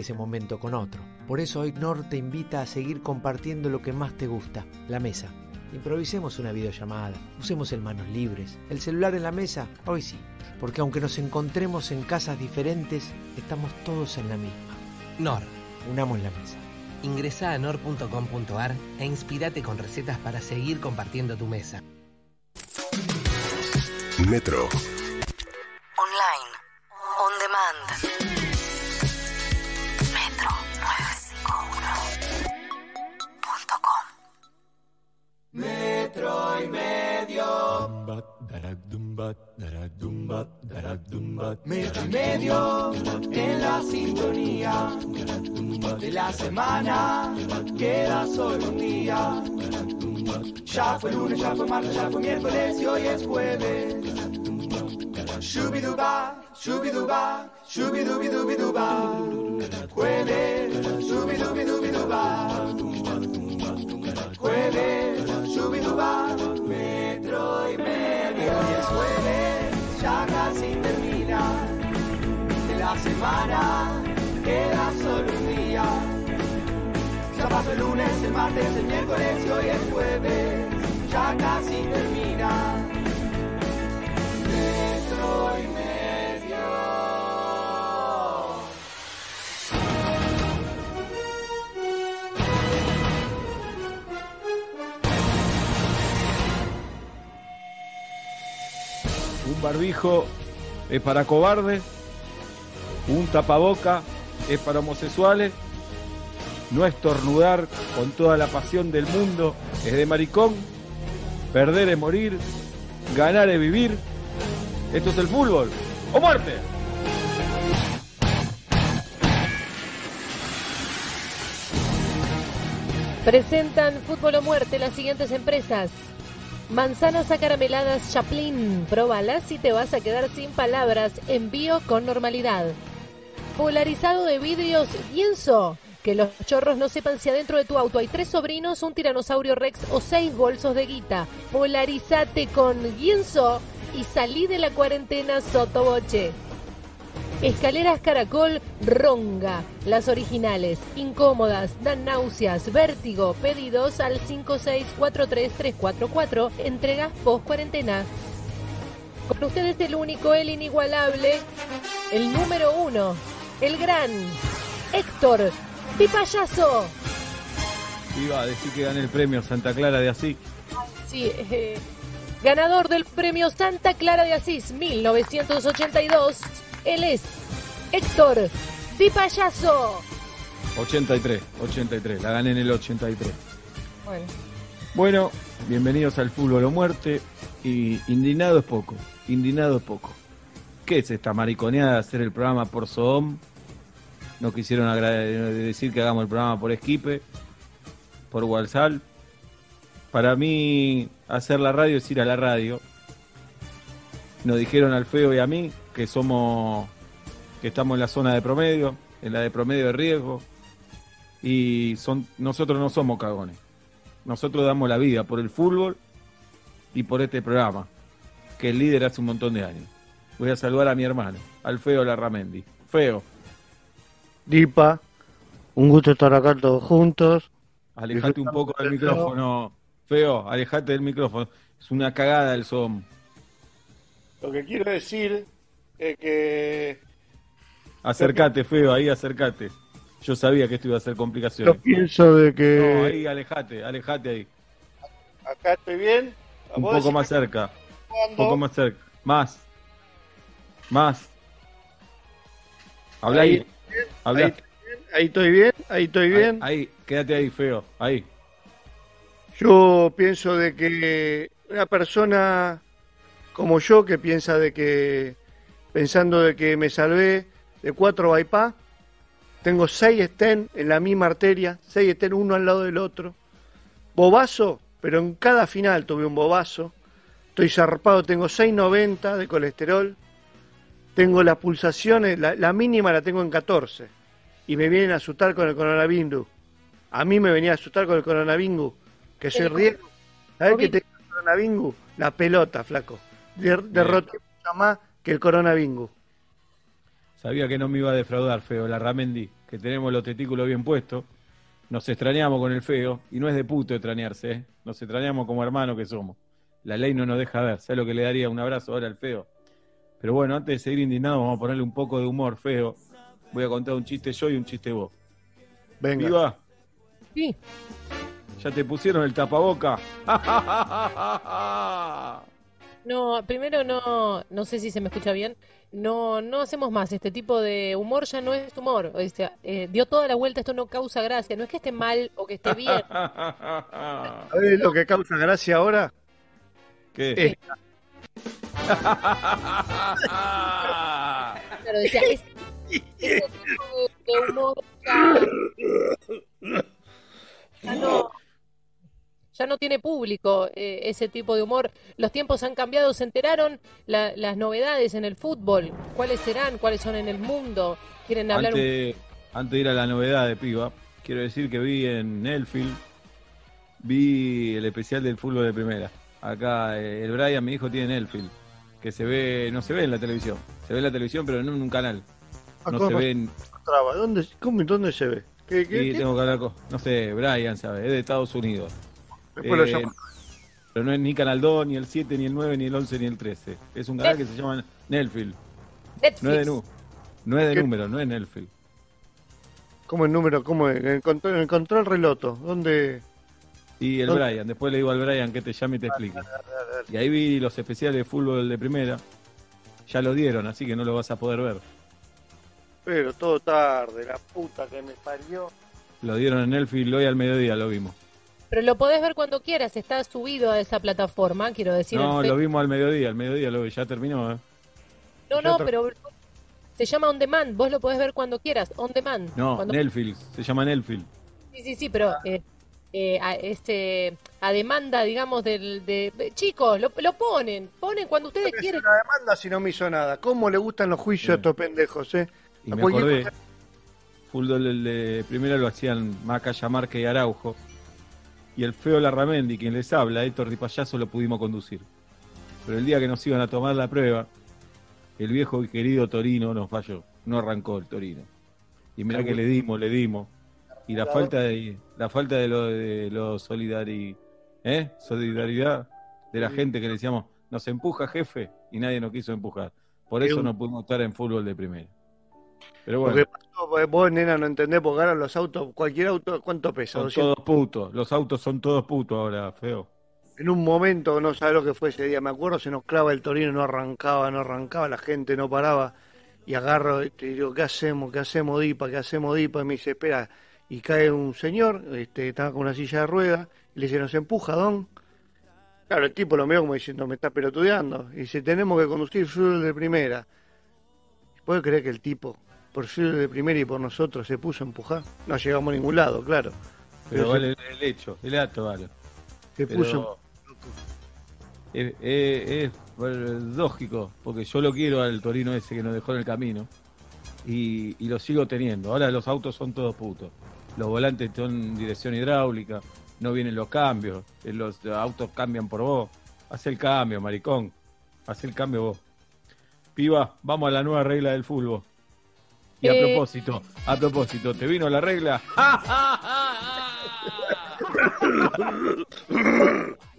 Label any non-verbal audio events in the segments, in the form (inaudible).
ese momento con otro. Por eso hoy Nor te invita a seguir compartiendo lo que más te gusta, la mesa. Improvisemos una videollamada, usemos el manos libres, el celular en la mesa, hoy sí, porque aunque nos encontremos en casas diferentes, estamos todos en la misma. Nor. Unamos la mesa. Ingresa a nor.com.ar e inspirate con recetas para seguir compartiendo tu mesa. Metro. Semana. Queda solo un día. Ya fue lunes, ya fue martes, ya fue miércoles y hoy es jueves. Shubiduba, shubiduba, shubidubidubiduba. Jueves, shubidubidubiduba. Jueves, shubiduba, metro y medio. Hoy es jueves, ya casi termina. De la semana queda solo. Ya el lunes, el martes, el miércoles hoy es jueves. Ya casi termina. Medio. Un barbijo es para cobardes, un tapaboca es para homosexuales, no estornudar con toda la pasión del mundo es de maricón, perder es morir, ganar es vivir. Esto es el fútbol. ¡O muerte! Presentan Fútbol o Muerte las siguientes empresas. Manzanas acarameladas Chaplin. Próbalas y te vas a quedar sin palabras. Envío con normalidad. Polarizado de vidrios Lienzo. Que los chorros no sepan si adentro de tu auto hay tres sobrinos, un tiranosaurio rex o seis bolsos de guita. Polarizate con Lienzo y salí de la cuarentena sotoboche. Escaleras Caracol Ronga, las originales, incómodas, dan náuseas, vértigo, pedidos al 5643344, entregas post cuarentena. Con ustedes el único, el inigualable, el número uno, el gran Héctor Pipayazo. Iba a decir que gané el premio Santa Clara de Así. Sí, eh, ganador del premio Santa Clara de Asís 1982. Él es Héctor Pipayazo. 83, 83. La gané en el 83. Bueno, Bueno, bienvenidos al Fútbol o Muerte. Y indignado es poco, indignado es poco. ¿Qué es esta mariconeada de hacer el programa por Soom? No quisieron decir que hagamos el programa por Esquipe, por Walsal. Para mí, hacer la radio es ir a la radio. Nos dijeron al Feo y a mí que somos, que estamos en la zona de promedio, en la de promedio de riesgo. Y son, nosotros no somos cagones. Nosotros damos la vida por el fútbol y por este programa, que es líder hace un montón de años. Voy a saludar a mi hermano, al Feo Larramendi. Feo, Dipa, un gusto estar acá todos juntos. alejate un poco del micrófono. Feo, alejate del micrófono. Es una cagada el som. Lo que quiero decir es que Acércate, Feo, ahí acércate. Yo sabía que esto iba a ser yo complicaciones. pienso de No, que ahí alejate, alejate ahí. acá estoy bien. Un poco más cerca. Un poco más cerca. Más. Más. Habla ahí. Habla. Ahí, estoy bien, ahí estoy bien. Ahí, ahí, quédate ahí, Feo. Ahí. Yo pienso de que una persona como yo que piensa de que pensando de que me salvé de cuatro bypass, tengo seis estén en la misma arteria, seis estén uno al lado del otro. Bobazo, pero en cada final tuve un bobazo. Estoy zarpado, tengo 690 de colesterol. Tengo las pulsaciones, la, la mínima la tengo en 14. Y me vienen a asustar con el coronavirus. A mí me venía a asustar con el coronavirus, que soy riesgo. ¿Sabes qué te el coronavirus? La pelota, flaco. Der- derroté mucho más que el coronavirus. Sabía que no me iba a defraudar, Feo, la Ramendi. que tenemos los testículos bien puestos, nos extrañamos con el feo, y no es de puto extrañarse, ¿eh? nos extrañamos como hermanos que somos. La ley no nos deja ver, ¿sabes lo que le daría un abrazo ahora al feo? Pero bueno, antes de seguir indignado, vamos a ponerle un poco de humor feo. Voy a contar un chiste yo y un chiste vos. Venga. Viva, Sí. ya te pusieron el tapaboca. No, primero no, no sé si se me escucha bien. No, no hacemos más este tipo de humor, ya no es humor. O sea, eh, dio toda la vuelta, esto no causa gracia. No es que esté mal o que esté bien. (laughs) ¿Sabés lo que causa gracia ahora? ¿Qué? Claro, decía, ese, ese tipo de, de humor ya, no, ya no tiene público eh, ese tipo de humor. Los tiempos han cambiado, se enteraron la- las novedades en el fútbol. ¿Cuáles serán? ¿Cuáles son en el mundo? ¿Quieren hablar un Antes, antes de ir a la novedad de piba, quiero decir que vi en Elfield, vi el especial del fútbol de primera. Acá eh, el Brian, mi hijo, tiene Elfield, que se ve, no se ve en la televisión. Se ve en la televisión, pero en un canal. No ¿cómo se ve en... traba? ¿Dónde, cómo, ¿Dónde se ve? ¿Qué, qué, Sí, qué? tengo que hablar con... No sé, Brian, ¿sabes? Es de Estados Unidos. Después lo Eh, llamo. pero no es ni Canal 2, ni el 7, ni el 9, ni el 11, ni el 13. Es un canal que se llama Nelfield. Netflix? No es de, nu no es de ¿Qué? número, no es Nelfield. ¿Cómo el número? ¿Cómo es? El control, el reloto. ¿Dónde? Y el ¿Dónde? Brian, después le digo al Brian que te llame y te explique. Y ahí vi los especiales de fútbol de primera. Ya lo dieron, así que no lo vas a poder ver. Pero todo tarde, la puta que me parió. Lo dieron en Nelfield hoy al mediodía, lo vimos. Pero lo podés ver cuando quieras, está subido a esa plataforma, quiero decir. No, lo vimos al mediodía, al mediodía lo vi, ya terminó. ¿eh? no, ya no, pero se llama On Demand, vos lo podés ver cuando quieras, On Demand. No, Cuando- Nelfield, se llama Nelfield. Sí, sí, sí, pero eh, eh, a, este, a demanda, digamos, del... De, de- chicos, lo, lo ponen, ponen cuando ustedes Es quieren. una demanda si no me hizo nada. ¿Cómo le gustan los juicios a estos pendejos, eh? Y me acordé, fútbol del de primera lo hacían Macaya, Marque y Araujo. Y el feo Larramendi, quien les habla, Héctor Di Payaso, lo pudimos conducir. Pero el día que nos iban a tomar la prueba, el viejo y querido Torino nos falló. No arrancó el Torino. Y mirá que le dimos, le dimos. Y la falta de la falta de lo de lo solidari, ¿eh? solidaridad de la gente que le decíamos, nos empuja jefe, y nadie nos quiso empujar. Por eso no pudimos estar en fútbol de primera. Pero Lo bueno. que pasó, pues, vos, nena, no entendés porque ahora los autos, cualquier auto, ¿cuánto pesa? Son 200. todos putos. Los autos son todos putos ahora, feo. En un momento, no sabés lo que fue ese día, me acuerdo, se nos clava el torino, no arrancaba, no arrancaba, la gente no paraba. Y agarro este, y digo, ¿qué hacemos? ¿Qué hacemos, Dipa? ¿Qué hacemos, Dipa? Y me dice, espera. Y cae un señor, este, estaba con una silla de ruedas, y le dice, ¿nos empuja, don? Claro, el tipo lo miró como diciendo, me está pelotudeando. Y dice, tenemos que conducir fútbol de primera. ¿Puede creer que el tipo, por fútbol de primera y por nosotros, se puso a empujar? No llegamos a ningún lado, claro. Pero Pero vale el hecho, el acto vale. Se Pero puso... es, es- es lógico, porque yo lo quiero al Torino ese que nos dejó en el camino. Y, y lo sigo teniendo. Ahora los autos son todos putos. Los volantes son dirección hidráulica, no vienen los cambios, eh, los autos cambian por vos. Haz el cambio, maricón. Haz el cambio vos. Piba, vamos a la nueva regla del fútbol. Y a Eh. propósito, a propósito, ¿te vino la regla?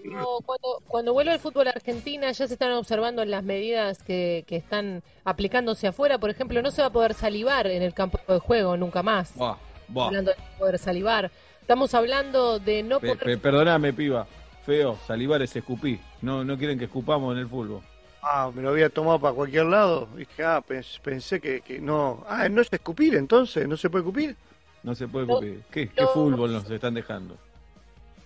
No, cuando, cuando vuelva el fútbol a Argentina ya se están observando las medidas que, que están aplicándose afuera. Por ejemplo, no se va a poder salivar en el campo de juego nunca más. Buah, buah. Hablando de poder salivar. Estamos hablando de no Pe- poder... pe- perdóname, piba. Feo, salivar es escupir. No, no quieren que escupamos en el fútbol. Ah, me lo había tomado para cualquier lado. Dije, ah, pens- pensé que, que no. Ah, no es escupir entonces, no se puede escupir. No se puede escupir. ¿Qué, qué no. fútbol nos están dejando?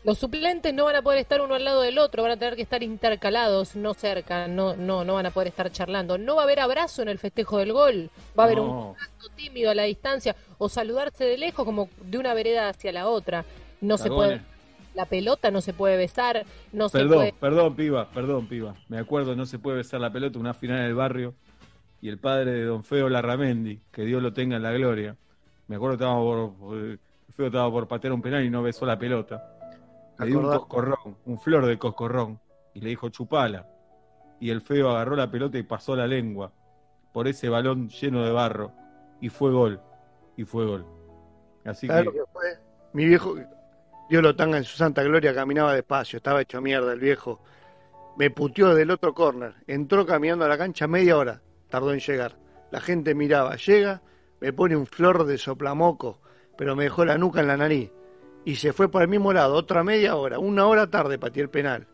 Los suplentes no van a poder estar uno al lado del otro, van a tener que estar intercalados, no cerca, no, no, no van a poder estar charlando. No va a haber abrazo en el festejo del gol, va a haber un gesto tímido a la distancia o saludarse de lejos como de una vereda hacia la otra. No se puede, la pelota no se puede besar, no se Perdón, puede. perdón, piba, perdón, piba. Me acuerdo, no se puede besar la pelota, una final en el barrio. Y el padre de don Feo Larramendi, que Dios lo tenga en la gloria. Me acuerdo que estábamos por, el Feo estaba por patear un penal y no besó la pelota. Le dio un coscorrón, un flor de coscorrón. Y le dijo, chupala. Y el Feo agarró la pelota y pasó la lengua por ese balón lleno de barro. Y fue gol. y fue gol. Así ¿Sabes que, que fue? Mi viejo, Dios lo tenga en su santa gloria, caminaba despacio, estaba hecho mierda el viejo. Me puteó del otro córner, entró caminando a la cancha media hora, tardó en llegar. La gente miraba, llega, me pone un flor de soplamoco, pero me dejó la nuca en la nariz. Y se fue por el mismo lado, otra media hora, una hora tarde pateé el penal.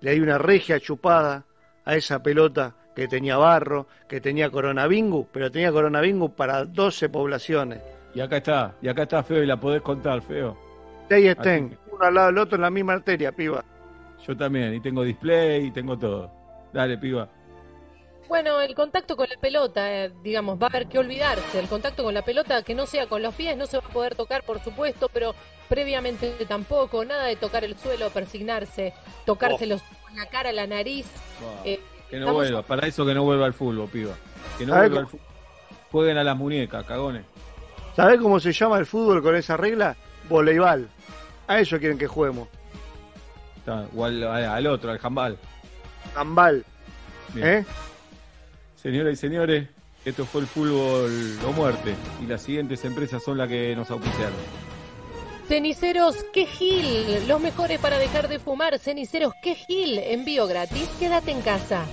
Le di una regia chupada a esa pelota que tenía barro, que tenía coronavirus, pero tenía coronavirus para 12 poblaciones. y acá está, y acá está feo y la podés contar, feo. Ahí estén, que- uno al lado del otro en la misma arteria, piba. Yo también, y tengo display y tengo todo. Dale, piba. Bueno, el contacto con la pelota, eh, digamos, va a haber que olvidarse. El contacto con la pelota, que no sea con los pies, no se va a poder tocar, por supuesto, pero previamente tampoco. Nada de tocar el suelo, persignarse, tocarse los, la cara, la nariz. Eh, Que no vuelva, para eso que no vuelva al fútbol, piba. Que no ¿Sabe vuelva cómo- al fútbol. Jueguen a las muñecas, cagones. ¿Sabés cómo se llama el fútbol con esa regla? Voleibal. A eso quieren que juguemos. Está, o al, al otro, al jambal. Bien. ¿Eh? Señoras y señores, esto fue el fútbol o muerte. Y las siguientes empresas son las que nos auspiciaron. Ceniceros Quejil, los mejores para dejar de fumar. Ceniceros Quejil, envío gratis, quédate en casa.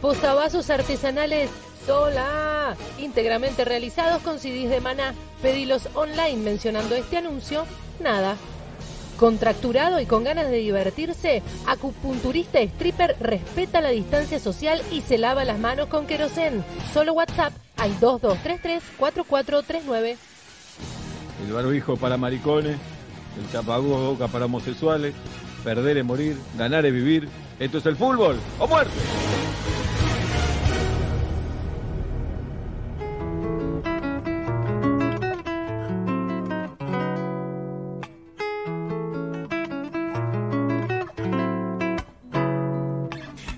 Posavasos artesanales Sola, íntegramente realizados con CDs de maná. Pedilos online mencionando este anuncio. Nada. Contracturado y con ganas de divertirse, acupunturista stripper respeta la distancia social y se lava las manos con querosén. Solo WhatsApp al 2233-4439. El barbijo para maricones, el tapabocas para homosexuales, perder es morir, ganar es vivir. Esto es el fútbol o muerte.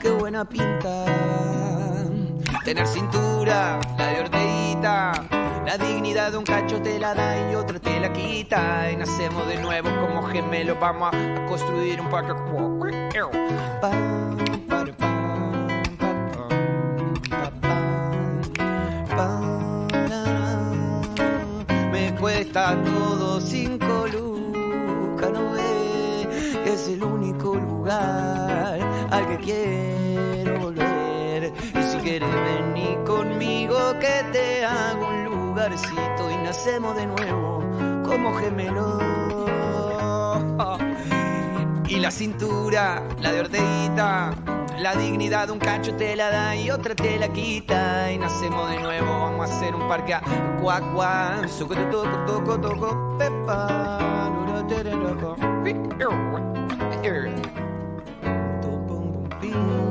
Qué buena pinta. Tener cintura, la de Orteguita. La dignidad de un cacho te la da y otro te la quita. Y nacemos de nuevo como gemelos. Vamos a, a construir un parque. Me cuesta todo no ve. Es el único lugar al que quiero volver. Y si quieres venir conmigo, que te hago un lugarcito y nacemos de nuevo como gemelos. Y la cintura, la de Orteguita, la dignidad un cacho te la da y otra te la quita. Y nacemos de nuevo, vamos a hacer un parque a cuac cuac, suco toco, toco, toco, pepa.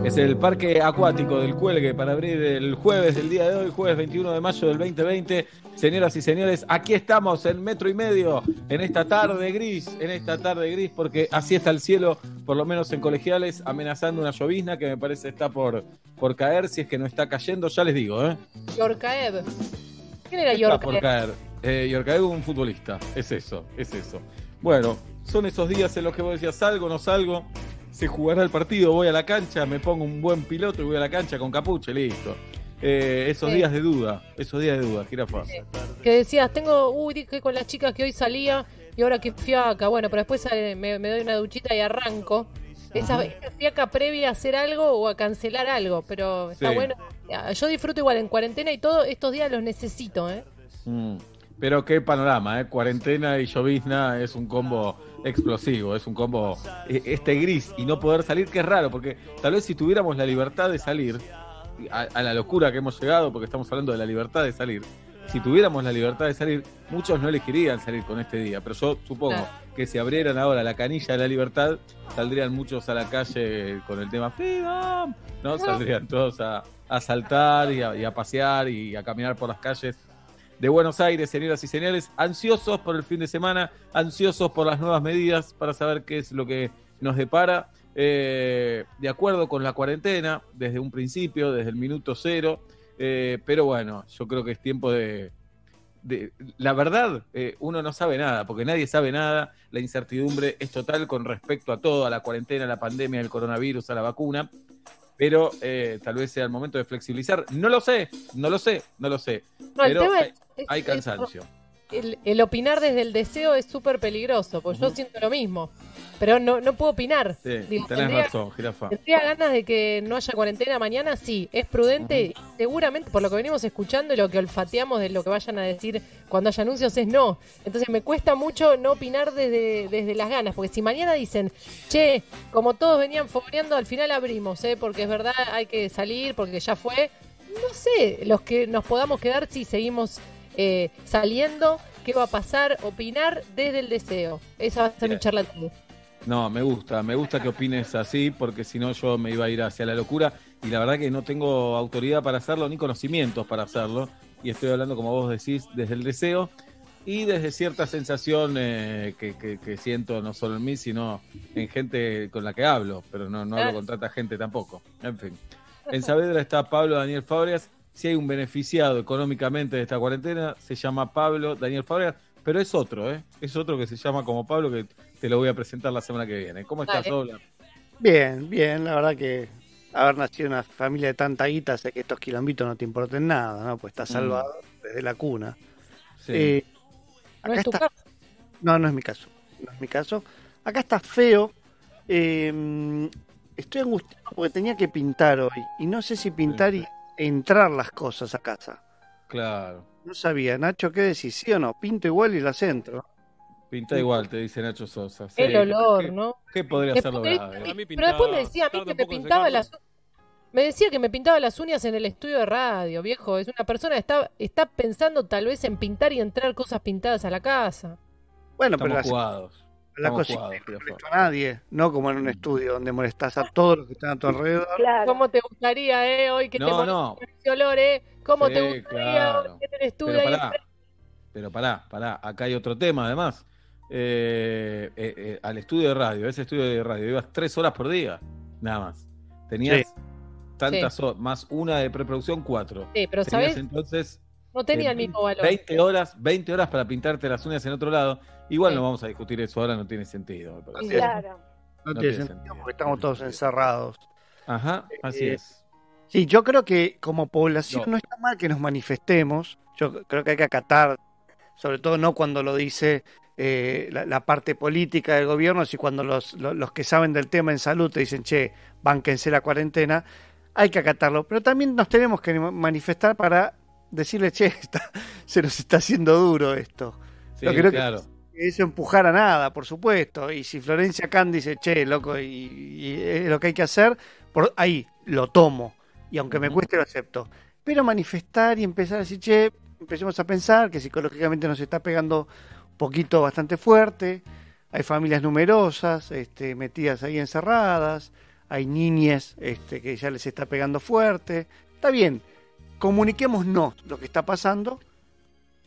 Es el parque acuático del Cuelgue para abrir el jueves del día de hoy, jueves 21 de mayo del 2020. Señoras y señores, aquí estamos en metro y medio, en esta tarde gris, en esta tarde gris, porque así está el cielo, por lo menos en colegiales, amenazando una llovizna que me parece está por, por caer, si es que no está cayendo, ya les digo, ¿eh? Yorkaev. ¿Quién era Está por Yorkaev? caer. Eh, Yorkaev, un futbolista, es eso, es eso. Bueno, son esos días en los que vos decías, salgo, no salgo, se jugará el partido, voy a la cancha, me pongo un buen piloto y voy a la cancha con capuche, listo. Eh, esos Sí. días de duda, esos días de duda, jirafa. Que decías, tengo, uy, dije con las chicas que hoy salía y ahora que fiaca. Bueno, pero después eh, me, me doy una duchita y arranco. Esa, esa fiaca previa a hacer algo o a cancelar algo, pero está Sí. bueno. Ah, Yo disfruto igual en cuarentena y todo, estos días los necesito, ¿eh? Mm. Pero qué panorama, ¿eh? Cuarentena y llovizna es un combo explosivo, es un combo eh, este gris y no poder salir, que es raro, porque tal vez si tuviéramos la libertad de salir, a, a la locura que hemos llegado, porque estamos hablando de la libertad de salir, si tuviéramos la libertad de salir, muchos no elegirían salir con este día, pero yo supongo que si abrieran ahora la canilla de la libertad, saldrían muchos a la calle con el tema Freedom, ¿no? Saldrían todos a, a saltar y a, y a pasear y a caminar por las calles de Buenos Aires, señoras y señores, ansiosos por el fin de semana, ansiosos por las nuevas medidas para saber qué es lo que nos depara. Eh, de acuerdo con la cuarentena, desde un principio, desde el minuto cero, eh, pero bueno, yo creo que es tiempo de... de- la verdad, eh, uno no sabe nada, porque nadie sabe nada, la incertidumbre es total con respecto a todo, a la cuarentena, a la pandemia, al coronavirus, a la vacuna, pero eh, tal vez sea el momento de flexibilizar. No lo sé, no lo sé, no lo sé. No, el tema es- es- hay es- cansancio. el, el opinar desde el deseo es súper peligroso, porque yo siento lo mismo. Pero no, no puedo opinar. Sí, Digo, tenés tendría- razón, jirafa. ¿Tendría ganas de que no haya cuarentena mañana? Sí, es prudente. Seguramente, por lo que venimos escuchando y lo que olfateamos de lo que vayan a decir cuando haya anuncios, es no. Entonces me cuesta mucho no opinar desde, desde las ganas, porque si mañana dicen, che, como todos venían fogoneando, al final abrimos, ¿eh? porque es verdad, hay que salir, porque ya fue. No sé, los que nos podamos quedar si seguimos eh, saliendo, qué va a pasar, opinar desde el deseo. Esa va a ser mi charla. tarde. No, me gusta, me gusta que opines así, porque si no yo me iba a ir hacia la locura y la verdad que no tengo autoridad para hacerlo ni conocimientos para hacerlo. Y estoy hablando, como vos decís, desde el deseo y desde cierta sensación eh, que, que- que siento no solo en mí, sino en gente con la que hablo, pero no, no hablo con tanta gente tampoco. En fin. En Saavedra está Pablo Daniel Fábregas. Si hay un beneficiado económicamente de esta cuarentena, se llama Pablo Daniel Fábregas, pero es otro, ¿eh? Es otro que se llama como Pablo, que te lo voy a presentar la semana que viene. ¿Cómo estás. Dobla? Bien, bien, la verdad que haber nacido en una familia de tanta guita hace que estos quilombitos no te importen nada, ¿no? Pues estás Mm. salvado desde la cuna. Sí. Eh, No acá es tu está- caso. No, no es mi caso. No es mi caso. Acá está feo. Eh, estoy angustiado porque tenía que pintar hoy. Y no sé si pintar y entrar las cosas a casa. Claro. No sabía, Nacho, ¿qué decís? ¿Sí o no? Pinto igual y las entro. Pinta igual, te dice Nacho Sosa. Sí, El olor, ¿qué- ¿no? ¿Qué podría Que ser lo podría- grave? Pero después me decía a mí que me pintaba las me decía que me pintaba las uñas en el estudio de radio, viejo. Es una persona que está, está pensando tal vez en pintar y entrar cosas pintadas a la casa. Bueno, pero la, jugados. La cocina jugados, no molesta a nadie. No como en un estudio donde molestas a todos los que están a tu alrededor. ¿Cómo te gustaría, eh, hoy que te No, moleste no. ese olor, eh? ¿Cómo Sí, te gustaría claro. hoy que en el estudio Pero ahí pará, pero pará, pará. Acá hay otro tema, además. Eh, eh, eh, al estudio de radio, ese estudio de radio, ibas tres horas por día, nada más. Tenías tantas horas, más una de preproducción, cuatro. Sí, pero Tenías ¿sabes? entonces No tenía el mismo valor. 20 horas, 20 horas para pintarte las uñas en otro lado. Igual Sí. no vamos a discutir eso ahora, no tiene sentido. me parece. Claro. No, No tiene tiene sentido sentido. porque estamos todos encerrados. Ajá, así Eh, es. Sí, yo creo que como población No. no. está mal que nos manifestemos. Yo creo que hay que acatar, sobre todo no cuando lo dice eh, la, la parte política del gobierno, sino cuando los, los, los que saben del tema en salud te dicen, che, bánquense la cuarentena, hay que acatarlo. Pero también nos tenemos que manifestar para decirle, che, está- se nos está haciendo duro esto. Sí, no creo que- claro. eso empujar a nada, por supuesto. Y si Florencia Khan dice, che, loco, y, y es lo que hay que hacer, por ahí lo tomo. Y aunque me cueste, lo acepto. Pero manifestar y empezar a decir, che, empecemos a pensar que psicológicamente nos está pegando un poquito bastante fuerte. Hay familias numerosas, este, metidas ahí encerradas. hay niñes este, que ya les está pegando fuerte. Está bien, comuniquémonos lo que está pasando.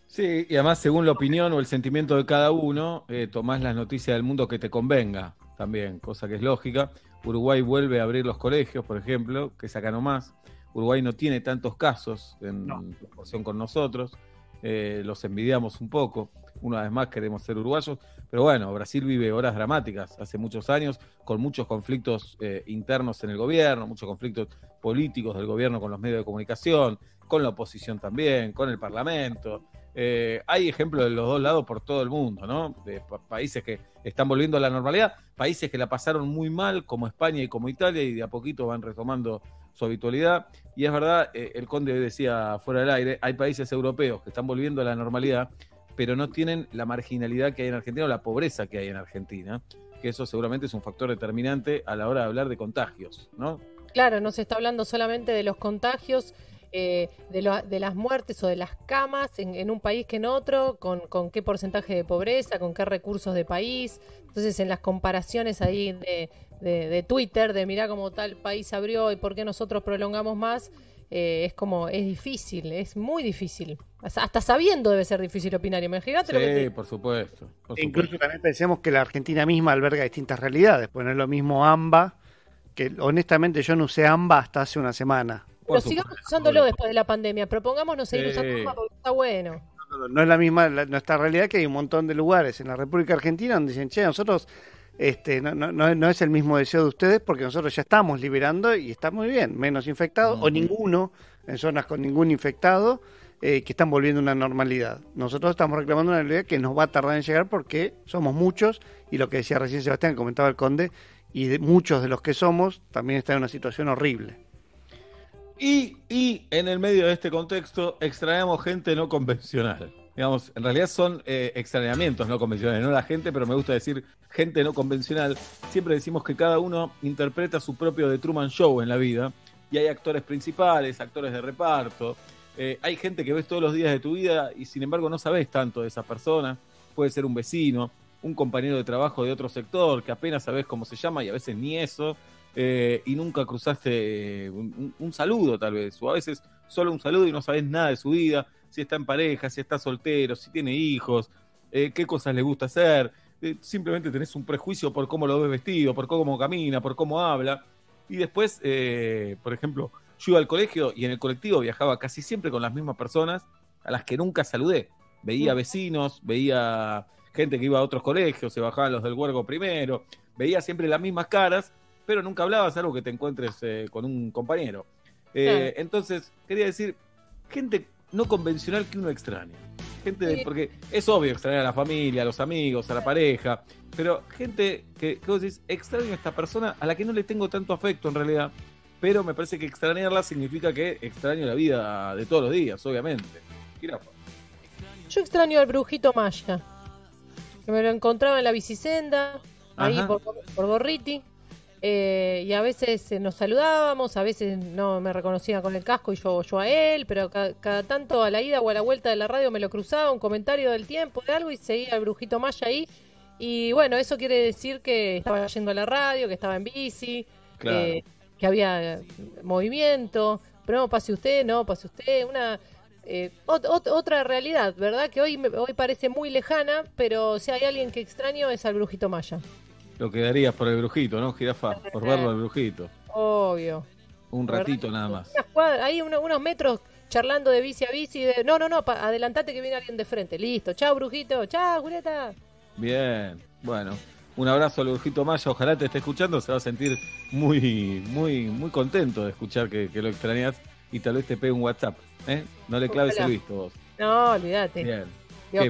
Sí, y además según la opinión o el sentimiento de cada uno, eh, tomás las noticias del mundo que te convenga también, cosa que es lógica. Uruguay vuelve a abrir los colegios, por ejemplo, que saca nomás. Uruguay no tiene tantos casos en proporción con nosotros. Eh, los envidiamos un poco. Una vez más queremos ser uruguayos. Pero bueno, Brasil vive horas dramáticas hace muchos años, con muchos conflictos eh, internos en el gobierno, muchos conflictos políticos del gobierno con los medios de comunicación, con la oposición también, con el Parlamento. Eh, hay ejemplos de los dos lados por todo el mundo, ¿no? De países que están volviendo a la normalidad, países que la pasaron muy mal, como España y como Italia, y de a poquito van retomando su habitualidad. Y es verdad, eh, el conde decía fuera del aire, hay países europeos que están volviendo a la normalidad, pero no tienen la marginalidad que hay en Argentina o la pobreza que hay en Argentina, que eso seguramente es un factor determinante a la hora de hablar de contagios, ¿no? Claro, no se está hablando solamente de los contagios, eh, de, de, las muertes o de las camas en, un país que en otro, con, con, qué porcentaje de pobreza, con qué recursos de país. Entonces, en las comparaciones ahí de, de, Twitter, de mirar cómo tal país abrió y por qué nosotros prolongamos más, eh, es como, es difícil, es muy difícil. Hasta sabiendo debe ser difícil opinar. Imagínate sí, lo que por supuesto. Incluso también pensemos que la Argentina misma alberga distintas realidades. Pues no es lo mismo AMBA, que honestamente yo no usé AMBA hasta hace una semana. Pero sigamos usándolo después de la pandemia. Propongámonos seguir usando AMBA porque está bueno. No, es la misma nuestra realidad que hay un montón de lugares en la República Argentina donde dicen, che, nosotros este, no, no, no, es el mismo deseo de ustedes porque nosotros ya estamos liberando y está muy bien, menos infectados o ninguno en zonas con ningún infectado eh, que están volviendo a una normalidad. Nosotros estamos reclamando una realidad que nos va a tardar en llegar porque somos muchos y lo que decía recién Sebastián, comentaba el conde, y de, muchos de los que somos también están en una situación horrible. Y, y en el medio de este contexto extraemos gente no convencional digamos, en realidad son eh, extrañamientos no convencionales, no la gente, pero me gusta decir gente no convencional. Siempre decimos que cada uno interpreta su propio The Truman Show en la vida, y hay actores principales, actores de reparto, eh, hay gente que ves todos los días de tu vida y sin embargo no sabes tanto de esa persona, puede ser un vecino, un compañero de trabajo de otro sector, que apenas sabes cómo se llama y a veces ni eso, eh, y nunca cruzaste un, un, saludo tal vez, o a veces solo un saludo y no sabes nada de su vida si está en pareja, si está soltero, si tiene hijos, eh, qué cosas le gusta hacer. Eh, simplemente tenés un prejuicio por cómo lo ves vestido, por cómo camina, por cómo habla. Y después, eh, por ejemplo, yo iba al colegio y en el colectivo viajaba casi siempre con las mismas personas a las que nunca saludé. Veía mm. vecinos, veía gente que iba a otros colegios, se bajaban los del huergo primero, veía siempre las mismas caras, pero nunca hablabas, algo que te encuentres con un compañero. Entonces, quería decir, gente no convencional que uno extraña. Gente, porque es obvio extrañar a la familia, a los amigos, a la pareja, pero gente que, que vos decís, extraño a esta persona a la que no le tengo tanto afecto en realidad, pero me parece que extrañarla significa que extraño la vida de todos los días, obviamente. Yo extraño al brujito Maya, que me lo encontraba en la bicisenda, ahí por, por Gorriti. Eh, y a veces eh, nos saludábamos, a veces no me reconocía con el casco y yo, yo a él, pero cada, tanto a la ida o a la vuelta de la radio me lo cruzaba, un comentario del tiempo, de algo, y seguía el brujito Maya ahí. Y bueno, eso quiere decir que estaba yendo a la radio, que estaba en bici, que había movimiento. Pero no, pase usted, no, pase usted. Una eh, otra realidad, ¿verdad? Que hoy, hoy parece muy lejana, pero si hay alguien que extraño es al brujito Maya. Lo quedarías por el brujito, ¿no, Jirafa? Por verlo al brujito. Obvio. Un ratito nada más. Ahí unos metros charlando de bici a bici. De, no, no, no, adelantate que viene alguien de frente. Listo. Chao, brujito. Chao, Julieta. Bien. Bueno, un abrazo al brujito Maya. Ojalá te esté escuchando. Se va a sentir muy, muy, muy contento de escuchar que, lo extrañas y tal vez te pegue un WhatsApp. ¿eh? No le claves el visto vos. No, olvídate. Bien. ¿Qué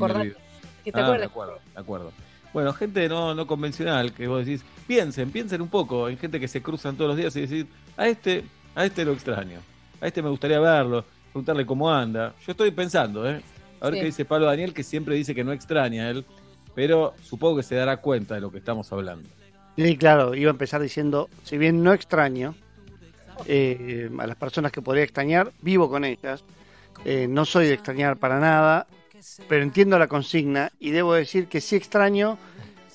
te ah, De acuerdo, de acuerdo. Bueno, gente no, no convencional, que vos decís, piensen, piensen un poco en gente que se cruzan todos los días y decís, a este, a este lo extraño, a este me gustaría verlo, preguntarle cómo anda. Yo estoy pensando, ¿eh? A ver qué dice Pablo Daniel, que siempre dice que no extraña a él, pero supongo que se dará cuenta de lo que estamos hablando. Sí, claro, iba a empezar diciendo, si bien no extraño eh, a las personas que podría extrañar, vivo con ellas, eh, no soy de extrañar para nada, pero entiendo la consigna y debo decir que sí extraño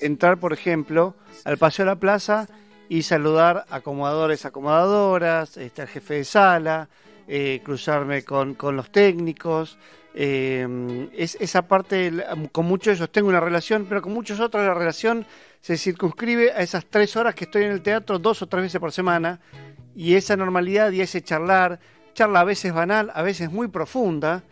entrar, por ejemplo, al Paseo de la Plaza y saludar acomodadores, acomodadoras, este, al jefe de sala, eh, cruzarme con, con los técnicos. eh, es, esa parte, con muchos de ellos tengo una relación, pero con muchos otros la relación se circunscribe a esas tres horas que estoy en el teatro dos o tres veces por semana y esa normalidad y ese charlar, charla a veces banal, a veces muy profunda,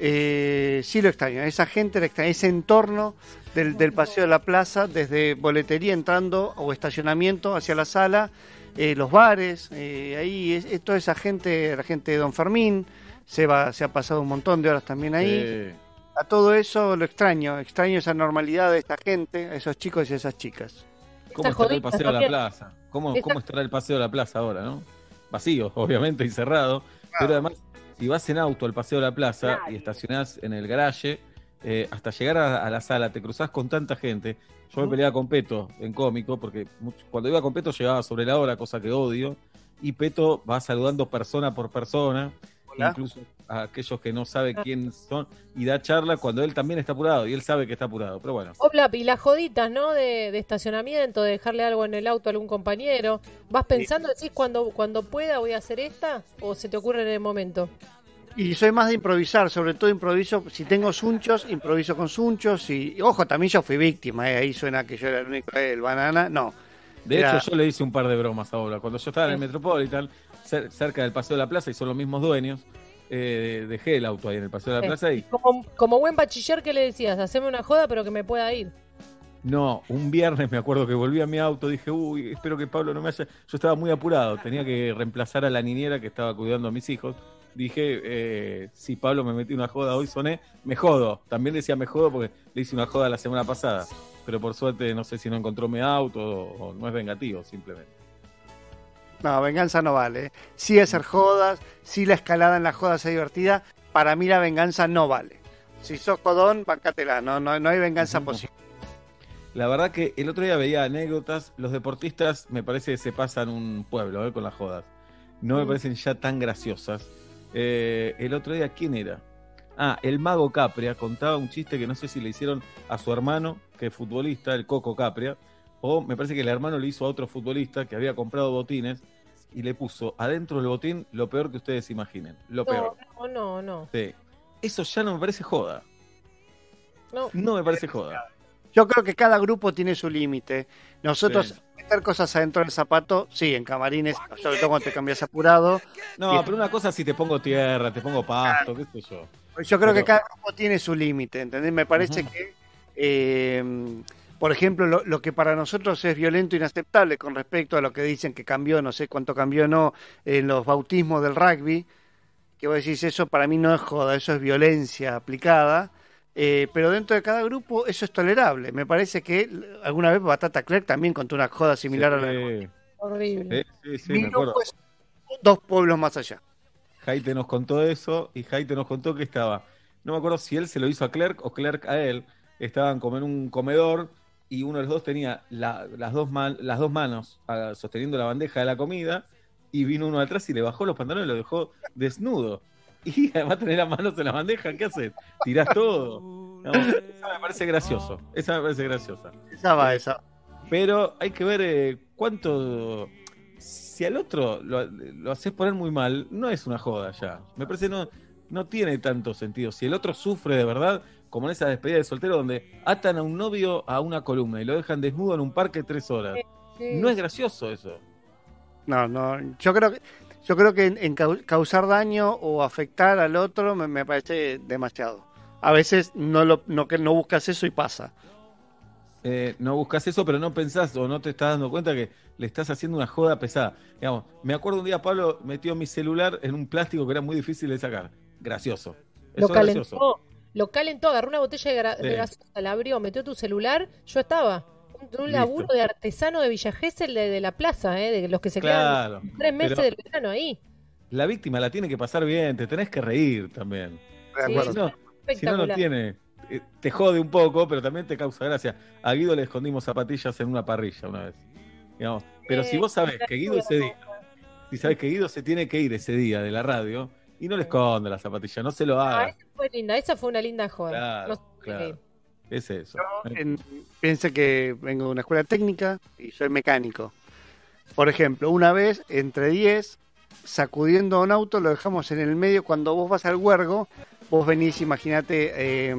eh, sí lo extraño, esa gente, ese entorno del, del paseo de la plaza, desde boletería entrando o estacionamiento hacia la sala, eh, los bares, eh, ahí es, es toda esa gente, la gente de Don Fermín, se, va, se ha pasado un montón de horas también ahí. A todo eso lo extraño, extraño esa normalidad de esta gente, a esos chicos y esas chicas. ¿Cómo estará el paseo de la plaza? ¿Cómo, ¿Cómo estará el paseo de la plaza ahora, no? Vacío, (laughs) obviamente, y cerrado. Pero además, si vas en auto al paseo de la plaza y estacionás en el garaje, eh, hasta llegar a, a la sala, te cruzás con tanta gente. Yo me peleaba con Peto en cómico, porque mucho- cuando iba con Peto llegaba sobre la hora, cosa que odio. Y Peto va saludando persona por persona, incluso a aquellos que no saben quién son, y da charla cuando él también está apurado, y él sabe que está apurado. Pero bueno. Oblap, y las joditas, ¿no? De, de estacionamiento, de dejarle algo en el auto a algún compañero. ¿Vas pensando, decís, cuando, cuando pueda voy a hacer esta? ¿O se te ocurre en el momento? Y soy más de improvisar, sobre todo improviso, si tengo sunchos, improviso con sunchos y, y ojo, también yo fui víctima, eh, ahí suena que yo era el único, eh, el banana, no. De Era- hecho, yo le hice un par de bromas ahora. Cuando yo estaba en el Metropolitan, cer- cerca del Paseo de la Plaza, y son los mismos dueños, eh, dejé el auto ahí en el Paseo de la. Plaza y Como, como buen bachiller, ¿qué le decías? Haceme una joda, pero que me pueda ir. no, un viernes me acuerdo que volví a mi auto, dije, uy, espero que Pablo no me haya... Yo estaba muy apurado, tenía que reemplazar a la niñera que estaba cuidando a mis hijos. Dije, eh, si Pablo me metió una joda hoy, soné, me jodo. También decía me jodo porque le hice una joda la semana pasada. Pero por suerte no sé si no encontró mi auto o, o no es vengativo, simplemente. No, venganza no vale. eh. Sí hacer jodas, sí la escalada en las jodas es divertida, para mí la venganza no vale. Si sos jodón, bancátela, no, no, no hay venganza posible. La verdad que el otro día veía anécdotas. Los deportistas me parece que se pasan un pueblo eh, con las jodas. No me parecen ya tan graciosas. Eh, el otro día, ¿quién era? Ah, el mago Capria contaba un chiste que no sé si le hicieron a su hermano, que es futbolista, el Coco Capria, o me parece que el hermano le hizo a otro futbolista que había comprado botines y le puso adentro del botín lo peor que ustedes imaginen. Lo peor. No, no, no, no. Sí. Eso ya no me parece joda. no. No me parece joda. Yo creo que cada grupo tiene su límite. Nosotros, Sí. meter cosas adentro del zapato, sí, en camarines, sobre todo cuando te cambias apurado. No, pero una cosa si te pongo tierra, te pongo pasto, qué sé yo. Yo creo que cada grupo tiene su límite, ¿entendés? Me parece que, eh, por ejemplo, lo, lo que para nosotros es violento e inaceptable con respecto a lo que dicen que cambió, no sé cuánto cambió o no, en los bautismos del rugby, que vos decís, eso para mí no es joda, eso es violencia aplicada. eh, pero dentro de cada grupo eso es tolerable. Me parece que alguna vez Batata Clerk también contó una joda similar a la de Horrible. sí, sí, sí, me acuerdo. pues, dos pueblos más allá. Jaite nos contó eso y Jaite nos contó que estaba, no me acuerdo si él se lo hizo a Clerk o Clerk a él, estaban como en un comedor y uno de los dos tenía la- las, dos man- las dos manos ah, sosteniendo la bandeja de la comida y vino uno atrás y le bajó los pantalones y lo dejó desnudo. Y (laughs) además tener las manos en la bandeja, ¿qué haces? Tirás todo. (laughs) No, esa me parece gracioso, esa me parece graciosa. Esa va, esa. Pero hay que ver eh, cuánto. Si al otro lo, lo haces poner muy mal, no es una joda ya. Me parece no, no tiene tanto sentido. Si el otro sufre de verdad, como en esa despedida de soltero donde atan a un novio a una columna y lo dejan desnudo en un parque tres horas. Sí. No es gracioso eso. No, no, yo creo que yo creo que en, en cau- causar daño o afectar al otro me, me parece demasiado. A veces no lo no que no buscas eso y pasa. Eh, no buscas eso, pero no pensás o no te estás dando cuenta que le estás haciendo una joda pesada. Digamos, me acuerdo un día Pablo metió mi celular en un plástico que era muy difícil de sacar. Gracioso. Lo Eso es gracioso. Lo calentó, agarró una botella de, gra- de Sí. gaseosa, la abrió, metió tu celular, yo estaba. Un, un Listo. laburo de artesano de Villa Gesell de, de la plaza, ¿eh? de los que se Claro. quedan tres meses del verano ahí. La víctima la tiene que pasar bien, te tenés que reír también. De Sí. acuerdo. Si no, si no, no tiene. eh, Te jode un poco, pero también te causa gracia. A Guido le escondimos zapatillas en una parrilla una vez. Digamos. Pero si vos sabés que Guido ese día, si sabés que Guido se tiene que ir ese día de la radio, y no le esconde la zapatilla, no se lo Ah, haga. esa fue linda, esa fue una linda joda. Claro, No. Es eso. En- piense que vengo de una escuela técnica y soy mecánico. Por ejemplo, una vez entre 10, sacudiendo a un auto, lo dejamos en el medio. Cuando vos vas al huergo, vos venís, imagínate, eh,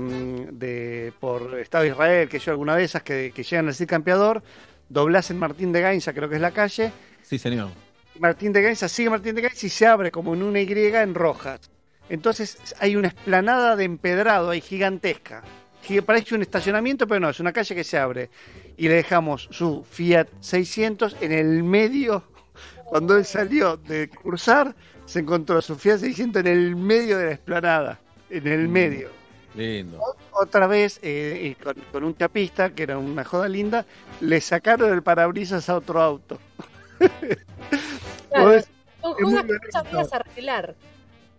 de, por Estado de Israel, que yo alguna vez esas que, que llegan al Cid Campeador, doblás en Martín de Gainza, creo que es la calle, Sí, señor. Martín de Gainza sigue Martín de Gainza y se abre como en una Y en rojas. Entonces hay una esplanada de empedrado ahí gigantesca. Giga- Parece un estacionamiento, pero no, es una calle que se abre. Y le dejamos su Fiat 600 en el medio. Cuando él salió de cursar, se encontró su Fiat 600 en el medio de la esplanada. En el Mm. medio. Lindo. Otra vez, eh, con, con un chapista, que era una joda linda, le sacaron el parabrisas a otro auto. Claro, es muy jodas que no sabías arreglar.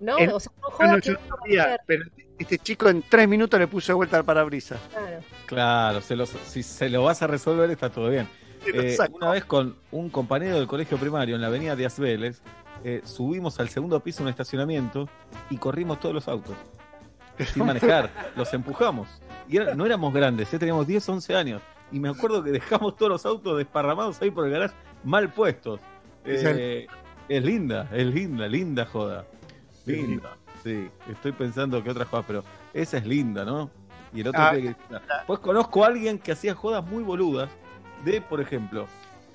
¿no? O sea, son Yo jodas no, que no no sabía, sabías pero este chico en tres minutos le puso de vuelta al parabrisas. Claro. Claro, se si se lo vas a resolver está todo bien. Eh, una vez con un compañero del colegio primario en la avenida Díaz Vélez, eh, subimos al segundo piso de un estacionamiento y corrimos todos los autos. Sin manejar, (laughs) los empujamos. Y era- no éramos grandes, eh, teníamos 10, 11 años. Y me acuerdo que dejamos todos los autos desparramados ahí por el garage, mal puestos. Eh, es linda, es linda, linda joda. Linda, sí. Estoy pensando que otra joda, pero esa es linda, ¿no? Y el otro Ah, que- Pues conozco a alguien que hacía jodas muy boludas. De, por ejemplo,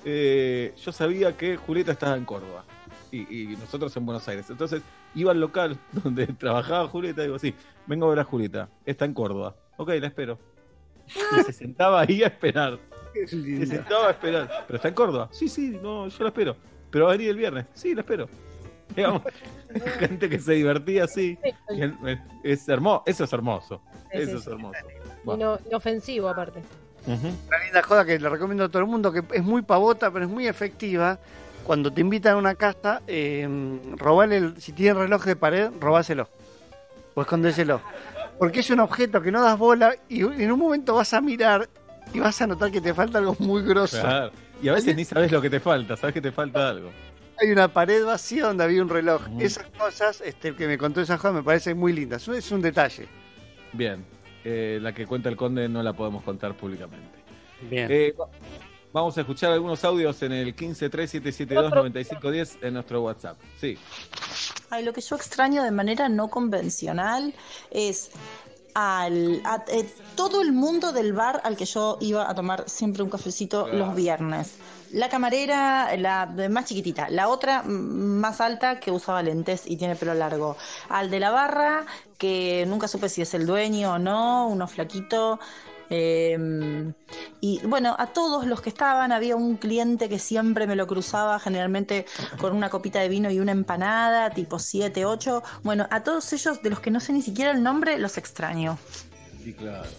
eh, yo sabía que Julieta estaba en Córdoba y, y nosotros en Buenos Aires. Entonces iba al local (laughs) donde trabajaba Julieta y digo, sí, vengo a ver a Julieta, está en Córdoba. Ok, la espero. Y se sentaba ahí a esperar. A esperar. ¿Pero está en Córdoba? Sí, sí, no, yo la espero. ¿Pero va a venir el viernes? Sí, la espero. (laughs) Digamos, gente que se divertía así. Es, hermoso, eso es hermoso. Eso es hermoso. Y no- inofensivo aparte. Ujú. Una linda joda que le recomiendo a todo el mundo, que es muy pavota, pero es muy efectiva. Cuando te invitan a una casa, eh, robale el, si tienen reloj de pared, robáselo. O escondéselo. Porque es un objeto que no das bola y en un momento vas a mirar y vas a notar que te falta algo muy grosso. Claro. Y a veces ni sabes lo que te falta, sabes que te falta algo. Hay una pared vacía donde había un reloj. Esas cosas, este, que me contó esa joda, me parecen muy lindas. Eso Es un detalle. Bien. Eh, la que cuenta el conde no la podemos contar públicamente. Bien. Eh, va- vamos a escuchar algunos audios en el 1537729510 en nuestro WhatsApp. Sí. Ay, lo que yo extraño de manera no convencional es al, a eh, todo el mundo del bar al que yo iba a tomar siempre un cafecito Claro. los viernes. La camarera, la más chiquitita, la otra más alta que usaba lentes y tiene pelo largo. Al de la barra, que nunca supe si es el dueño o no, uno flaquito. Eh, y bueno, a todos los que estaban, había un cliente que siempre me lo cruzaba, generalmente con una copita de vino y una empanada, tipo 7, 8. Bueno, a todos ellos, de los que no sé ni siquiera el nombre, los extraño. Sí, claro.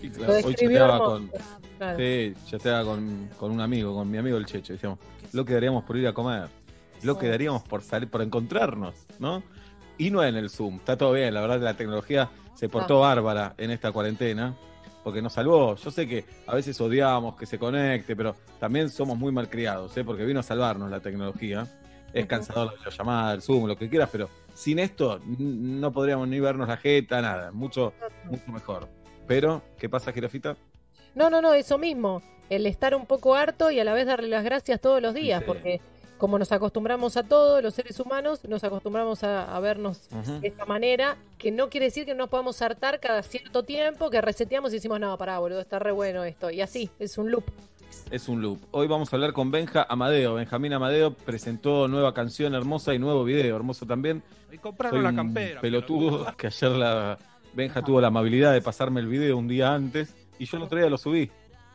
Sí, claro. Hoy chateaba con, Claro. sí, chateaba con, con un amigo, con mi amigo el Checho. Decíamos, lo que daríamos por ir a comer. Lo que daríamos por salir, por encontrarnos, ¿no? Y no en el Zoom. Está todo bien, la verdad la tecnología se portó bárbara en esta cuarentena. Porque nos salvó. Yo sé que a veces odiamos que se conecte, pero también somos muy malcriados, ¿eh? porque vino a salvarnos la tecnología. Es cansador la videollamada, el Zoom, lo que quieras, pero sin esto no podríamos ni vernos la jeta, nada. Mucho, mucho mejor. Pero, ¿qué pasa, Girafita? No, no, no, eso mismo. El estar un poco harto y a la vez darle las gracias todos los días, Sí. porque como nos acostumbramos a todo, los seres humanos, nos acostumbramos a, a vernos de esta manera, que no quiere decir que no nos podamos hartar cada cierto tiempo, que reseteamos y decimos, no, pará, boludo, está re bueno esto. Y así, es un loop. Es un loop. Hoy vamos a hablar con Benja Amadeo. Benjamín Amadeo presentó nueva canción hermosa y nuevo video hermoso también. Y compraron Soy la un campera. pelotudo (laughs) que ayer la Benja tuvo la amabilidad de pasarme el video un día antes y yo el otro día lo subí.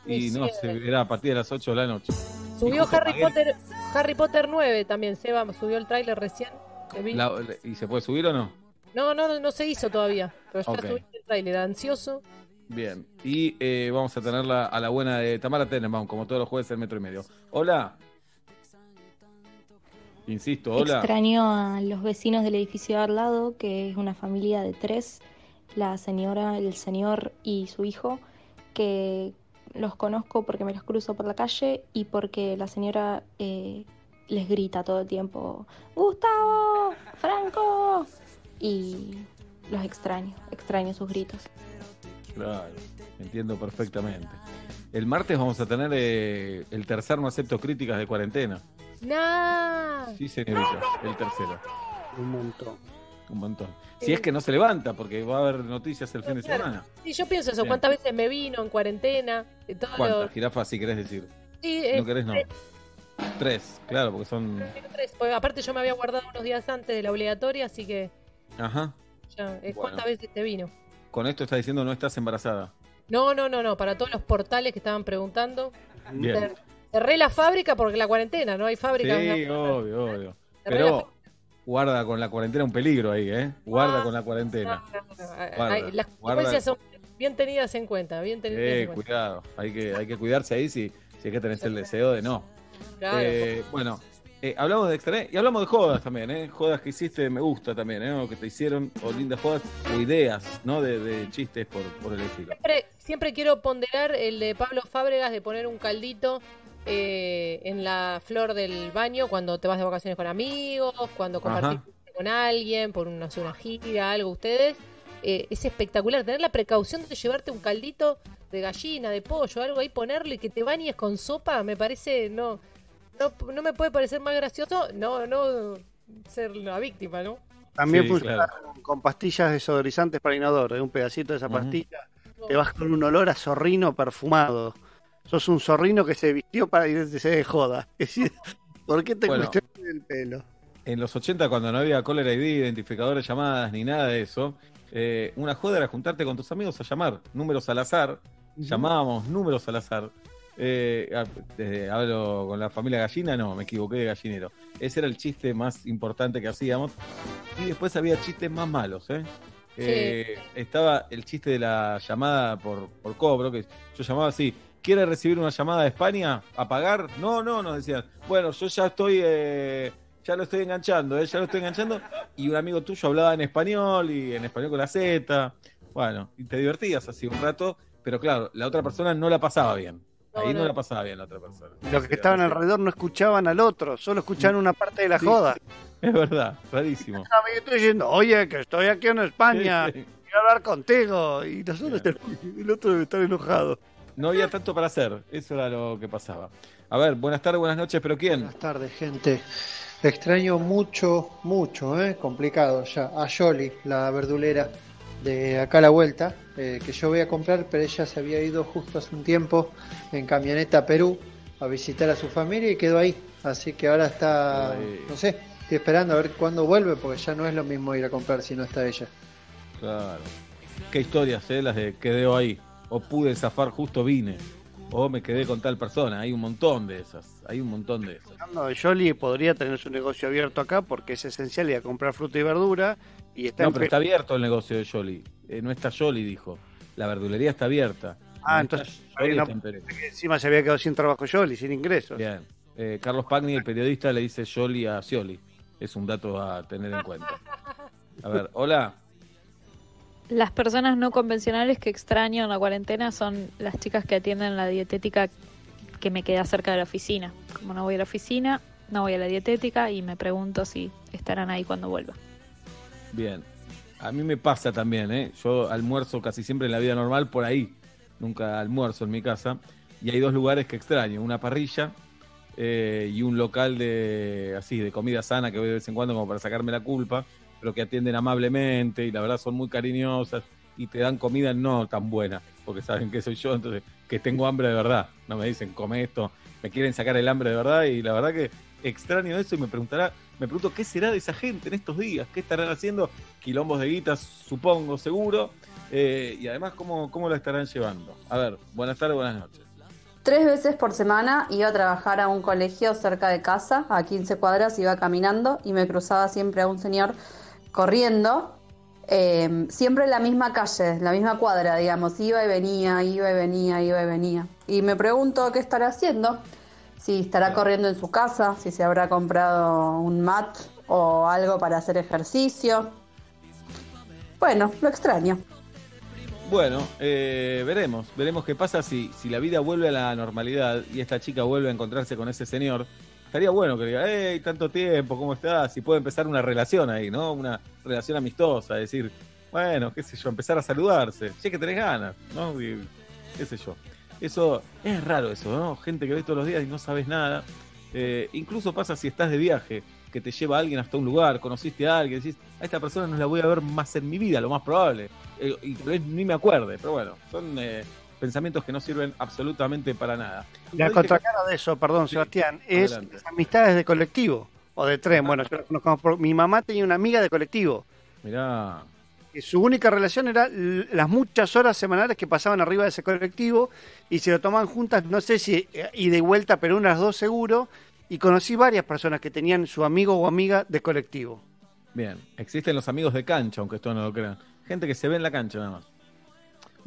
Y Sí, no sí. sé, era a partir de las 8 de la noche. Subió Harry pagué- Potter, Harry Potter 9 también, Seba, subió el tráiler recién. que vi. La- ¿Y se puede subir o no? No, no, no se hizo todavía, pero ya Ok. subí el tráiler, ansioso. Bien. Y eh, vamos a tenerla a la buena de Tamara Tenenbaum, como todos los jueves en Metro y Medio. Hola. Insisto, hola. Extraño a los vecinos del edificio de al lado, que es una familia de tres, la señora, el señor y su hijo, que los conozco porque me los cruzo por la calle y porque la señora eh, les grita todo el tiempo, Gustavo, Franco, y los extraño, extraño sus gritos. Claro, entiendo perfectamente. El martes vamos a tener eh, el tercer no acepto críticas de cuarentena. Nah. Sí, señorita, el tercero. Un montón. Un montón. Si es que no se levanta, porque va a haber noticias el fin de semana. Sí, yo pienso eso. ¿Cuántas veces me vino en cuarentena? Todo lo- ¿Cuántas jirafas si querés decir? Sí, eh, No querés, no. Tres, claro, porque son. tres. Porque aparte yo me había guardado unos días antes de la obligatoria, así que Ajá. ya. eh, Bueno. ¿Cuántas veces te vino? Con esto está diciendo no estás embarazada. No, no, no, no. Para todos los portales que estaban preguntando. Bien. Cer- Cerré la fábrica porque la cuarentena, no hay fábrica. Sí, obvio, obvio. Pero guarda con la cuarentena un peligro ahí, ¿eh? Guarda con la cuarentena. Guarda, Las consecuencias son bien tenidas en cuenta. Bien tenidas Eh, en cuenta. cuidado, hay que, hay que cuidarse ahí si, si hay que tener el deseo de no. Claro. Eh, bueno, eh, hablamos de extra y hablamos de jodas también, ¿eh? Jodas que hiciste me gusta también, ¿eh? O que te hicieron, o lindas jodas, o ideas, ¿no? De, de chistes por, por el estilo. Siempre, siempre quiero ponderar el de Pablo Fábregas de poner un caldito eh, en la flor del baño cuando te vas de vacaciones con amigos, cuando compartís con alguien, por una, una gira, algo ustedes. Eh, es espectacular tener la precaución de llevarte un caldito de gallina, de pollo, algo ahí, ponerle y que te bañes con sopa, me parece, no, no, no me puede parecer más gracioso, no, no ser la víctima, ¿no? También Sí, funciona claro. con, pastillas desodorizantes para inodoro, ¿eh? un pedacito de esa pastilla. Te vas con un olor a zorrino perfumado. Sos un zorrino que se vistió para irse de joda. (laughs) Es decir, ¿Por qué te Bueno. cuestionas el pelo? En los 80, cuando no había caller ID, identificadores de llamadas, ni nada de eso, eh, una joda era juntarte con tus amigos a llamar números al azar. Llamábamos números al azar. Eh, desde- hablo con la familia gallina, no, me equivoqué de gallinero. Ese era el chiste más importante que hacíamos. Y después había chistes más malos, ¿eh? Eh, estaba el chiste de la llamada por, por cobro, que yo llamaba así, ¿quiere recibir una llamada de España a pagar? No, no, nos decían, bueno, yo ya estoy, eh, ya lo estoy enganchando, ¿eh? ya lo estoy enganchando, y un amigo tuyo hablaba en español y en español con la Z, bueno, y te divertías así un rato, pero claro, la otra persona no la pasaba bien, ahí no, la pasaba bien la otra persona. Los que estaban alrededor no escuchaban al otro, solo escuchaban una parte de la Sí. joda. Es verdad, rarísimo. Me estoy diciendo, oye, que estoy aquí en España, Sí, sí. quiero hablar contigo. Y nosotros, el otro debe estar enojado. No había tanto para hacer, eso era lo que pasaba. A ver, buenas tardes, buenas noches, pero ¿quién? Buenas tardes, gente. Extraño mucho, mucho, ¿eh? complicado ya, a Yoli, la verdulera de acá a la vuelta, eh, que yo voy a comprar, pero ella se había ido justo hace un tiempo en camioneta a Perú a visitar a su familia y quedó ahí. Así que ahora está, Ay. no sé, estoy esperando a ver cuándo vuelve, porque ya no es lo mismo ir a comprar si no está ella. Claro. Qué historias, ¿eh? Las de quedé ahí. O pude zafar, justo vine. O me quedé con tal persona. Hay un montón de esas. Hay un montón de esas. No, Jolly podría tener su negocio abierto acá porque es esencial ir a comprar fruta y verdura. Y está No, pero está abierto el negocio de Jolly. Eh, no está Jolly, dijo. La verdulería está abierta. Ah, No entonces en Perú. Encima se había quedado sin trabajo Jolly, sin ingresos. Bien. Eh, Carlos Pagni, el periodista, le dice Jolly a Scioli. Es un dato a tener en cuenta. A ver, hola. Las personas no convencionales que extraño en la cuarentena son las chicas que atienden la dietética que me queda cerca de la oficina. Como no voy a la oficina, no voy a la dietética y me pregunto si estarán ahí cuando vuelva. Bien. A mí me pasa también, ¿eh? Yo almuerzo casi siempre en la vida normal por ahí. Nunca almuerzo en mi casa. Y hay dos lugares que extraño. Una parrilla eh, y un local de así de comida sana que voy de vez en cuando como para sacarme la culpa, pero que atienden amablemente y la verdad son muy cariñosas y te dan comida no tan buena, porque saben que soy yo, entonces que tengo hambre de verdad. No me dicen, come esto, me quieren sacar el hambre de verdad y la verdad que extraño eso y me preguntará, me pregunto qué será de esa gente en estos días, qué estarán haciendo, quilombos de guitas, supongo, seguro, eh, y además cómo, cómo la estarán llevando. A ver, buenas tardes, buenas noches. Tres veces por semana iba a trabajar a un colegio cerca de casa, a 15 cuadras, iba caminando y me cruzaba siempre a un señor corriendo, eh, siempre en la misma calle, la misma cuadra, digamos, iba y venía, iba y venía, iba y venía. Y me pregunto qué estará haciendo, si estará corriendo en su casa, si se habrá comprado un mat o algo para hacer ejercicio. Bueno, lo extraño. Bueno, eh, veremos, veremos qué pasa si, si la vida vuelve a la normalidad y esta chica vuelve a encontrarse con ese señor. Estaría bueno que diga, hey, tanto tiempo, ¿cómo estás? Y puede empezar una relación ahí, ¿no? Una relación amistosa, decir, bueno, qué sé yo, empezar a saludarse. Es que tenés ganas, ¿no? Y, qué sé yo. Eso es raro eso, ¿no? Gente que ves todos los días y no sabes nada. Eh, incluso pasa si estás de viaje, que te lleva alguien hasta un lugar, conociste a alguien, decís, a esta persona no la voy a ver más en mi vida, lo más probable. Eh, y tal vez ni me acuerde, pero bueno, son eh, pensamientos que no sirven absolutamente para nada. La contracara de eso, perdón, Sebastián, es adelante. las amistades de colectivo o de tren. Bueno, yo las conozco por- mi mamá tenía una amiga de colectivo. Mirá, que su única relación era las muchas horas semanales que pasaban arriba de ese colectivo y se lo tomaban juntas, no sé si eh, y de vuelta, pero unas dos seguro. Y conocí varias personas que tenían su amigo o amiga de colectivo. bien, existen los amigos de cancha, aunque esto no lo crean. Gente que se ve en la cancha nada más.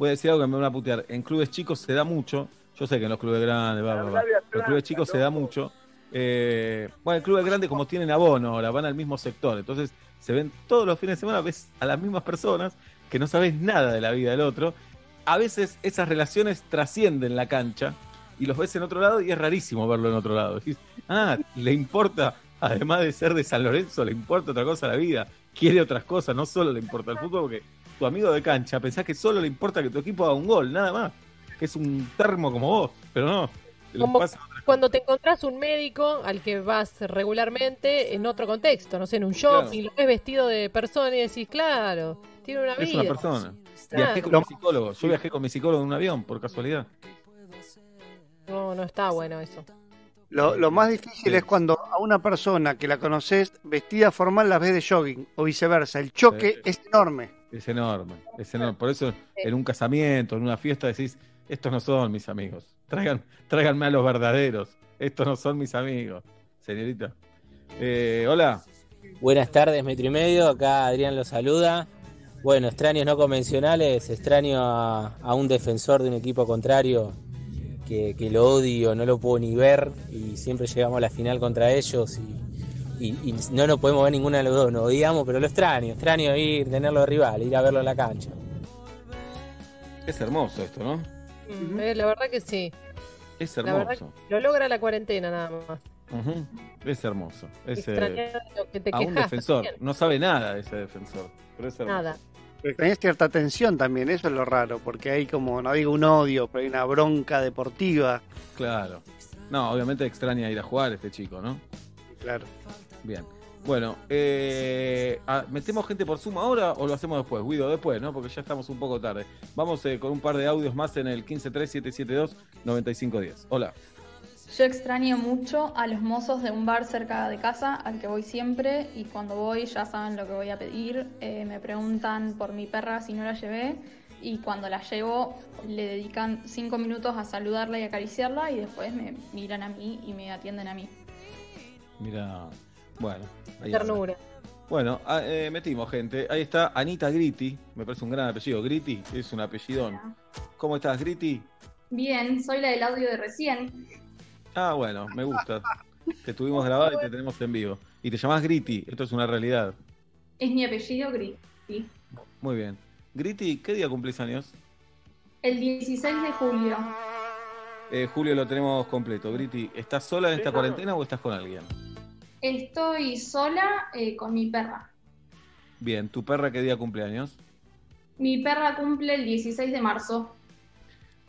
Voy a decir algo que me van a putear. En clubes chicos se da mucho. Yo sé que en los clubes grandes, va, va, va. Los clubes chicos se da mucho. Eh, bueno, el club grande como tienen abono ahora, van al mismo sector. Entonces se ven todos los fines de semana, ves a las mismas personas que no sabes nada de la vida del otro. A veces esas relaciones trascienden la cancha y los ves en otro lado y es rarísimo verlo en otro lado. Decís, ah, le importa, además de ser de San Lorenzo, le importa otra cosa a la vida. Quiere otras cosas, no solo le importa el fútbol, porque tu amigo de cancha pensás que solo le importa que tu equipo haga un gol, nada más. Que es un termo como vos, pero no. Como pasa cuando te encontrás un médico al que vas regularmente en otro contexto, no sé, en un shopping, lo ves vestido de persona y decís, claro, tiene una Es vida. una persona. Claro. Viajé con mi psicólogo. Yo viajé con mi psicólogo en un avión, por casualidad. No, no está bueno eso. Lo, lo más difícil es cuando a una persona que la conoces vestida formal la ves de jogging o viceversa. El choque Sí. es enorme. Es enorme, es enorme. Por eso en un casamiento, en una fiesta decís, estos no son mis amigos. Traigan, tráiganme a los verdaderos. Estos no son mis amigos. Señorita. Eh, hola. Buenas tardes, metro y medio. Acá Adrián lo saluda. Bueno, extraños no convencionales. Extraño a, a un defensor de un equipo contrario que, que lo odio, no lo puedo ni ver. Y siempre llegamos a la final contra ellos. Y, y- y no nos podemos ver ninguna de los dos. Nos odiamos, pero lo extraño. Extraño ir, tenerlo de rival, ir a verlo en la cancha. Es hermoso esto, ¿no? Mm, eh, la verdad que sí. Es hermoso. lo logra la cuarentena nada más. Es hermoso. Es, eh, que te a un defensor. también. No sabe nada ese defensor. Pero es hermoso. Nada. Pero tenés cierta tensión también, eso es lo raro, porque hay como, no digo un odio, pero hay una bronca deportiva. Claro. No, obviamente extraña ir a jugar este chico, ¿no? Claro. Bien. Bueno, eh, ah, ¿metemos gente por Zoom ahora o lo hacemos después? Guido, después, ¿no? Porque ya estamos un poco tarde. Vamos eh, con un par de audios más en el 153772-9510. Hola. Yo extraño mucho a los mozos de un bar cerca de casa al que voy siempre y cuando voy ya saben lo que voy a pedir. Eh, me preguntan por mi perra si no la llevé y cuando la llevo le dedican cinco minutos a saludarla y acariciarla y después me miran a mí y me atienden a mí. Mira, bueno. ahí Ternura. Bueno, ah, eh, metimos gente. Ahí está Anita Gritti. Me parece un gran apellido. Gritti es un apellidón. ¿Cómo estás, Gritti? Bien, soy la del audio de recién. Ah, bueno, me gusta. Te tuvimos grabado y te tenemos en vivo. Y te llamás Gritti. Esto es una realidad. Es mi apellido, Gris. Sí. Muy bien. Gritti, ¿qué día cumplís años? El 16 de julio. Eh, Julio lo tenemos completo. Gritti, ¿estás sola en esta cuarentena o estás con alguien? Estoy sola eh, con mi perra. Bien, ¿tu perra qué día cumpleaños? Mi perra cumple el 16 de marzo.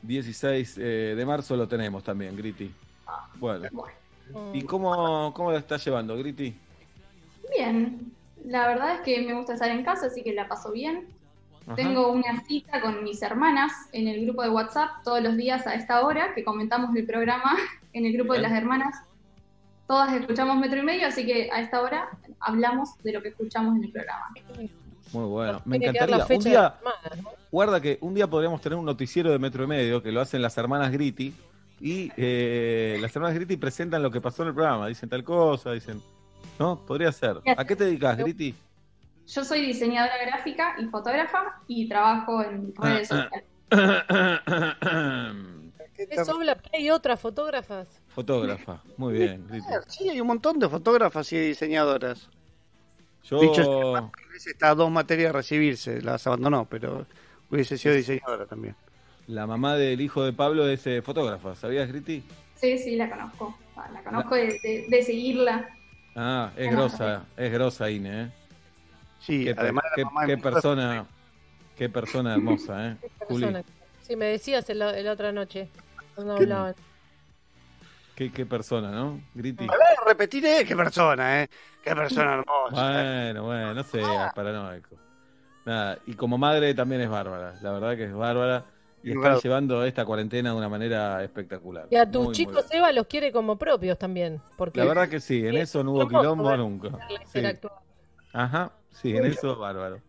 16 eh, de marzo lo tenemos también, Gritti. Bueno. Bueno. ¿Y cómo, cómo la estás llevando, Gritti? Bien, la verdad es que me gusta estar en casa, así que la paso bien. Ajá. Tengo una cita con mis hermanas en el grupo de WhatsApp todos los días a esta hora, que comentamos el programa (laughs) en el grupo de las hermanas. Todas escuchamos metro y medio, así que a esta hora hablamos de lo que escuchamos en el programa. Muy bueno. Me la encantaría. Un día, de las guarda que un día podríamos tener un noticiero de metro y medio que lo hacen las hermanas Gritti. Y eh, las hermanas Gritti presentan lo que pasó en el programa. Dicen tal cosa, dicen. ¿No? Podría ser. ¿A qué te dedicas, Gritti? Yo soy diseñadora gráfica y fotógrafa y trabajo en redes sociales. (coughs) Eso habla, que hay otras fotógrafas. Fotógrafa. Muy bien, Gritti. Sí, hay un montón de fotógrafas y diseñadoras. Yo. Dicho sea, está a dos materias a recibirse, las abandonó, pero hubiese sido diseñadora también. La mamá del hijo de Pablo es eh, fotógrafa, ¿sabías, Gritti? Sí, sí, la conozco. Ah, La conozco de, de- de seguirla. Ah, es grosa, es grosa Ine, ¿eh? Sí, qué, además qué- la persona, qué persona hermosa, ¿eh? (laughs) Juli. Persona. Sí, me decías el- la, la otra noche. No hablaban. Qué, qué persona, ¿no? Griti. A ver, repetiré, qué persona, ¿eh? Qué persona hermosa. Bueno, bueno, no seas paranoico. Nada, y como madre también es bárbara, la verdad que es bárbara. Y está Claro. llevando esta cuarentena de una manera espectacular. Y a tus muy chicos, Eva, los quiere como propios también. Porque La verdad que sí, en eso no hubo quilombo nunca. Sí. Ajá, sí, en eso bárbaro.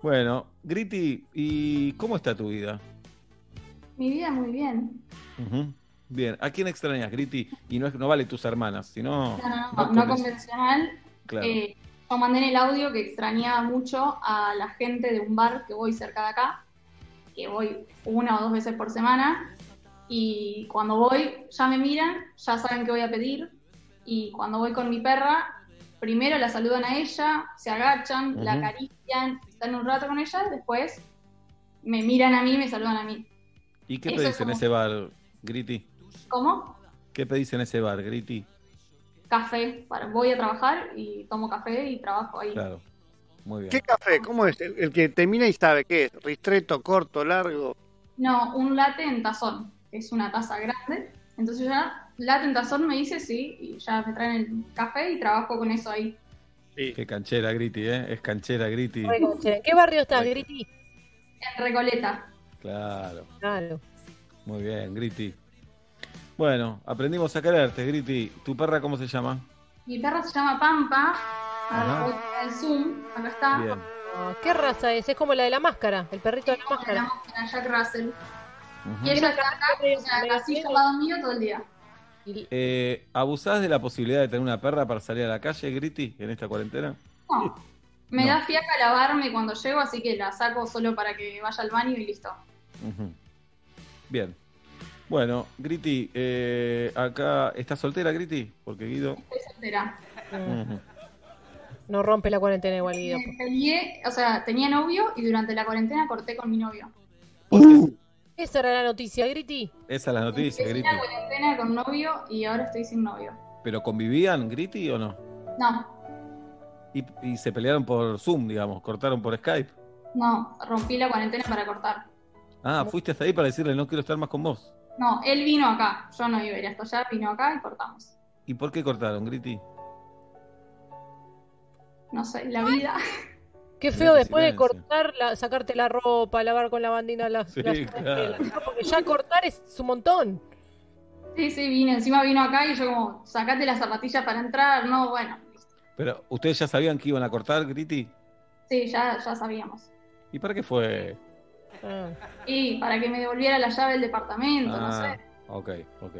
Bueno, Griti, ¿y cómo está tu vida? Mi vida muy bien. Ujú. Bien, ¿a quién extrañas, Griti? Y no, es, no vale tus hermanas, sino... No, no, no, no no convenci- convencional. Claro. Eh, yo mandé en el audio que extrañaba mucho a la gente de un bar que voy cerca de acá, que voy una o dos veces por semana, y cuando voy ya me miran, ya saben qué voy a pedir, y cuando voy con mi perra, primero la saludan a ella, se agachan, la acarician, están un rato con ella, después me miran a mí y me saludan a mí. ¿Y qué eso pedís es en como- ese bar, Griti? ¿Cómo? ¿Qué pedís en ese bar, Griti? Café. Voy a trabajar y tomo café y trabajo ahí. Claro, muy bien. ¿Qué café? ¿Cómo es? El, el que termina y sabe qué es. Ristreto, corto, largo. No, un latte en tazón, que es una taza grande. Entonces ya, latte en tazón me dice sí, y ya me traen el café y trabajo con eso ahí. Qué canchera, Griti, ¿eh? Es canchera, Griti. Re canchera. ¿En qué barrio estás, Griti? En Recoleta. Claro, Claro. muy bien, Griti. Bueno, aprendimos a quererte, Griti. ¿Tu perra cómo se llama? Mi perra se llama Pampa. Ajá. Ahora al Zoom, acá está. Bien. Ah, ¿Qué raza es? Es como la de la máscara, el perrito de la La máscara. máscara Jack Russell. Y ella está acá, o sea, así al lado mío todo el día. Eh, ¿Abusás de la posibilidad de tener una perra para salir a la calle, Griti, en esta cuarentena? No. Me No. da fiaca lavarme cuando llego, así que la saco solo para que vaya al baño y listo. Ujú. Bien. Bueno, Griti, eh, acá. ¿Estás soltera, Griti? Porque Guido. Estoy soltera. No rompe la cuarentena igual, Guido. Me peleé, o sea, tenía novio y durante la cuarentena corté con mi novio. Esa era la noticia, Griti. Esa es la noticia, Griti. la cuarentena con novio y ahora estoy sin novio. ¿Pero convivían, Griti, o no? No, Y, y se pelearon por Zoom, digamos, cortaron por Skype. no, rompí la cuarentena para cortar. Ah, fuiste hasta ahí para decirle no quiero estar más con vos. No, él vino acá, yo no iba a ir hasta allá, vino acá y cortamos. ¿Y por qué cortaron, Griti? No sé, la vida. (laughs) Qué feo después de cortar, la- sacarte la ropa, lavar con la bandina las, Sí, las (laughs) claro. ¿no? Porque ya cortar es un montón. Sí, sí, vino, encima vino acá y yo como, sacate las zapatillas para entrar, no, bueno, Pero, ¿ustedes ya sabían que iban a cortar, Griti? sí, ya, ya sabíamos. ¿Y para qué fue? Y para que me devolviera la llave del departamento, no Ah, sé, ok, ok.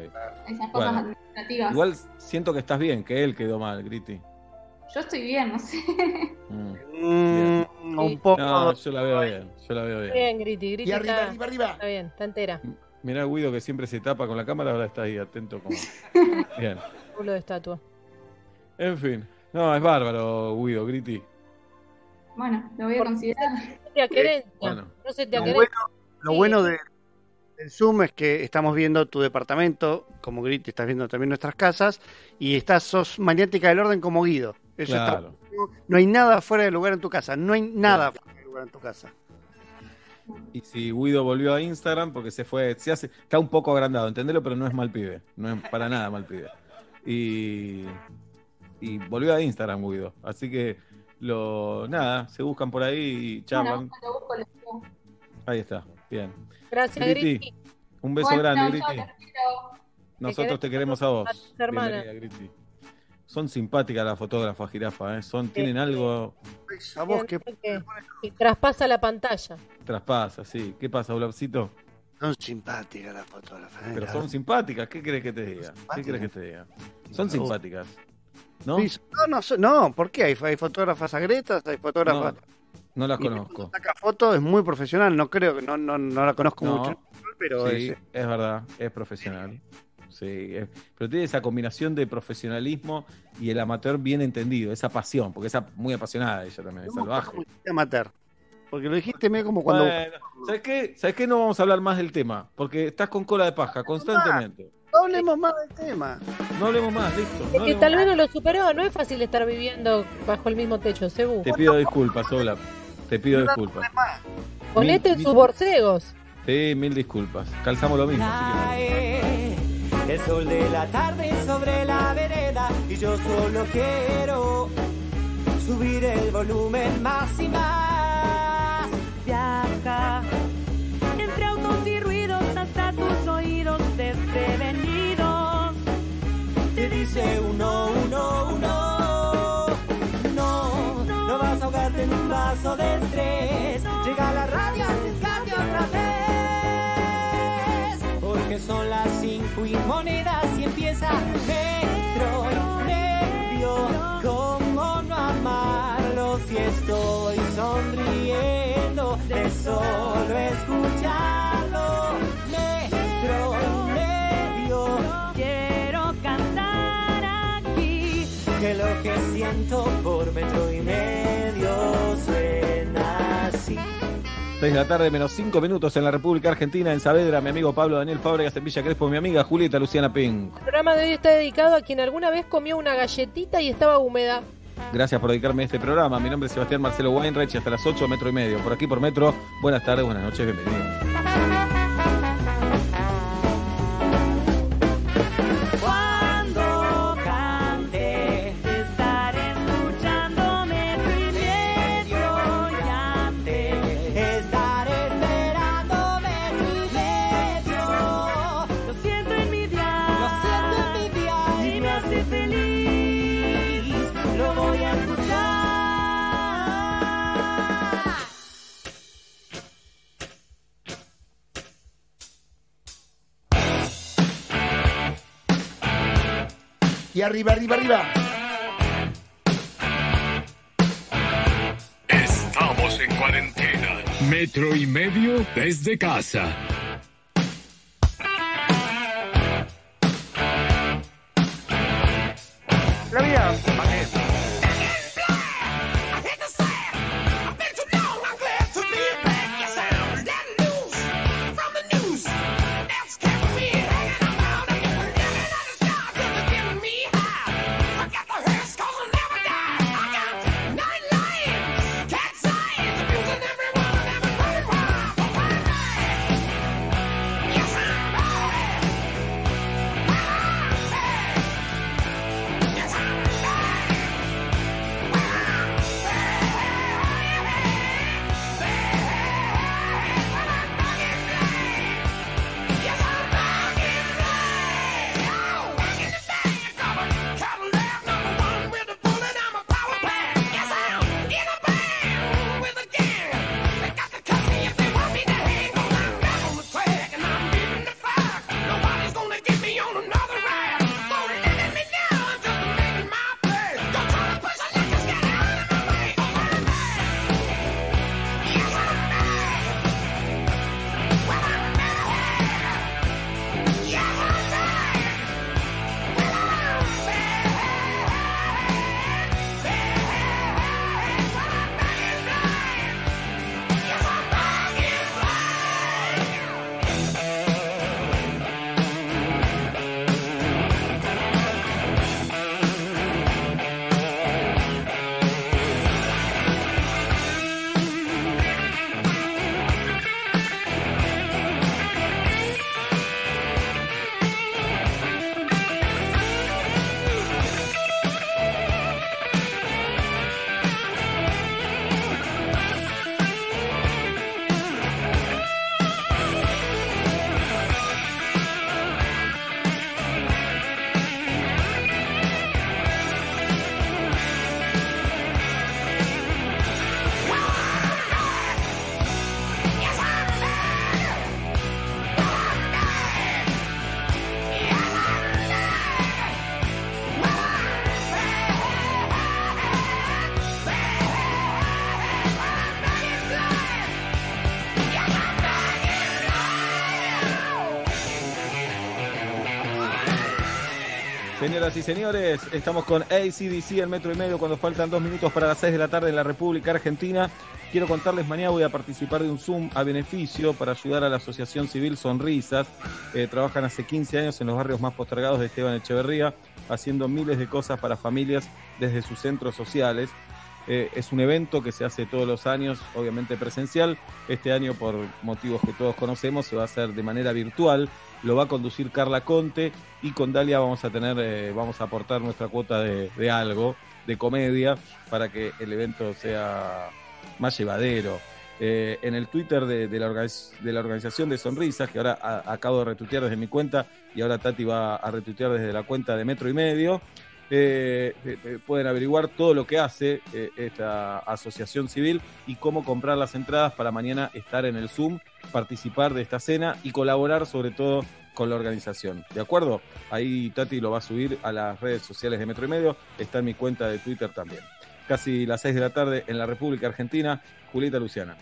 esas cosas Bueno. administrativas. Igual siento que estás bien, que él quedó mal, Griti. Yo estoy bien, no sé. Mm. Mm, un poco. No, yo la veo bien, yo la veo bien. Bien, Griti, Griti Y arriba, está, arriba, arriba. está bien, está entera. Mirá Guido que siempre se tapa con la cámara, ahora está ahí atento como... (laughs) Bien. Culo de estatua. En fin. No, es bárbaro, Guido, Griti. Bueno, lo voy a considerar. Querencia. bueno. No se te Lo bueno, lo bueno de, del Zoom es que estamos viendo tu departamento, como Grit, estás viendo también nuestras casas, y estás, sos maniática del orden como Guido. Eso está- Claro. no hay nada fuera de lugar en tu casa, no hay nada fuera de lugar en tu casa. Y si Guido volvió a Instagram, porque se fue, se hace, está un poco agrandado, entendelo, pero no es mal pibe. No es para nada mal pibe. Y, y volvió a Instagram, Guido. Así que lo nada, se buscan por ahí y charlan. Bueno, lo busco, lo busco. Ahí está, bien. Gracias, Griti, Griti. un beso Bueno, grande, Griti. Nosotros te queremos a a vos. Bienvenida, Griti. Son simpáticas las fotógrafas, jirafa, ¿eh? Son, tienen algo, A vos que Que- que traspasa la pantalla. traspasa, sí. ¿Qué pasa, Olafcito? son simpáticas las fotógrafas. ¿eh? Pero son simpáticas, ¿qué crees que te diga? ¿Qué crees que te diga? Son simpáticas. ¿No? Sí, no, no, no, ¿por qué? Hay, hay fotógrafas agretas, hay fotógrafas. No las conozco. Saca fotos, es muy profesional, no creo que no, no, no la conozco No, mucho, pero sí, es- es verdad, es profesional. Sí, es- pero tiene esa combinación de profesionalismo y el amateur bien entendido, esa pasión, porque es muy apasionada ella también, es salvaje. amateur. Porque lo dijiste medio como cuando. Bueno, ¿sabes qué? ¿Sabes qué? No vamos a hablar más del tema, porque estás con cola de paja constantemente. No hablemos más del tema. No hablemos más, listo. no Es que tal vez no lo superó. No es fácil estar viviendo bajo el mismo techo, Cebu. Te pido disculpas, Olaf. Te pido disculpas. Ponete en sus borcegos. Sí, mil disculpas. Calzamos lo mismo. no. El sol de la tarde sobre la vereda y yo solo quiero subir el volumen más y más. Viaja Uno, uno, uno. No, no vas a ahogarte en un vaso de estrés. Llega la radio, arriesgate otra vez. Porque son las cinco y monedas y empieza metro medio. ¿Cómo no amarlo si estoy sonriendo de solo escucharlo? Que lo que siento por metro y medio suena así. 6 de la tarde, menos 5 minutos en la República Argentina, en Saavedra, mi amigo Pablo Daniel Fábregas, en Villa Crespo, mi amiga Julieta Luciana Pink. El programa de hoy está dedicado a quien alguna vez comió una galletita y estaba húmeda. Gracias por dedicarme a este programa. Mi nombre es Sebastián Marcelo Weinreich y hasta las 8, metro y medio. Por aquí por metro. Buenas tardes, buenas noches, bienvenidos. Y arriba, arriba, arriba. Estamos en cuarentena. Metro y medio desde casa. La vida. Y señores, estamos con ACDC el metro y medio cuando faltan dos minutos para las 6 de la tarde en la República Argentina. Quiero contarles, mañana voy a participar de un Zoom a beneficio para ayudar a la Asociación Civil Sonrisas. Eh, trabajan hace 15 años en los barrios más postergados de Esteban Echeverría, haciendo miles de cosas para familias desde sus centros sociales. Eh, es un evento que se hace todos los años, obviamente presencial. Este año, por motivos que todos conocemos, se va a hacer de manera virtual. Lo va a conducir Carla Conte y con Dalia vamos a tener, eh, vamos a aportar nuestra cuota de, algo, de comedia, para que el evento sea más llevadero. Eh, en el Twitter de, la de la organización de Sonrisas, que ahora acabo de retuitear desde mi cuenta y ahora Tati va a retuitear desde la cuenta de Metro y Medio, eh, eh, eh, pueden averiguar todo lo que hace esta asociación civil y cómo comprar las entradas para mañana estar en el Zoom, participar de esta cena y colaborar sobre todo con la organización. ¿De acuerdo? Ahí Tati lo va a subir a las redes sociales de Metro y Medio, está en mi cuenta de Twitter también. Casi las 6 de la tarde en la República Argentina, Julieta Luciana.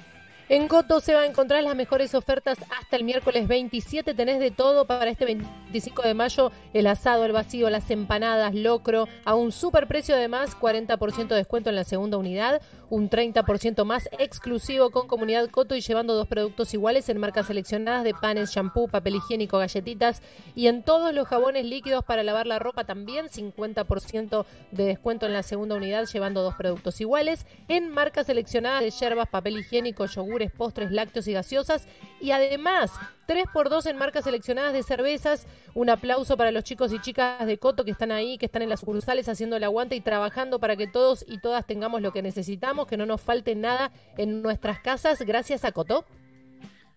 En Coto se va a encontrar las mejores ofertas hasta el miércoles 27. Tenés de todo para este 25 de mayo: el asado, el vacío, las empanadas, locro, a un super precio además, 40% de descuento en la segunda unidad, un 30% más exclusivo con Comunidad Coto y llevando dos productos iguales en marcas seleccionadas de panes, shampoo, papel higiénico, galletitas y en todos los jabones líquidos para lavar la ropa también, 50% de descuento en la segunda unidad llevando dos productos iguales en marcas seleccionadas de yerbas, papel higiénico, yogures, postres, lácteos y gaseosas. Y además 3x2 en marcas seleccionadas de cervezas. Un aplauso para los chicos y chicas de Coto que están ahí, que están en las sucursales haciendo el aguante y trabajando para que todos y todas tengamos lo que necesitamos, que no nos falte nada en nuestras casas gracias a Coto.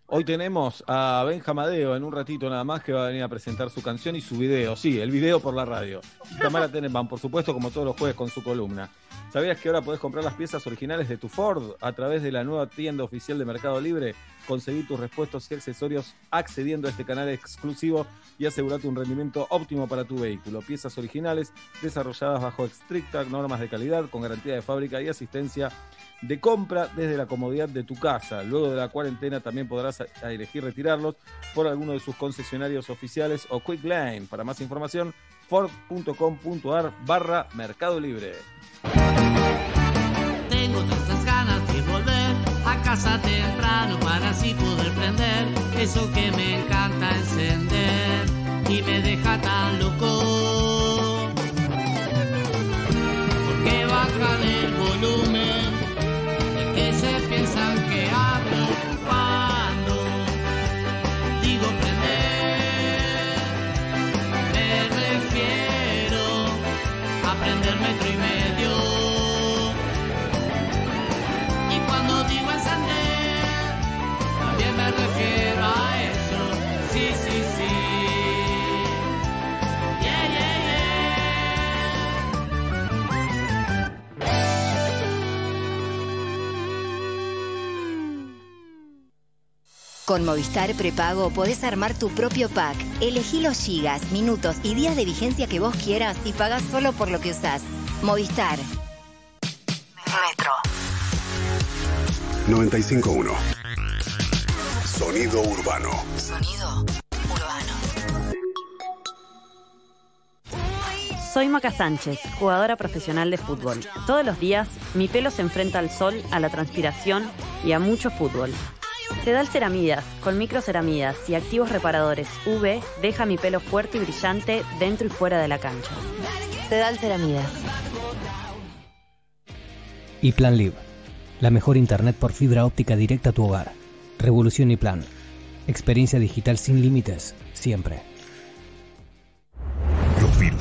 Hoy tenemos a Benja Madeo en un ratito nada más que va a venir a presentar su canción y su video. Sí, el video por la radio. Y (laughs) Tamara Tenenbaum, por supuesto, como todos los jueves con su columna. ¿Sabías que ahora podés comprar las piezas originales de tu Ford a través de la nueva tienda oficial de Mercado Libre? Conseguí tus repuestos y accesorios accediendo a este canal exclusivo y asegurate un rendimiento óptimo para tu vehículo. Piezas originales desarrolladas bajo estrictas normas de calidad, con garantía de fábrica y asistencia de compra desde la comodidad de tu casa. Luego de la cuarentena también podrás a- a elegir retirarlos por alguno de sus concesionarios oficiales o Quick Lane. Para más información, ford.com.ar barra Mercado Libre. Tengo tantas ganas de volver a casa para así poder prender eso que me encanta encender y me deja tan loco. Con Movistar Prepago podés armar tu propio pack. Elegí los gigas, minutos y días de vigencia que vos quieras y pagás solo por lo que usás. Movistar. Metro. 951. Sonido urbano. Sonido Soy Maca Sánchez, jugadora profesional de fútbol. Todos los días mi pelo se enfrenta al sol, a la transpiración y a mucho fútbol. Sedal Ceramidas, con microceramidas y activos reparadores UV, deja mi pelo fuerte y brillante dentro y fuera de la cancha. Sedal Ceramidas. Y Plan Live, la mejor internet por fibra óptica directa a tu hogar. Revolución y Plan. Experiencia digital sin límites, siempre.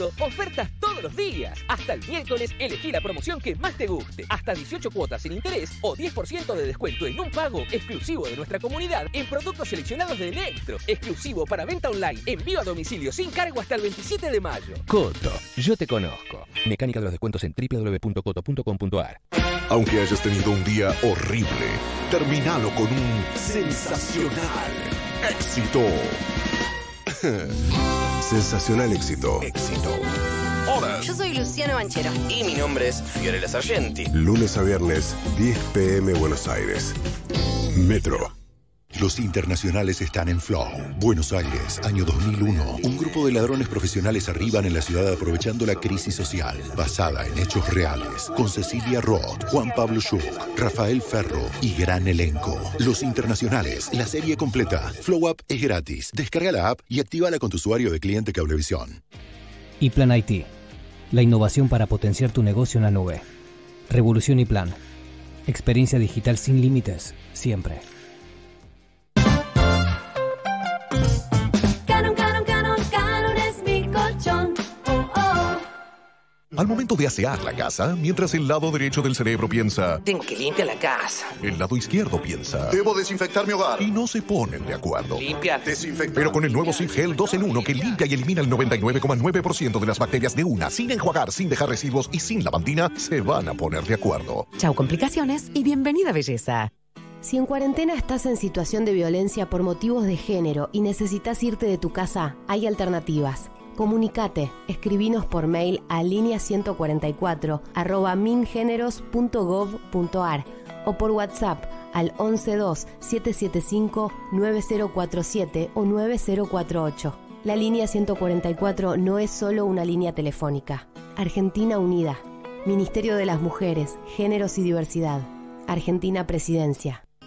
Ofertas todos los días. Hasta el miércoles elegí la promoción que más te guste. Hasta 18 cuotas sin interés o 10% de descuento en un pago exclusivo de nuestra comunidad en productos seleccionados de Electro. Exclusivo para venta online. Envío a domicilio sin cargo hasta el 27 de mayo. Coto, yo te conozco. Mecánica de los descuentos en www.coto.com.ar. Aunque hayas tenido un día horrible, terminalo con un sensacional éxito. (laughs) sensacional éxito. Éxito. Hola. Yo soy Luciano Banchero. Y mi nombre es Fiorella Sargenti. Lunes a viernes, 10 pm Buenos Aires. Metro. Los internacionales están en Flow. Buenos Aires, año 2001. Un grupo de ladrones profesionales arriban en la ciudad aprovechando la crisis social, basada en hechos reales, con Cecilia Roth, Juan Pablo Schuch, Rafael Ferro y gran elenco. Los internacionales, la serie completa. Flow App es gratis. Descarga la app y actívala con tu usuario de cliente Cablevisión. Y Plan IT, la innovación para potenciar tu negocio en la nube. Revolución y Plan. Experiencia digital sin límites, siempre. Al momento de asear la casa, mientras el lado derecho del cerebro piensa, Tengo que limpiar la casa. el lado izquierdo piensa, Debo desinfectar mi hogar. y no se ponen de acuerdo. Limpiar. Desinfectar. Pero con el nuevo Sif Gel 2 en 1 que limpia y elimina el 99,9% de las bacterias de una, sin enjuagar, sin dejar residuos y sin lavandina, se van a poner de acuerdo. Chau complicaciones y bienvenida belleza. Si en cuarentena estás en situación de violencia por motivos de género y necesitas irte de tu casa, hay alternativas. Comunicate, escribinos por mail a línea 144 arroba mingeneros.gov.ar o por WhatsApp al 112 775 9047 o 9048. La línea 144 no es solo una línea telefónica. Argentina Unida. Ministerio de las Mujeres, Géneros y Diversidad. Argentina Presidencia.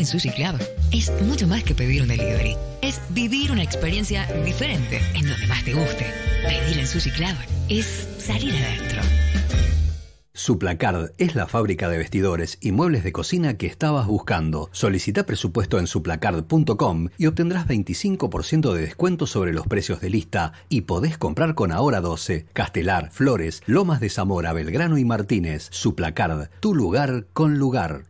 En Sushi Club es mucho más que pedir un delivery. Es vivir una experiencia diferente en donde más te guste. Pedir en Sushi Club es salir adentro. Suplacard es la fábrica de vestidores y muebles de cocina que estabas buscando. Solicita presupuesto en suplacard.com y obtendrás 25% de descuento sobre los precios de lista y podés comprar con Ahora 12, Castelar, Flores, Lomas de Zamora, Belgrano y Martínez. Suplacard, tu lugar con lugar.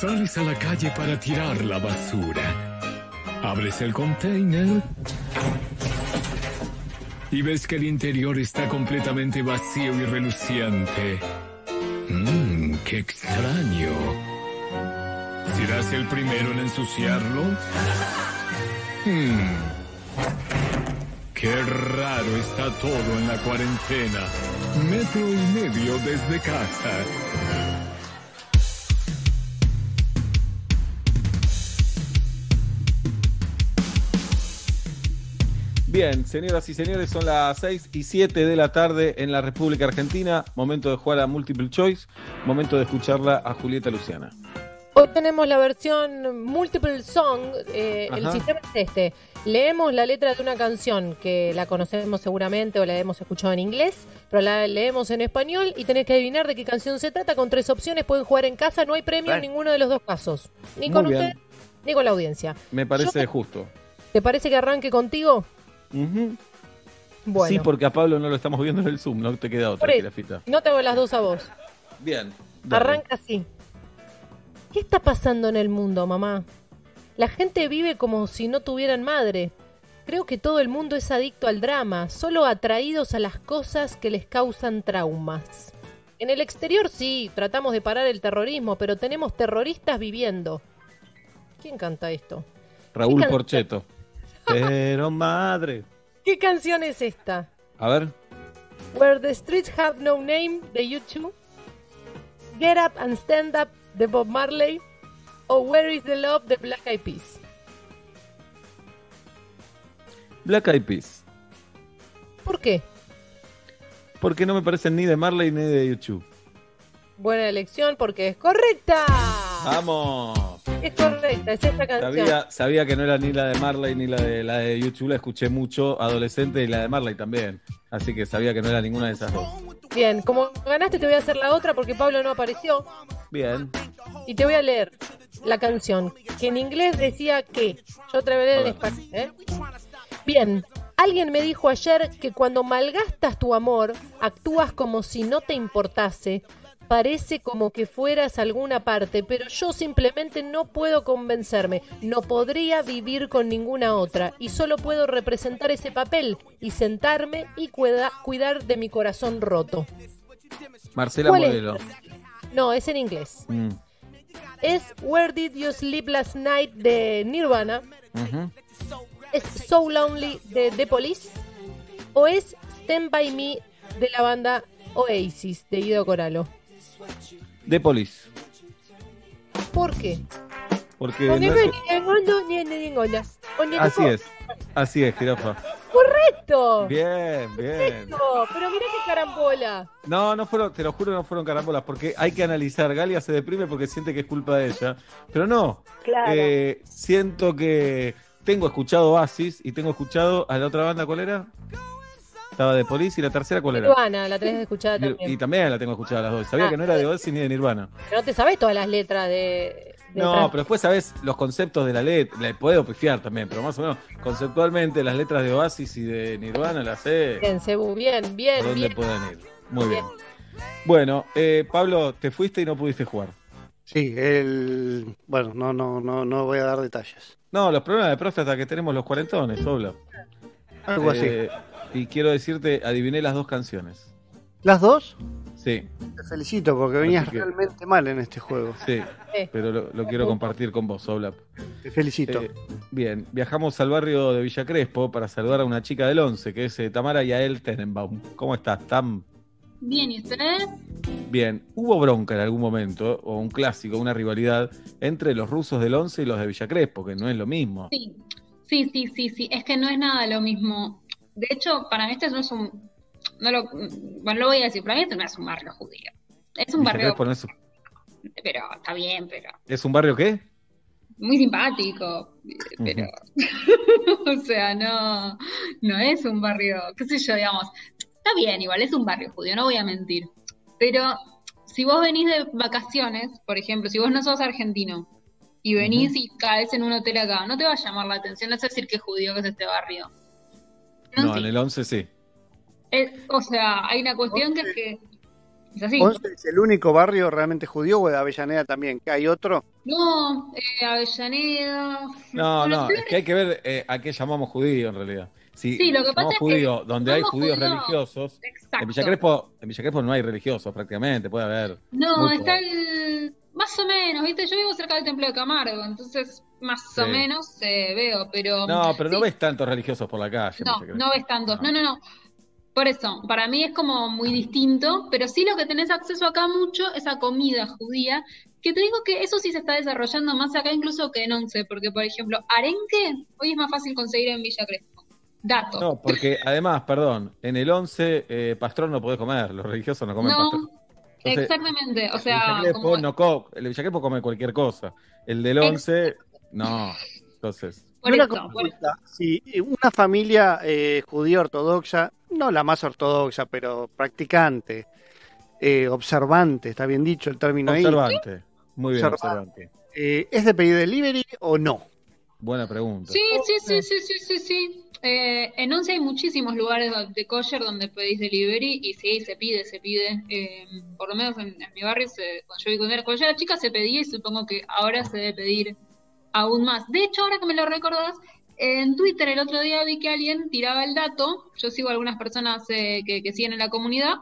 Sales a la calle para tirar la basura. Abres el container y ves que el interior está completamente vacío y reluciente. Mmm, qué extraño. ¿Serás el primero en ensuciarlo? Hmm. Qué raro está todo en la cuarentena. Metro y medio desde casa. Bien, señoras y señores, son las 6 y 7 de la tarde en la República Argentina. Momento de jugar a Multiple Choice. Momento de escucharla a Julieta Luciana. Hoy tenemos la versión Multiple Song. eh, el sistema es este. Leemos la letra de una canción que la conocemos seguramente o la hemos escuchado en inglés, pero la leemos en español y tenés que adivinar de qué canción se trata con tres opciones. Pueden jugar en casa, no hay premio en ninguno de los dos casos. Ni Muy con bien. usted ni con la audiencia. Me parece Yo- justo. ¿Te parece que arranque contigo? Bueno, Sí, porque a Pablo no lo estamos viendo en el Zoom, no te queda otra, eso. Jirafita. no te hago las dos a vos. Bien. dale. Arranca así. ¿Qué está pasando en el mundo, mamá? La gente vive como si no tuvieran madre. Creo que todo el mundo es adicto al drama, solo atraídos a las cosas que les causan traumas. En el exterior sí, tratamos de parar el terrorismo, pero tenemos terroristas viviendo. ¿Quién canta esto? Raúl ¿Qué can- Porcheto. Pero madre. ¿Qué canción es esta? A ver. Where the Streets Have No Name de YouTube. Get Up and Stand Up de Bob Marley. O Where is the Love de Black Eyed Peas. Black Eyed Peas. ¿Por qué? Porque no me parecen ni de Marley ni de YouTube. Buena elección porque es correcta. ¡Vamos! Es correcta, es esta canción. Sabía, sabía que no era ni la de Marley ni la de la de YouTube, la escuché mucho adolescente y la de Marley también. Así que sabía que no era ninguna de esas dos. Bien, como ganaste te voy a hacer la otra porque Pablo no apareció. Bien. Y te voy a leer la canción, que en inglés decía que. Yo vez en español, ¿eh? Bien, alguien me dijo ayer que cuando malgastas tu amor, actúas como si no te importase. Parece como que fueras a alguna parte, pero yo simplemente no puedo convencerme. No podría vivir con ninguna otra y solo puedo representar ese papel y sentarme y cuida- cuidar de mi corazón roto. Marcela. Modelo. No, es en inglés. Mm, Es Where Did You Sleep Last Night de Nirvana. ¿Es So Lonely de The Police? ¿O es Stand By Me de la banda Oasis de Guido Coralo? De Police. ¿Por qué? Porque no ni así es. Así es, jirafa. ¡Correcto! Bien, bien. No, pero mira qué carambola. No, no fueron, te lo juro, no fueron carambolas, porque hay que analizar. Galia se deprime porque siente que es culpa de ella. Pero no. Claro. Eh, siento que tengo escuchado Oasis y tengo escuchado a la otra banda, ¿cuál era? Estaba de Police y la tercera, ¿cuál era? Nirvana, la tenés escuchada Y, también. y también la tengo escuchada las dos. Sabía Ah, que no era de Oasis ni de Nirvana. Pero no te sabes todas las letras de. de No, pero después sabes los conceptos de la letra. Le puedo pifiar también, pero más o menos conceptualmente las letras de Oasis y de Nirvana las sé. Bien, Cebu, bien, bien, ¿Por dónde bien. pueden ir? Muy bien. Bueno, eh, Pablo, te fuiste y no pudiste jugar. Sí, el. Bueno, no, no, no, no voy a dar detalles. No, los problemas de próstata que tenemos los cuarentones, Obla. Algo así. Y quiero decirte, adiviné las dos canciones. ¿Las dos? Sí, Te felicito porque venías que- realmente mal en este juego. sí. Pero lo, lo quiero compartir con vos, Obla. Te felicito. Eh, bien, viajamos al barrio de Villa Crespo para saludar a una chica del 11, que es eh, Tamara Yael Tenenbaum. ¿Cómo estás, Tam? Bien, ¿y ustedes? Bien, hubo bronca en algún momento, o un clásico, una rivalidad entre los rusos del 11 y los de Villa Crespo, que no es lo mismo. Sí, sí, sí, sí, sí. Es que no es nada lo mismo. De hecho, para mí este no es un... No lo, bueno, lo voy a decir, para mí este no es un barrio judío. Es un barrio... Es, Pero está bien, pero... ¿es un barrio qué? Muy simpático. Pero... (laughs) o sea, no... No es un barrio... qué sé yo, digamos. Está bien, igual, es un barrio judío, no voy a mentir. Pero si vos venís de vacaciones, por ejemplo, si vos no sos argentino y venís y caes en un hotel acá, no te va a llamar la atención, no es decir que es judío que es este barrio. No, sí. en el 11 sí. Es- o sea, hay una cuestión que es que es así. ¿Once es el único barrio realmente judío o de Avellaneda también? ¿Que hay otro? No, eh, Avellaneda. No, no, es que hay que ver eh, a qué llamamos judío en realidad. Si Sí, lo que pasa es que donde hay judíos judíos- religiosos, Exacto. en Villa Crespo, en Villa Crespo no hay religiosos prácticamente, puede haber. No, está poco. el. Más o menos, ¿viste? Yo vivo cerca del Templo de Camargo, entonces más o menos eh, veo, pero. No, pero no ves tantos religiosos por la calle. No, no ves tantos. No, no, no. Por eso, para mí es como muy distinto, pero sí lo que tenés acceso acá mucho es a comida judía, que te digo que eso sí se está desarrollando más acá incluso que en Once, porque por ejemplo, arenque hoy es más fácil conseguir en Villa Crespo. Dato. No, porque además, perdón, en el 11 eh, pastrón no podés comer, los religiosos no comen No, pastrón. Entonces, exactamente. O el sea, Crespo como- no co- el Villa Crespo come cualquier cosa. El del 11, no. Entonces, por Una eso, por- una familia eh, judía ortodoxa, no la más ortodoxa, pero practicante, eh, observante, está bien dicho el término ahí. observante. Muy bien, Observante. observante. Eh, ¿Es de pedir delivery o no? Buena pregunta. Sí, sí, sí, sí, sí, sí, sí. Eh, en Once hay muchísimos lugares de kosher donde pedís delivery y sí, se pide, se pide. Eh, por lo menos en, mi barrio, se, cuando, yo, vi- era- cuando yo era chica se pedía y supongo que ahora se debe pedir aún más. De hecho, ahora que me lo recordás, en Twitter el otro día vi que alguien tiraba el dato, yo sigo algunas personas eh, que, siguen en la comunidad,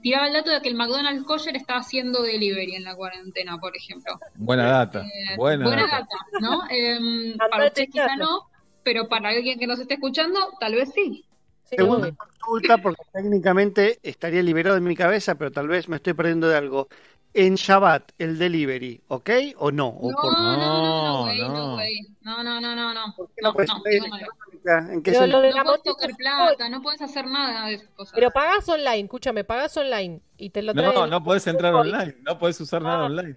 tiraba el dato de que el McDonald's kosher está haciendo delivery en la cuarentena, por ejemplo. Buena data. Eh, Buena, data. data, ¿no? (laughs) Em, para usted quizá no, pero para alguien que nos esté escuchando, tal vez sí. Segunda consulta, porque técnicamente estaría liberado de mi cabeza, pero tal vez me estoy perdiendo de algo. En Shabbat el delivery, ¿ok? ¿O no? ¿O No, por- no, no, no, güey, no. no. No, no, no, no, no. No, no, no, no. ¿En qué Pero sentido? lo de No la puedes tocar plata, no puedes hacer nada de esas cosas. Pero pagás online, escúchame, pagás online y te lo traen. No, no podés entrar online, no podés usar nada online.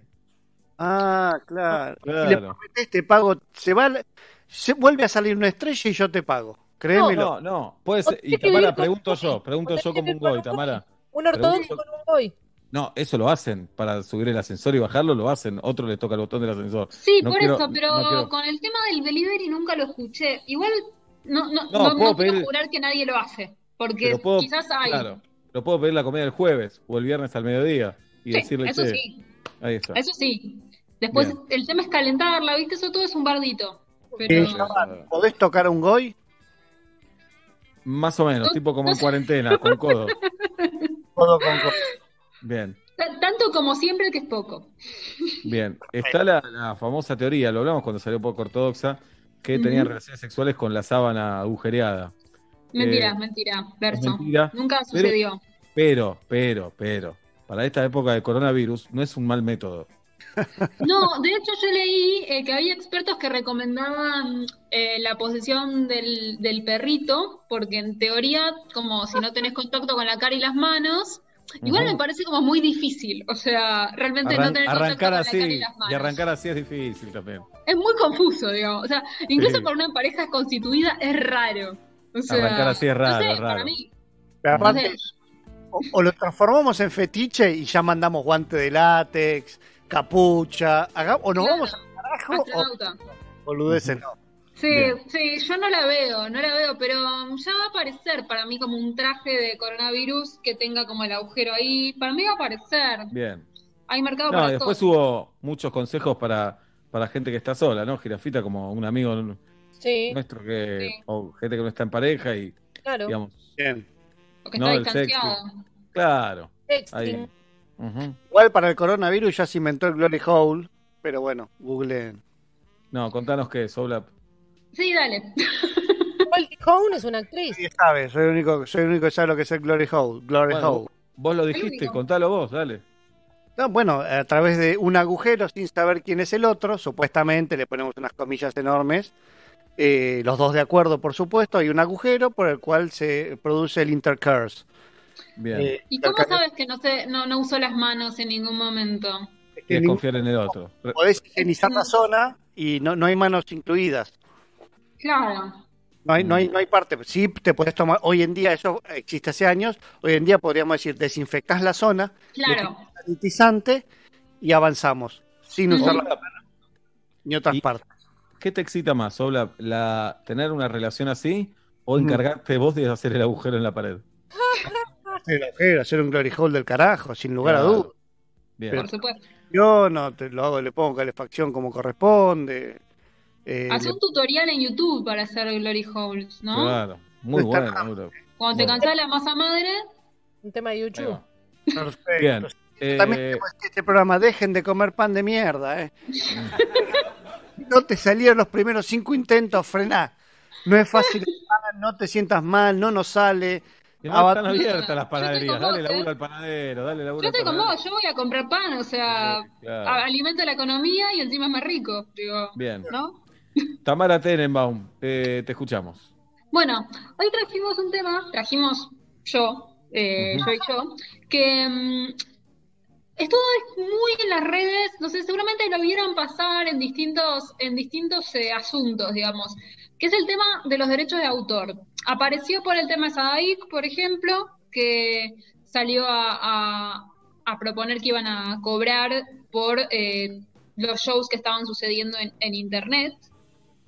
Ah, claro. Y le Claro. te pago, se va, se vuelve a salir una estrella y yo te pago. Créemelo. No, no, puede Vos ser. Y Tamara, pregunto un yo, pregunto yo como un goy, un Tamara. Un ortodoxo con un boy. No, eso lo hacen para subir el ascensor y bajarlo, lo hacen. Otro le toca el botón del ascensor. Sí, No por quiero- eso, pero no quiero- con el tema del delivery nunca lo escuché. Igual no, no, No, no, puedo no quiero pedir- jurar que nadie lo hace, porque puedo, quizás hay. claro, lo puedo pedir la comida el jueves o el viernes al mediodía y Sí, decirle, eso "Che, sí, ahí está. eso sí. Después Bien. el tema es calentarla, ¿viste? Eso todo es un bardito. Pero En Shabbat, ¿Podés tocar a un goy? Más o menos, tipo como en cuarentena, con codo. (laughs) Codo con codo. Bien, tanto como siempre que es poco. bien. (laughs) Está la, la famosa teoría, lo hablamos cuando salió poco ortodoxa, que tenían Ujú. relaciones sexuales con la sábana agujereada. Mentira, Eh, mentira, verso. mentira, Nunca sucedió. Pero, pero, pero, para esta época de coronavirus no es un mal método. (laughs) No, de hecho yo leí eh, que había expertos que recomendaban eh, la posición del, del perrito, porque en teoría, como si no tenés contacto con la cara y las manos, igual me parece como muy difícil, o sea, realmente no tener contacto arrancar con la así cara y las y manos. arrancar así es difícil también. Es muy confuso, digamos, o sea, incluso Sí. para una pareja constituida es raro. O sea, Arrancar así es raro, no sé, es raro. para mí. Pero no aparte, sé. o, o lo transformamos en fetiche y ya mandamos guante de látex, capucha, haga- o nos Claro. vamos al carajo o boludeces no. Sí, Bien. sí, yo no la veo, no la veo, pero ya va a aparecer para mí como un traje de coronavirus que tenga como el agujero ahí. Para mí va a aparecer. Bien. Hay mercado No, para después todo. hubo muchos consejos para, para gente que está sola, ¿no? Girafita como un amigo Sí, nuestro que, o gente que no está en pareja y, claro. digamos, Bien. O que no, está distanciado. Claro. Ahí. Ujú. Igual para el coronavirus ya se inventó el Glory Hole, pero bueno, googleen. No, contanos qué es, Oblap. Sí, dale. (laughs) Goldie Hawn es una actriz. Sí, sabe, soy el único, soy el único que sabe lo que es el Glory Hole. Glory Bueno, Hole. vos lo dijiste, contalo vos, dale. No, bueno, a través de un agujero sin saber quién es el otro, supuestamente le ponemos unas comillas enormes, eh, los dos de acuerdo, por supuesto, hay un agujero por el cual se produce el intercurse. Bien. Eh, ¿Y cómo sabes que no, se, no, no usó las manos en ningún momento? Es confiar en el otro. Podés higienizar la zona y no, no hay manos incluidas. Claro. No hay, no hay, no hay parte. Sí, te podés tomar. Hoy en día, eso existe hace años. Hoy en día podríamos decir, desinfectás la zona, le Claro. sanitizante y avanzamos. Sin usar la mano ni otras Y- partes. ¿Qué te excita más, Oblap? La, ¿Tener una relación así o encargarte vos de hacer el agujero en la pared? Hacer el agujero, hacer un glory hole del carajo, sin lugar Claro. a dudas. Bien. Por supuesto. Yo no te lo hago, le pongo calefacción como corresponde. Eh, Haz le- un tutorial en YouTube para hacer Glory Holes, ¿no? Claro. Muy bueno. Cuando te Bueno. cansás de la masa madre, Un tema de YouTube. perfecto. Bien. También Eh, tenemos este programa, dejen de comer pan de mierda, ¿eh? (laughs) no te salieron los primeros cinco intentos, frená. No es fácil, (laughs) no te sientas mal, no nos sale. que no están abiertas las panaderías. con Dale vos, laburo ¿eh? al panadero, dale laburo yo al estoy con panadero. vos, yo voy a comprar pan, o sea, Claro. a- alimento la economía y encima es más rico, digo, Bien. ¿no? Tamara Tenenbaum, eh, te escuchamos. Bueno, hoy trajimos un tema, trajimos yo, eh, Ujú. yo y yo, que mm, estuvo muy en las redes, no sé, seguramente lo vieron pasar en distintos, en distintos eh, asuntos, digamos, que es el tema de los derechos de autor. Apareció por el tema Sadaik, por ejemplo, que salió a, a- a proponer que iban a cobrar por eh, los shows que estaban sucediendo en, en Internet.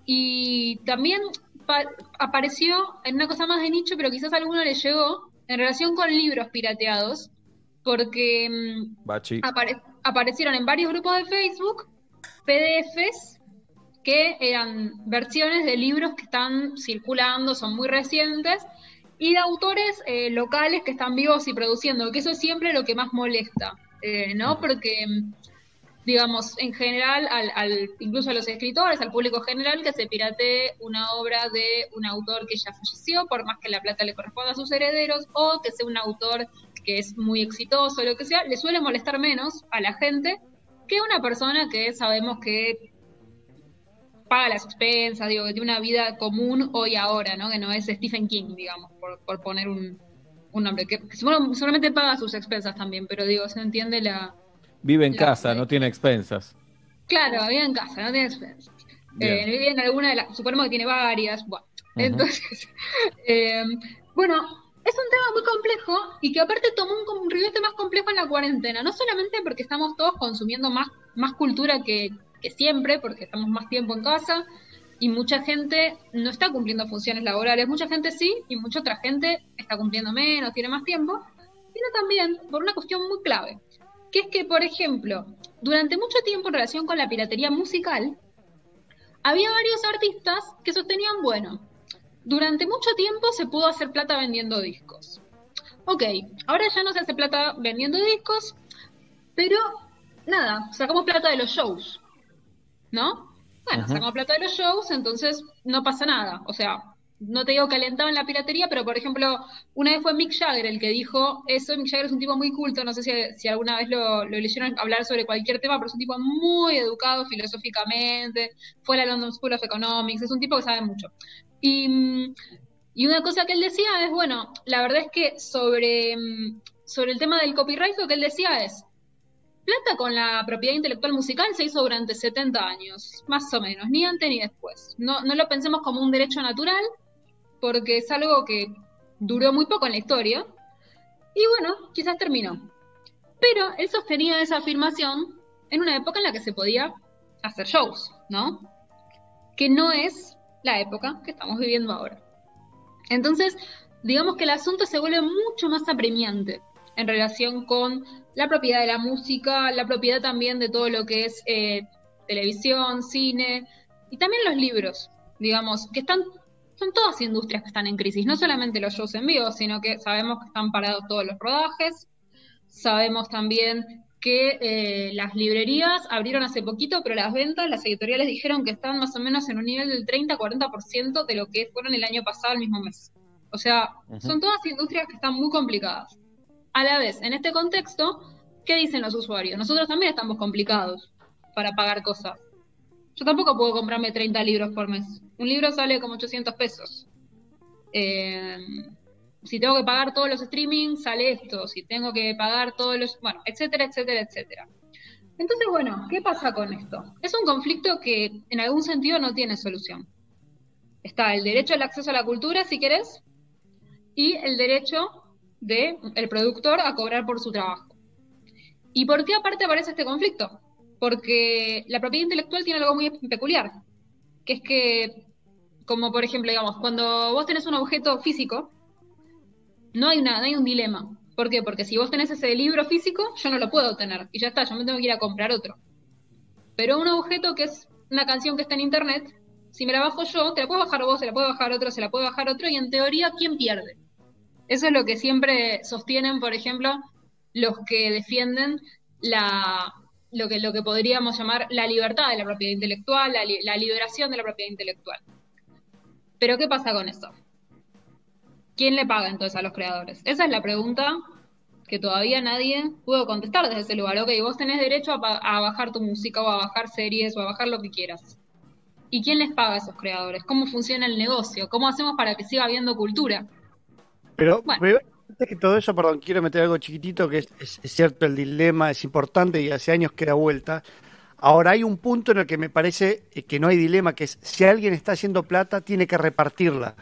Y también pa- apareció en una cosa más de nicho, pero quizás a alguno le llegó, en relación con libros pirateados, porque mm, apare- aparecieron en varios grupos de Facebook PDFs que eran versiones de libros que están circulando, son muy recientes, y de autores eh, locales que están vivos y produciendo, que eso es siempre lo que más molesta, eh, ¿no? Porque, mm, digamos, en general, al, al- incluso a los escritores, al público general, que se piratee una obra de un autor que ya falleció, por más que la plata le corresponda a sus herederos, o que sea un autor que es muy exitoso, lo que sea, le suele molestar menos a la gente que una persona que sabemos que paga las expensas, digo, que tiene una vida común hoy ahora, ¿no? Que no es Stephen King, digamos, por, por poner un, un nombre, que, que paga sus expensas también, pero digo, se entiende la... Vive en casa, no tiene expensas. Claro, vive en casa, no tiene expensas. Eh, vive en alguna de las, suponemos que tiene varias, bueno, Ujú. entonces, (laughs) eh, bueno, es un tema muy complejo y que aparte tomó un, un ribete más complejo en la cuarentena, no solamente porque estamos todos consumiendo más, más cultura que, que siempre, porque estamos más tiempo en casa y mucha gente no está cumpliendo funciones laborales, mucha gente sí y mucha otra gente está cumpliendo menos, tiene más tiempo, sino también por una cuestión muy clave, que es que, por ejemplo, durante mucho tiempo en relación con la piratería musical, había varios artistas que sostenían, bueno, durante mucho tiempo se pudo hacer plata vendiendo discos. Ok, ahora ya no se hace plata vendiendo discos, pero nada, sacamos plata de los shows, ¿no? Bueno, Ajá. sacamos plata de los shows, entonces no pasa nada. O sea, no te digo que alentaban la piratería, pero por ejemplo, una vez fue Mick Jagger el que dijo eso. Mick Jagger es un tipo muy culto, no sé si, alguna vez lo, leyeron hablar sobre cualquier tema, pero es un tipo muy educado filosóficamente, fue a la London School of Economics, es un tipo que sabe mucho. Y, una cosa que él decía es, bueno, la verdad es que sobre, sobre el tema del copyright lo que él decía es, plata con la propiedad intelectual musical se hizo durante 70 años, más o menos, ni antes ni después. No, no lo pensemos como un derecho natural, porque es algo que duró muy poco en la historia, y bueno, quizás terminó. Pero él sostenía esa afirmación en una época en la que se podía hacer shows, ¿no? Que no es la época que estamos viviendo ahora. Entonces, digamos que el asunto se vuelve mucho más apremiante en relación con la propiedad de la música, la propiedad también de todo lo que es eh, televisión, cine y también los libros, digamos, que están, son todas industrias que están en crisis, no solamente los shows en vivo, sino que sabemos que están parados todos los rodajes, sabemos también que eh, las librerías abrieron hace poquito, pero las ventas, las editoriales dijeron que están más o menos en un nivel del 30-40% de lo que fueron el año pasado al mismo mes. O sea, son todas industrias que están muy complicadas. A la vez, en este contexto, ¿qué dicen los usuarios? Nosotros también estamos complicados para pagar cosas. Yo tampoco puedo comprarme 30 libros por mes. Un libro sale como 800 pesos. Eh, si tengo que pagar todos los streamings, sale esto. Si tengo que pagar todos los... Bueno, etcétera, etcétera, etcétera. Entonces, bueno, ¿qué pasa con esto? Es un conflicto que en algún sentido no tiene solución. Está el derecho al acceso a la cultura, si querés, y el derecho del el productor a cobrar por su trabajo. ¿Y por qué aparte aparece este conflicto? Porque la propiedad intelectual tiene algo muy peculiar, que es que, como por ejemplo, digamos, cuando vos tenés un objeto físico, no hay, una, no hay un dilema. ¿Por qué? Porque si vos tenés ese libro físico, yo no lo puedo tener. Y ya está, yo me tengo que ir a comprar otro. Pero un objeto que es una canción que está en internet, si me la bajo yo, te la puedo bajar vos, se la puede bajar otro, se la puede bajar otro, y en teoría, ¿quién pierde? Eso es lo que siempre sostienen, por ejemplo, los que defienden la, lo, que, lo que podríamos llamar la libertad de la propiedad intelectual, la, li- la liberación de la propiedad intelectual. Pero ¿qué pasa con eso? ¿Quién le paga entonces a los creadores? Esa es la pregunta que todavía nadie pudo contestar desde ese lugar. Ok, vos tenés derecho a, a bajar tu música o a bajar series o a bajar lo que quieras. ¿Y quién les paga a esos creadores? ¿Cómo funciona el negocio? ¿Cómo hacemos para que siga habiendo cultura? Pero, pero antes que todo eso, perdón, quiero meter algo chiquitito que es, es- es cierto, el dilema es importante y hace años que da vuelta. Ahora hay un punto en el que me parece eh, que no hay dilema, que es si alguien está haciendo plata, tiene que repartirla.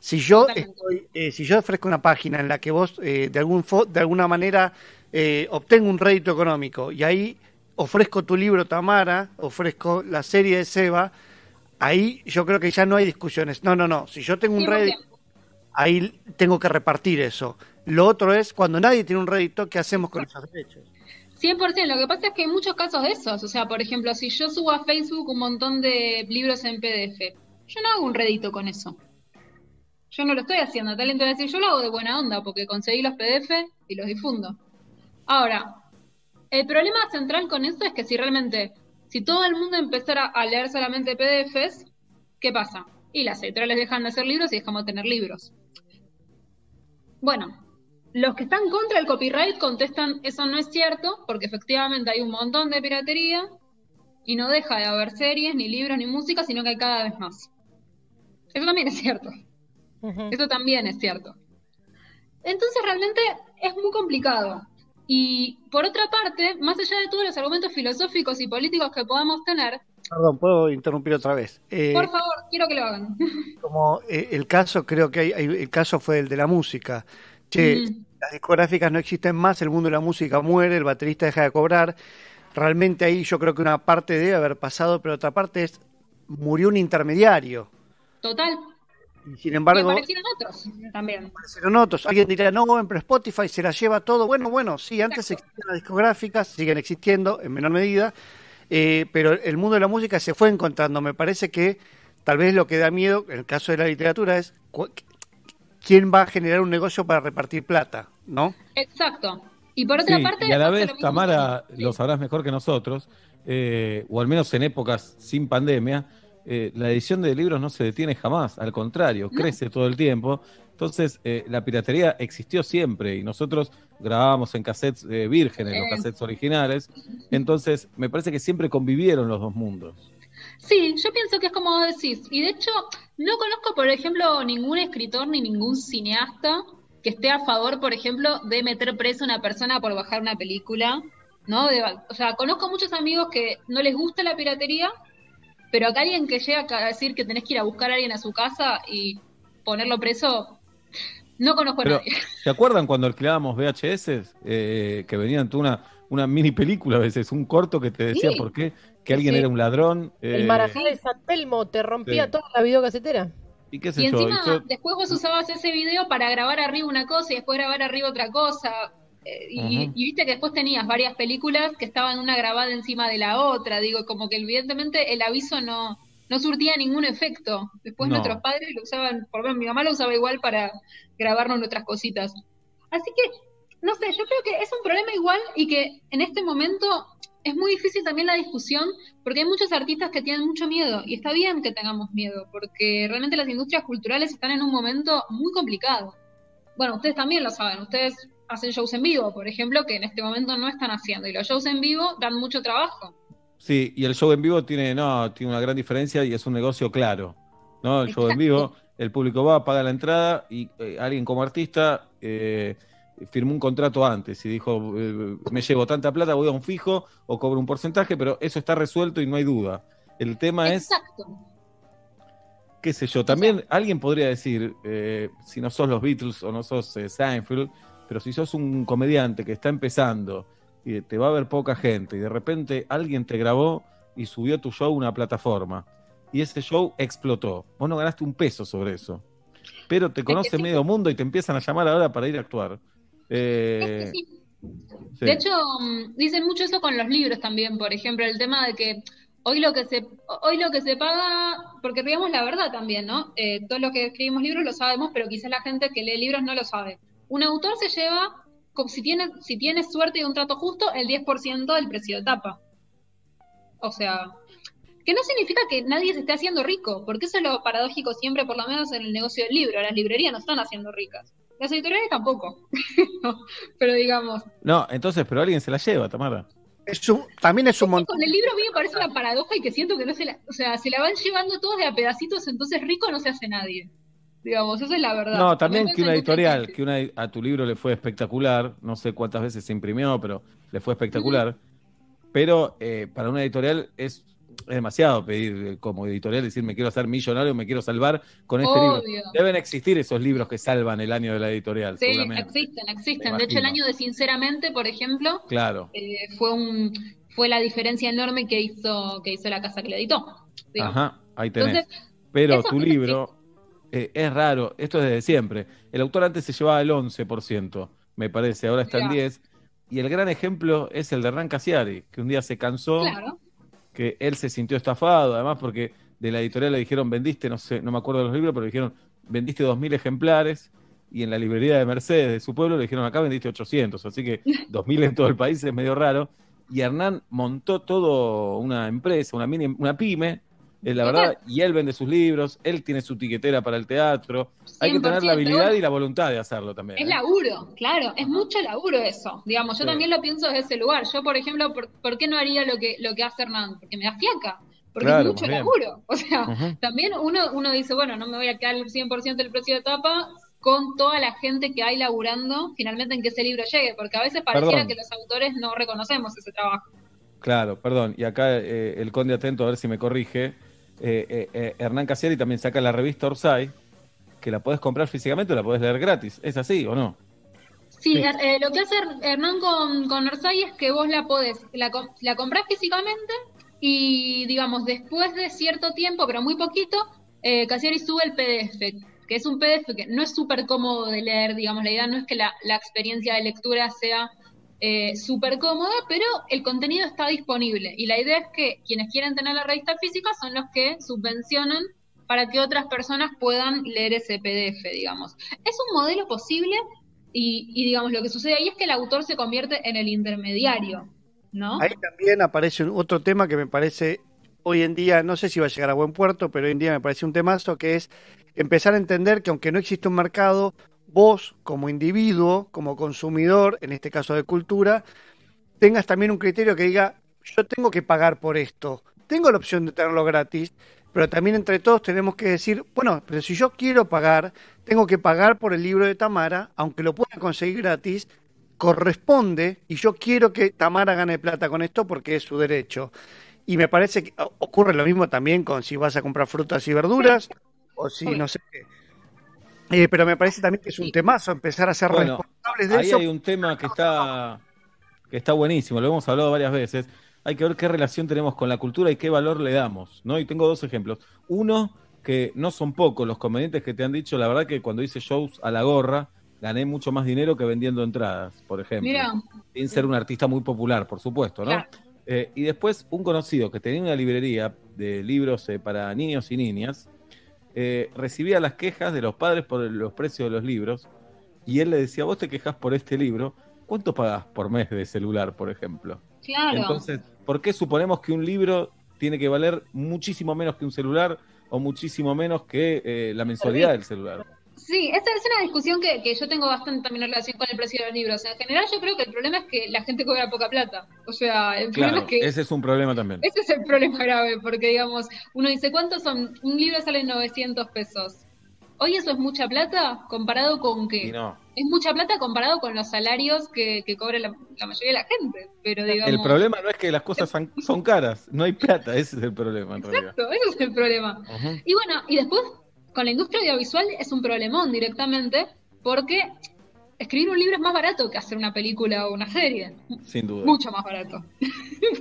Si yo estoy, eh, si yo ofrezco una página en la que vos eh, de algún fo- de alguna manera eh, obtengo un rédito económico y ahí ofrezco tu libro Tamara, ofrezco la serie de Seba, ahí yo creo que ya no hay discusiones. No, no, no. Si yo tengo un 100%. rédito ahí tengo que repartir eso. Lo otro es, cuando nadie tiene un rédito, ¿qué hacemos con esos derechos? 100%, lo que pasa es que hay muchos casos de esos. O sea, por ejemplo, si yo subo a Facebook un montón de libros en PDF, yo no hago un rédito con eso. Yo no lo estoy haciendo. Talento de decir, yo lo hago de buena onda porque conseguí los PDF y los difundo. Ahora, el problema central con esto es que si realmente, si todo el mundo empezara a leer solamente PDFs, ¿qué pasa? Y las editoriales dejan de hacer libros y dejamos de tener libros. Bueno, los que están contra el copyright contestan eso no es cierto, porque efectivamente hay un montón de piratería y no deja de haber series, ni libros, ni música, sino que hay cada vez más. Eso también es cierto. Eso también es cierto. Entonces realmente es muy complicado. Y por otra parte, más allá de todos los argumentos filosóficos y políticos que podamos tener, Perdón, puedo interrumpir otra vez. Eh, por favor, quiero que lo hagan. (laughs) como eh, el caso, creo que hay, hay- el caso fue el de la música. Che, Mm. las discográficas no existen más, el mundo de la música muere, el baterista deja de cobrar. Realmente ahí yo creo que una parte debe haber pasado, pero otra parte es murió un intermediario. Total. Y sin Y embargo, aparecieron otros también. aparecieron otros. Alguien dirá, no, pero Spotify se la lleva todo. Bueno, bueno, sí, antes existían las discográficas, siguen existiendo en menor medida, eh, pero el mundo de la música se fue encontrando. Me parece que tal vez lo que da miedo, en el caso de la literatura, es quién va a generar un negocio para repartir plata, ¿no? Exacto. Y por otra Sí, parte, y a la vez, lo Tamara, lo sabrás mejor que nosotros, eh, o al menos en épocas sin pandemia, eh, la edición de libros no se detiene jamás, al contrario, crece todo el tiempo. Entonces, eh, la piratería existió siempre y nosotros grabábamos en cassettes eh, vírgenes, los cassettes originales. Entonces, me parece que siempre convivieron los dos mundos. Sí, yo pienso que es como vos decís. Y de hecho, no conozco, por ejemplo, ningún escritor ni ningún cineasta que esté a favor, por ejemplo, de meter preso a una persona por bajar una película. ¿no? De- o sea, conozco muchos amigos que no les gusta la piratería, pero acá alguien que llega a decir que tenés que ir a buscar a alguien a su casa y ponerlo preso, no conozco a Pero, nadie. (laughs) ¿se acuerdan cuando alquilábamos VHS? Eh, que venían tú una, una mini película a veces, un corto que te decía Sí. por qué, que alguien Sí. era un ladrón. eh, El Marajá de San Telmo te rompía sí. toda la videocasetera. y qué sé Y yo, encima, y yo- después vos usabas ese video para grabar arriba una cosa y después grabar arriba otra cosa. Eh, y, y viste que después tenías varias películas que estaban una grabada encima de la otra. Digo, como que evidentemente el aviso no, no surtía ningún efecto. Después No. nuestros padres lo usaban, por lo menos mi mamá lo usaba igual para grabarnos nuestras cositas. Así que, no sé, yo creo que es un problema igual y que en este momento es muy difícil también la discusión porque hay muchos artistas que tienen mucho miedo y está bien que tengamos miedo porque realmente las industrias culturales están en un momento muy complicado. Bueno, ustedes también lo saben, ustedes hacen shows en vivo, por ejemplo, que en este momento no están haciendo y los shows en vivo dan mucho trabajo. Sí, y el show en vivo tiene, no, tiene una gran diferencia y es un negocio claro. ¿no? El show en vivo, el público va, paga la entrada y eh, alguien como artista eh, firmó un contrato antes y dijo, eh, me llevo tanta plata, voy a un fijo o cobro un porcentaje, pero eso está resuelto y no hay duda. El tema es, Exacto. qué sé yo, también alguien podría decir, eh, si no sos los Beatles o no sos Seinfeld, pero si sos un comediante que está empezando y te va a ver poca gente y de repente alguien te grabó y subió tu show a una plataforma y ese show explotó, vos no ganaste un peso sobre eso, pero te conoce sí. medio mundo y te empiezan a llamar ahora para ir a actuar. Eh, Sí. sí. De hecho, mm, dicen mucho eso con los libros también, por ejemplo, el tema de que hoy lo que se hoy lo que se paga, porque digamos la verdad también, ¿no? Eh, todos los que escribimos libros lo sabemos, pero quizás la gente que lee libros no lo sabe. Un autor se lleva, como si tiene si tiene suerte y un trato justo, el 10% del precio de tapa. O sea, que no significa que nadie se esté haciendo rico, porque eso es lo paradójico siempre, por lo menos en el negocio del libro. Las librerías no están haciendo ricas. Las editoriales tampoco. (laughs) pero digamos, No, entonces, pero alguien se la lleva, Tamara. Es un- también es un montón. Con el libro a mí me parece una paradoja y que siento que no se la, o sea, se la van llevando todos de a pedacitos, entonces rico no se hace nadie. Digamos, esa es la verdad. No, también que una editorial, que una, a tu libro le fue espectacular, no sé cuántas veces se imprimió, pero le fue espectacular. Pero eh, para una editorial es, es demasiado pedir eh, como editorial decir me quiero hacer millonario, me quiero salvar con este Obvio. libro. Deben existir esos libros que salvan el año de la editorial, Sí, existen, existen. De hecho, el año de Sinceramente, por ejemplo, Claro. eh, fue un fue la diferencia enorme que hizo que hizo la casa que le editó. Ajá, ahí tenés. Entonces, Pero tu libro eh, es raro, esto es desde siempre. El autor antes se llevaba el 11%, me parece, ahora está en Mirá. 10. Y el gran ejemplo es el de Hernán Casiari, que un día se cansó, Claro. que él se sintió estafado, además porque de la editorial le dijeron, vendiste, no sé, no me acuerdo de los libros, pero le dijeron, vendiste 2.000 ejemplares, y en la librería de Mercedes de su pueblo le dijeron, acá vendiste 800, así que (laughs) 2.000 en todo el país es medio raro. Y Hernán montó todo una empresa, una, mini, una pyme, Eh, la verdad, y él vende sus libros, él tiene su tiquetera para el teatro. Hay que tener la habilidad y la voluntad de hacerlo también. Es ¿eh? laburo, claro, es mucho laburo eso. Digamos, yo Sí. también lo pienso desde ese lugar. Yo, por ejemplo, ¿por, por qué no haría lo que, lo que hace Hernán? Porque me da fiaca. Porque Claro, es mucho laburo. (laughs) O sea, también uno, uno dice, bueno, no me voy a quedar el 100% del precio de tapa con toda la gente que hay laburando finalmente en que ese libro llegue, porque a veces pareciera Perdón. que los autores no reconocemos ese trabajo. Claro, perdón. Y acá eh, el conde atento, a ver si me corrige. Eh, eh, eh, Hernán Casieri también saca la revista Orsay, que la podés comprar físicamente o la podés leer gratis. ¿Es así o no? Sí, eh, lo que hace Her- Hernán con, con Orsay es que vos la podés, la, la comprás físicamente y, digamos, después de cierto tiempo, pero muy poquito, eh, sube el PDF, que es un PDF que no es súper cómodo de leer, digamos, la idea no es que la, la experiencia de lectura sea eh, súper cómoda, pero el contenido está disponible y la idea es que quienes quieren tener la revista física son los que subvencionan para que otras personas puedan leer ese PDF, digamos. Es un modelo posible y, digamos, lo que sucede ahí es que el autor se convierte en el intermediario, ¿no? Ahí también aparece otro tema que me parece hoy en día, no sé si va a llegar a buen puerto, pero hoy en día me parece un temazo que es empezar a entender que aunque no existe un mercado, vos como individuo, como consumidor, en este caso de cultura, tengas también un criterio que diga, yo tengo que pagar por esto, tengo la opción de tenerlo gratis, pero también entre todos tenemos que decir, bueno, pero si yo quiero pagar, tengo que pagar por el libro de Tamara, aunque lo pueda conseguir gratis, corresponde y yo quiero que Tamara gane plata con esto porque es su derecho. Y me parece que ocurre lo mismo también con si vas a comprar frutas y verduras o si no sé qué. Eh, pero me parece también que es un temazo empezar a ser Bueno, responsables de ahí eso. hay un tema que está, que está buenísimo, lo hemos hablado varias veces. Hay que ver qué relación tenemos con la cultura y qué valor le damos, ¿no? Y tengo dos ejemplos. Uno, que no son pocos los comediantes que te han dicho, la verdad que cuando hice shows a la gorra, gané mucho más dinero que vendiendo entradas, por ejemplo. Mira. Sin ser un artista muy popular, por supuesto, ¿no? Claro. Eh, y después, un conocido que tenía una librería de libros eh, para niños y niñas, eh, recibía las quejas de los padres por los precios de los libros y él le decía, vos te quejas por este libro, ¿cuánto pagás por mes de celular, por ejemplo? Claro. Entonces, ¿por qué suponemos que un libro tiene que valer muchísimo menos que un celular o muchísimo menos que eh, la mensualidad del celular? Sí, esa es una discusión que, que yo tengo bastante también en relación con el precio de los libros. En general yo creo que el problema es que la gente cobra poca plata. O sea, el problema es que ese es un problema también. ese es el problema grave, porque digamos, uno dice, ¿cuántos son? Un libro sale 900 pesos. Hoy eso es mucha plata comparado con qué? No. Es mucha plata comparado con los salarios que, que cobra la, la mayoría de la gente. Pero digamos, El problema no es que las cosas son, son caras, no hay plata, ese es el problema en realidad. Exacto, ese es el problema. Y bueno, y después con la industria audiovisual es un problemón directamente, porque escribir un libro es más barato que hacer una película o una serie. Sin duda. Mucho más barato. (laughs)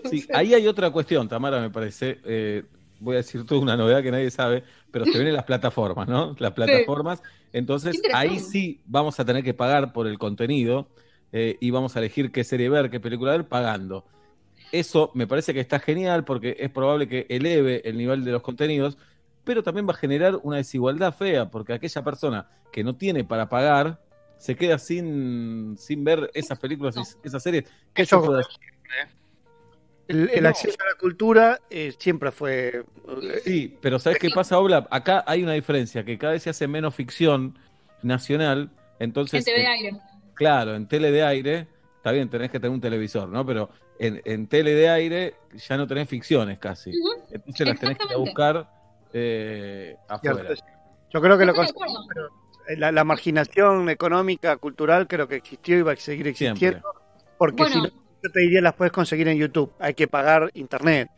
Sí, ahí hay otra cuestión, Tamara, me parece. eh, voy a decir toda una novedad que nadie sabe, pero se ven en las plataformas, ¿no? Las plataformas. Entonces, ahí sí vamos a tener que pagar por el contenido eh, y vamos a elegir qué serie ver, qué película ver, pagando. Eso me parece que está genial porque es probable que eleve el nivel de los contenidos, pero también va a generar una desigualdad fea, porque aquella persona que no tiene para pagar se queda sin, sin ver esas películas y esas series. Que Eso yo puedo- El, el No. acceso a la cultura eh, siempre fue. eh, Sí, pero ¿sabes qué pasa, Obla? Acá hay una diferencia, que cada vez se hace menos ficción nacional, En entonces... TV de eh, aire. Claro, en tele de aire, está bien, tenés que tener un televisor, ¿no? Pero en, en tele de aire ya no tenés ficciones casi. Ujú, Entonces las tenés que ir a exactamente. buscar eh, afuera. Yo creo que lo conseguimos, pero la, la marginación económica, cultural, creo que existió y va a seguir existiendo. Porque Bueno. si no, yo te diría, las puedes conseguir en YouTube. Hay que pagar internet.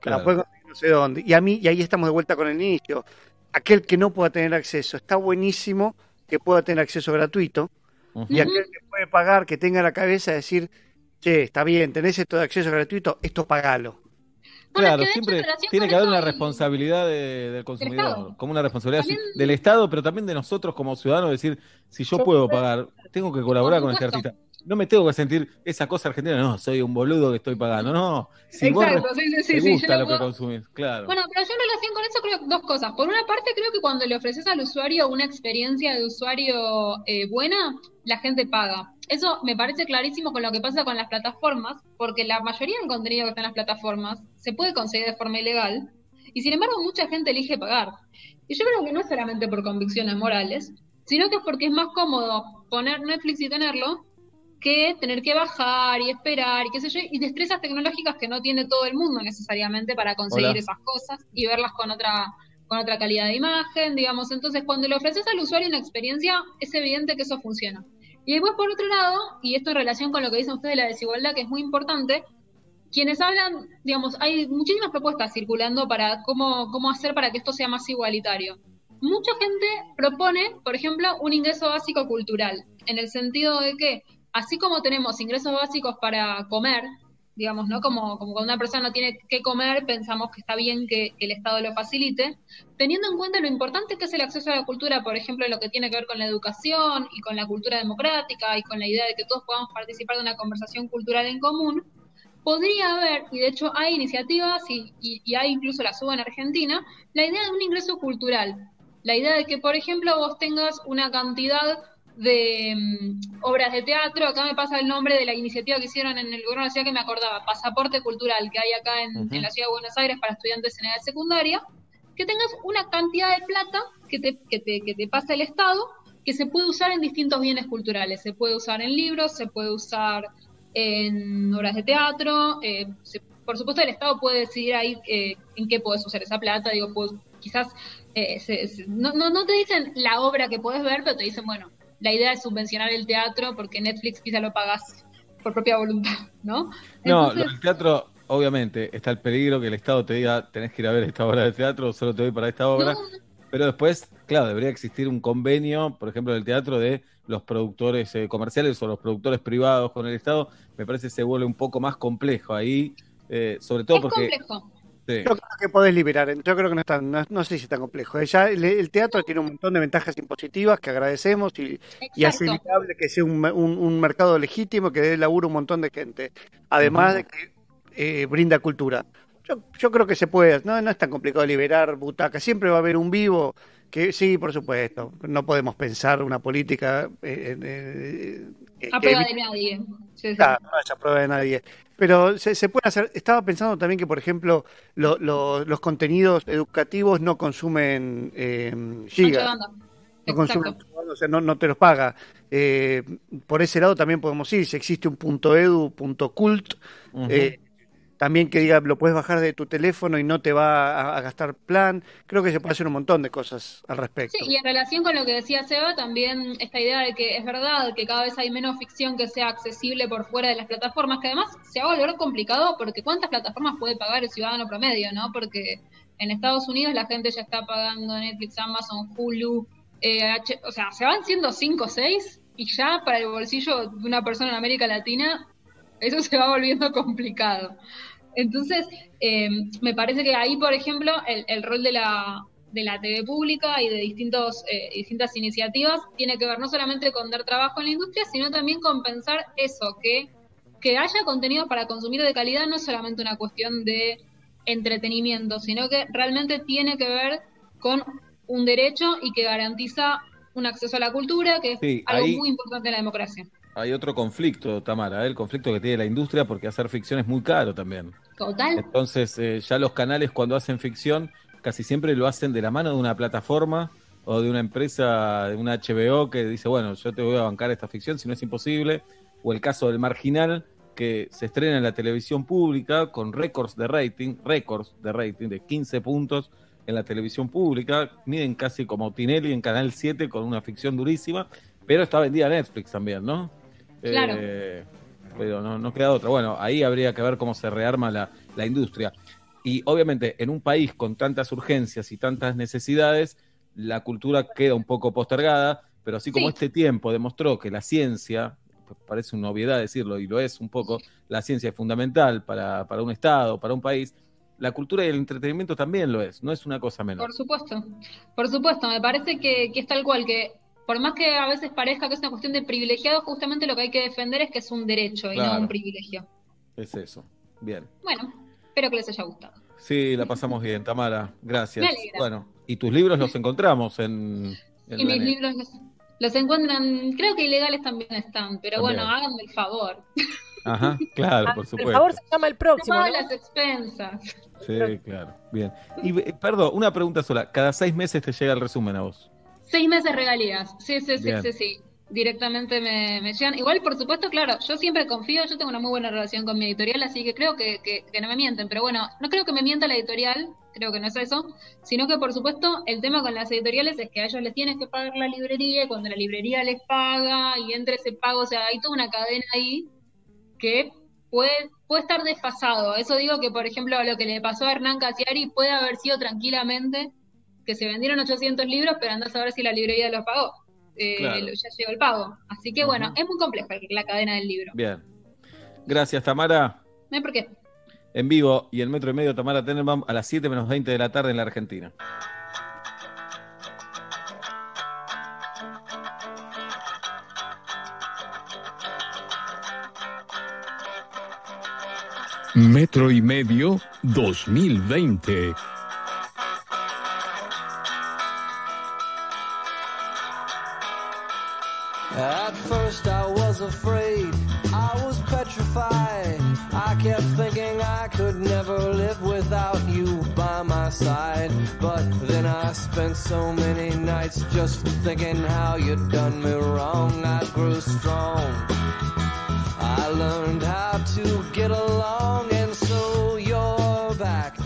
Claro. Las puedes conseguir no sé dónde. Y a mí, y ahí estamos de vuelta con el inicio. Aquel que no pueda tener acceso, está buenísimo que pueda tener acceso gratuito. Y aquel que puede pagar, que tenga la cabeza de decir, che, está bien, tenés esto de acceso gratuito, esto pagalo. Claro, siempre tiene que haber una responsabilidad de- del consumidor, como una responsabilidad También- del Estado, pero también de nosotros como ciudadanos, decir, si yo puedo pagar, tengo que colaborar con este artista. No me tengo que sentir esa cosa argentina, no, soy un boludo que estoy pagando, no. Si vos Exacto, re- sí, sí, sí, te sí, gusta yo lo lo que consumís, claro. Bueno, pero yo en relación con eso creo dos cosas. Por una parte, creo que cuando le ofreces al usuario una experiencia de usuario eh, buena, la gente paga. Eso me parece clarísimo con lo que pasa con las plataformas, porque la mayoría del contenido que está en las plataformas se puede conseguir de forma ilegal. Y sin embargo, mucha gente elige pagar. Y yo creo que no es solamente por convicciones morales, sino que es porque es más cómodo poner Netflix y tenerlo que tener que bajar y esperar y qué sé yo, y destrezas tecnológicas que no tiene todo el mundo necesariamente para conseguir Hola. esas cosas y verlas con otra con otra calidad de imagen, digamos. Entonces, cuando le ofreces al usuario una experiencia, es evidente que eso funciona. Y después, por otro lado, y esto en relación con lo que dicen ustedes de la desigualdad, que es muy importante, quienes hablan, digamos, hay muchísimas propuestas circulando para cómo, cómo hacer para que esto sea más igualitario. Mucha gente propone, por ejemplo, un ingreso básico cultural, en el sentido de que, así como tenemos ingresos básicos para comer, digamos, ¿no? Como, como cuando una persona no tiene que comer, pensamos que está bien que, que el Estado lo facilite, teniendo en cuenta lo importante que es el acceso a la cultura, por ejemplo, lo que tiene que ver con la educación y con la cultura democrática y con la idea de que todos podamos participar de una conversación cultural en común, podría haber, y de hecho hay iniciativas y, y, y hay incluso la suba en Argentina, la idea de un ingreso cultural. La idea de que, por ejemplo, vos tengas una cantidad de mm, obras de teatro, acá me pasa el nombre de la iniciativa que hicieron en el gobierno de la ciudad que me acordaba, Pasaporte Cultural, que hay acá en, en la ciudad de Buenos Aires para estudiantes en edad secundaria, que tengas una cantidad de plata que te, que te, que te pasa el Estado, que se puede usar en distintos bienes culturales. Se puede usar en libros, se puede usar en obras de teatro. eh, se- por supuesto, el Estado puede decidir ahí eh, en qué puedes usar esa plata. Digo, pues, quizás eh, se- se- no, no, no te dicen la obra que puedes ver, pero te dicen, bueno, la idea es subvencionar el teatro porque Netflix quizá lo pagas por propia voluntad, ¿no? No, Entonces- lo del teatro, obviamente, está el peligro que el Estado te diga, tenés que ir a ver esta obra de teatro, solo te doy para esta obra. Pero después, claro, debería existir un convenio, por ejemplo, del teatro de los productores eh, comerciales o los productores privados con el Estado. Me parece que se vuelve un poco más complejo ahí, eh, sobre todo es porque... complejo. Sí. Yo creo que podés liberar, yo creo que no es tan, no, no sé si es tan complejo. Eh, Ya el, el teatro tiene un montón de ventajas impositivas que agradecemos y, y hace Exacto. viable que sea un, un- un mercado legítimo que dé laburo a un montón de gente. Además de que eh, brinda cultura. Yo, yo creo que se puede, no, no es tan complicado liberar butacas. Siempre va a haber un vivo que sí, por supuesto. No podemos pensar una política eh, eh, eh, A prueba evite- de nadie. Sí, sí. Claro, no haya prueba de nadie. Pero se, se puede hacer. Estaba pensando también que, por ejemplo, lo- lo- los contenidos educativos no consumen eh, gigas. No consumen, o sea, no, no te los paga. Eh, por ese lado también podemos ir. Si existe un punto edu, punto cult, eh, también que diga lo puedes bajar de tu teléfono y no te va a, gastar plan. Creo que se puede hacer un montón de cosas al respecto. Sí, y en relación con lo que decía Seba, también esta idea de que es verdad que cada vez hay menos ficción que sea accesible por fuera de las plataformas, que además se va a volver complicado porque ¿cuántas plataformas puede pagar el ciudadano promedio, no? Porque en Estados Unidos la gente ya está pagando Netflix, Amazon, Hulu, eh, H- o sea, se van siendo 5 o 6 y ya para el bolsillo de una persona en América Latina eso se va volviendo (laughs) complicado. Entonces, eh, me parece que ahí, por ejemplo, el, el rol de la, de la TV pública y de distintos, eh, distintas iniciativas tiene que ver no solamente con dar trabajo en la industria, sino también con pensar eso, que, que haya contenido para consumir de calidad no es solamente una cuestión de entretenimiento, sino que realmente tiene que ver con un derecho y que garantiza un acceso a la cultura, que es Sí, algo ahí- muy importante en la democracia. Hay otro conflicto, Tamara, ¿eh? el conflicto que tiene la industria porque hacer ficción es muy caro también. Total. Entonces, eh, ya los canales cuando hacen ficción casi siempre lo hacen de la mano de una plataforma o de una empresa, de una HBO que dice, bueno, yo te voy a bancar esta ficción si no es imposible. O el caso del Marginal, que se estrena en la televisión pública con récords de rating, récords de rating de 15 puntos en la televisión pública, miden casi como Tinelli en Canal 7 con una ficción durísima, pero está vendida a Netflix también, ¿no? Claro. Eh, pero no, no queda otra. Bueno, ahí habría que ver cómo se rearma la, la industria. Y obviamente en un país con tantas urgencias y tantas necesidades, la cultura queda un poco postergada, pero así como Sí. este tiempo demostró que la ciencia, parece una obviedad decirlo, y lo es un poco, la ciencia es fundamental para, para un Estado, para un país, la cultura y el entretenimiento también lo es, no es una cosa menor. Por supuesto, por supuesto, me parece que, que es tal cual, que por más que a veces parezca que es una cuestión de privilegiado, justamente lo que hay que defender es que es un derecho y no un privilegio. Es eso. Bien. Bueno, espero que les haya gustado. Sí, la pasamos bien, Tamara. Gracias. Me alegra. Bueno, y tus libros los encontramos en, en y mis net. libros los, los encuentran, creo que ilegales también están, pero También. bueno, háganme el favor. Ajá, claro, por El supuesto. favor se llama el próximo. ¿no? las expensas. Sí, claro. Bien. Y, eh, perdón, una pregunta sola. Cada seis meses te llega el resumen a vos. Seis meses regalías. Sí, sí, sí, sí, sí. Directamente me, me llegan. Igual, por supuesto, claro, yo siempre confío, yo tengo una muy buena relación con mi editorial, así que creo que, que, que no me mienten. Pero bueno, no creo que me mienta la editorial, creo que no es eso, sino que, por supuesto, el tema con las editoriales es que a ellos les tienes que pagar la librería y cuando la librería les paga y entre ese pago, o sea, hay toda una cadena ahí que puede, puede estar desfasado. Eso digo que, por ejemplo, lo que le pasó a Hernán Casiari puede haber sido tranquilamente que se vendieron 800 libros, pero andás a ver si la librería los pagó. Eh, Claro. Ya llegó el pago. Así que bueno, es muy compleja la cadena del libro. Bien. Gracias, Tamara. No hay por qué. En vivo y en metro y medio, Tamara Tenenbaum a las 7 menos 20 de la tarde en la Argentina. Metro y medio 2020. But then I spent so many nights just thinking how you'd done me wrong. I grew strong. I learned how to get along, and so you're back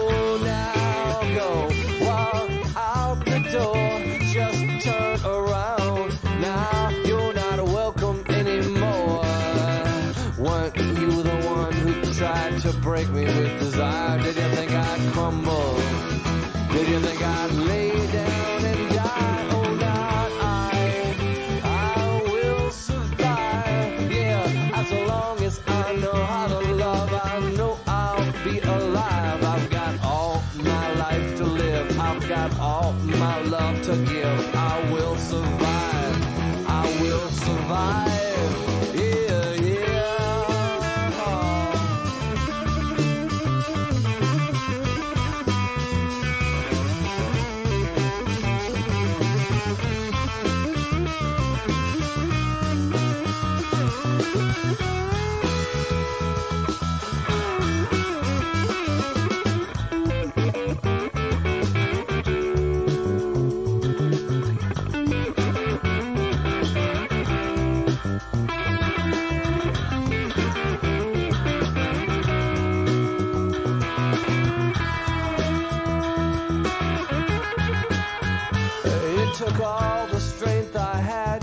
break me with desire? Did you think I'd crumble? Did you think I'd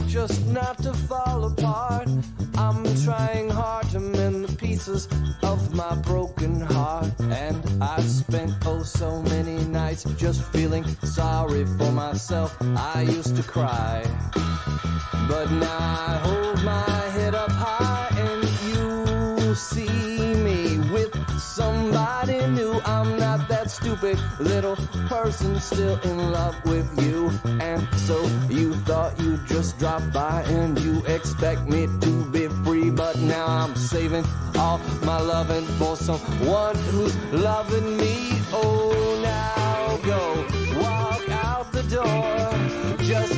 just not to fall apart. I'm trying hard to mend the pieces of my broken heart. And I've spent oh so many nights just feeling sorry for myself. I used to cry. But now I hold my head up high and you see stupid little person still in love with you. And so you thought you'd just drop by and you expect me to be free. But now I'm saving all my loving for someone who's loving me. Oh, now go walk out the door. Just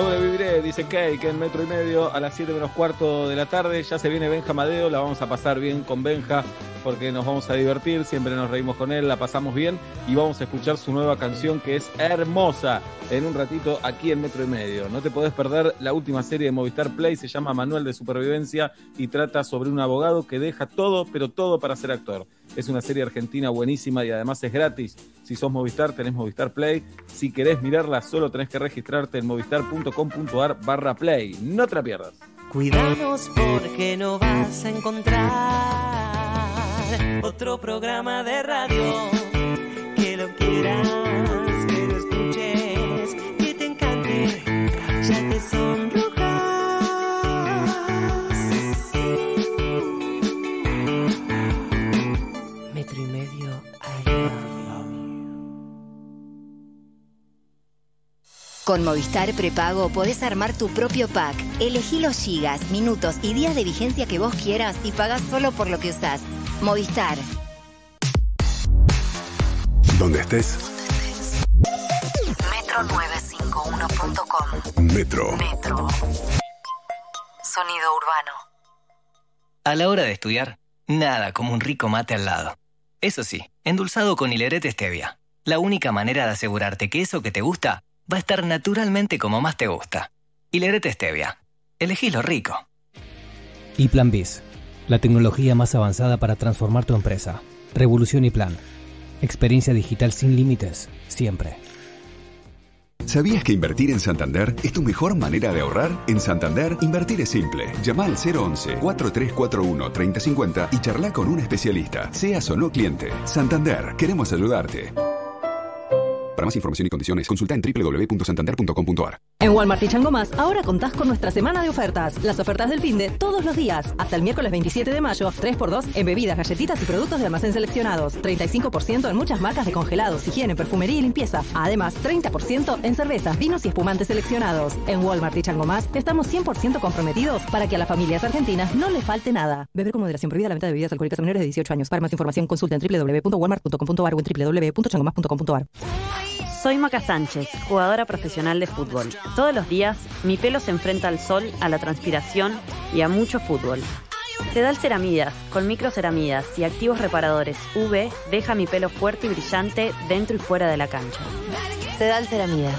Sobreviviré, dice que en metro y medio a las 7 menos cuarto de la tarde. Ya se viene Benja Madeo, la vamos a pasar bien con Benja porque nos vamos a divertir, siempre nos reímos con él, la pasamos bien y vamos a escuchar su nueva canción que es hermosa en un ratito aquí en Metro y Medio. No te podés perder la última serie de Movistar Play, se llama Manual de Supervivencia y trata sobre un abogado que deja todo, pero todo para ser actor. Es una serie argentina buenísima y además es gratis. Si sos Movistar, tenés Movistar Play. Si querés mirarla, solo tenés que registrarte en movistar.com.ar barra play. No te la pierdas. Cuidamos porque no vas a encontrar otro programa de radio que lo quieras, que lo escuches, que te encante, ya te sonrojas. Con Movistar Prepago podés armar tu propio pack. Elegí los gigas, minutos y días de vigencia que vos quieras y pagás solo por lo que usás. Movistar. Donde estés, Metro951.com Metro. Metro. Sonido urbano. A la hora de estudiar, nada como un rico mate al lado. Eso sí, endulzado con hilerete stevia. La única manera de asegurarte que eso que te gusta va a estar naturalmente como más te gusta. Hilerete stevia. Elegí lo rico. Y Plan Biz, la tecnología más avanzada para transformar tu empresa. Revolución y Plan. Experiencia digital sin límites, siempre. ¿Sabías que invertir en Santander es tu mejor manera de ahorrar? En Santander, invertir es simple. Llama al 011-4341-3050 y charla con un especialista, seas o no cliente. Santander, queremos ayudarte. Para más información y condiciones, consulta en www.santander.com.ar. En Walmart y Chango Más, ahora contás con nuestra semana de ofertas. Las ofertas del fin de todos los días. Hasta el miércoles 27 de mayo, 3x2 en bebidas, galletitas y productos de almacén seleccionados. 35% en muchas marcas de congelados, higiene, perfumería y limpieza. Además, 30% en cervezas, vinos y espumantes seleccionados. En Walmart y Chango Más, estamos 100% comprometidos para que a las familias argentinas no le falte nada. Beber con moderación prohibida la venta de bebidas alcohólicas a menores de 18 años. Para más información, consulta en www.walmart.com.ar o en www.changomás.com.ar. Soy Maca Sánchez, jugadora profesional de fútbol. Todos los días mi pelo se enfrenta al sol, a la transpiración y a mucho fútbol. Sedal Ceramidas, con microceramidas y activos reparadores UV, deja mi pelo fuerte y brillante dentro y fuera de la cancha. Sedal Ceramidas.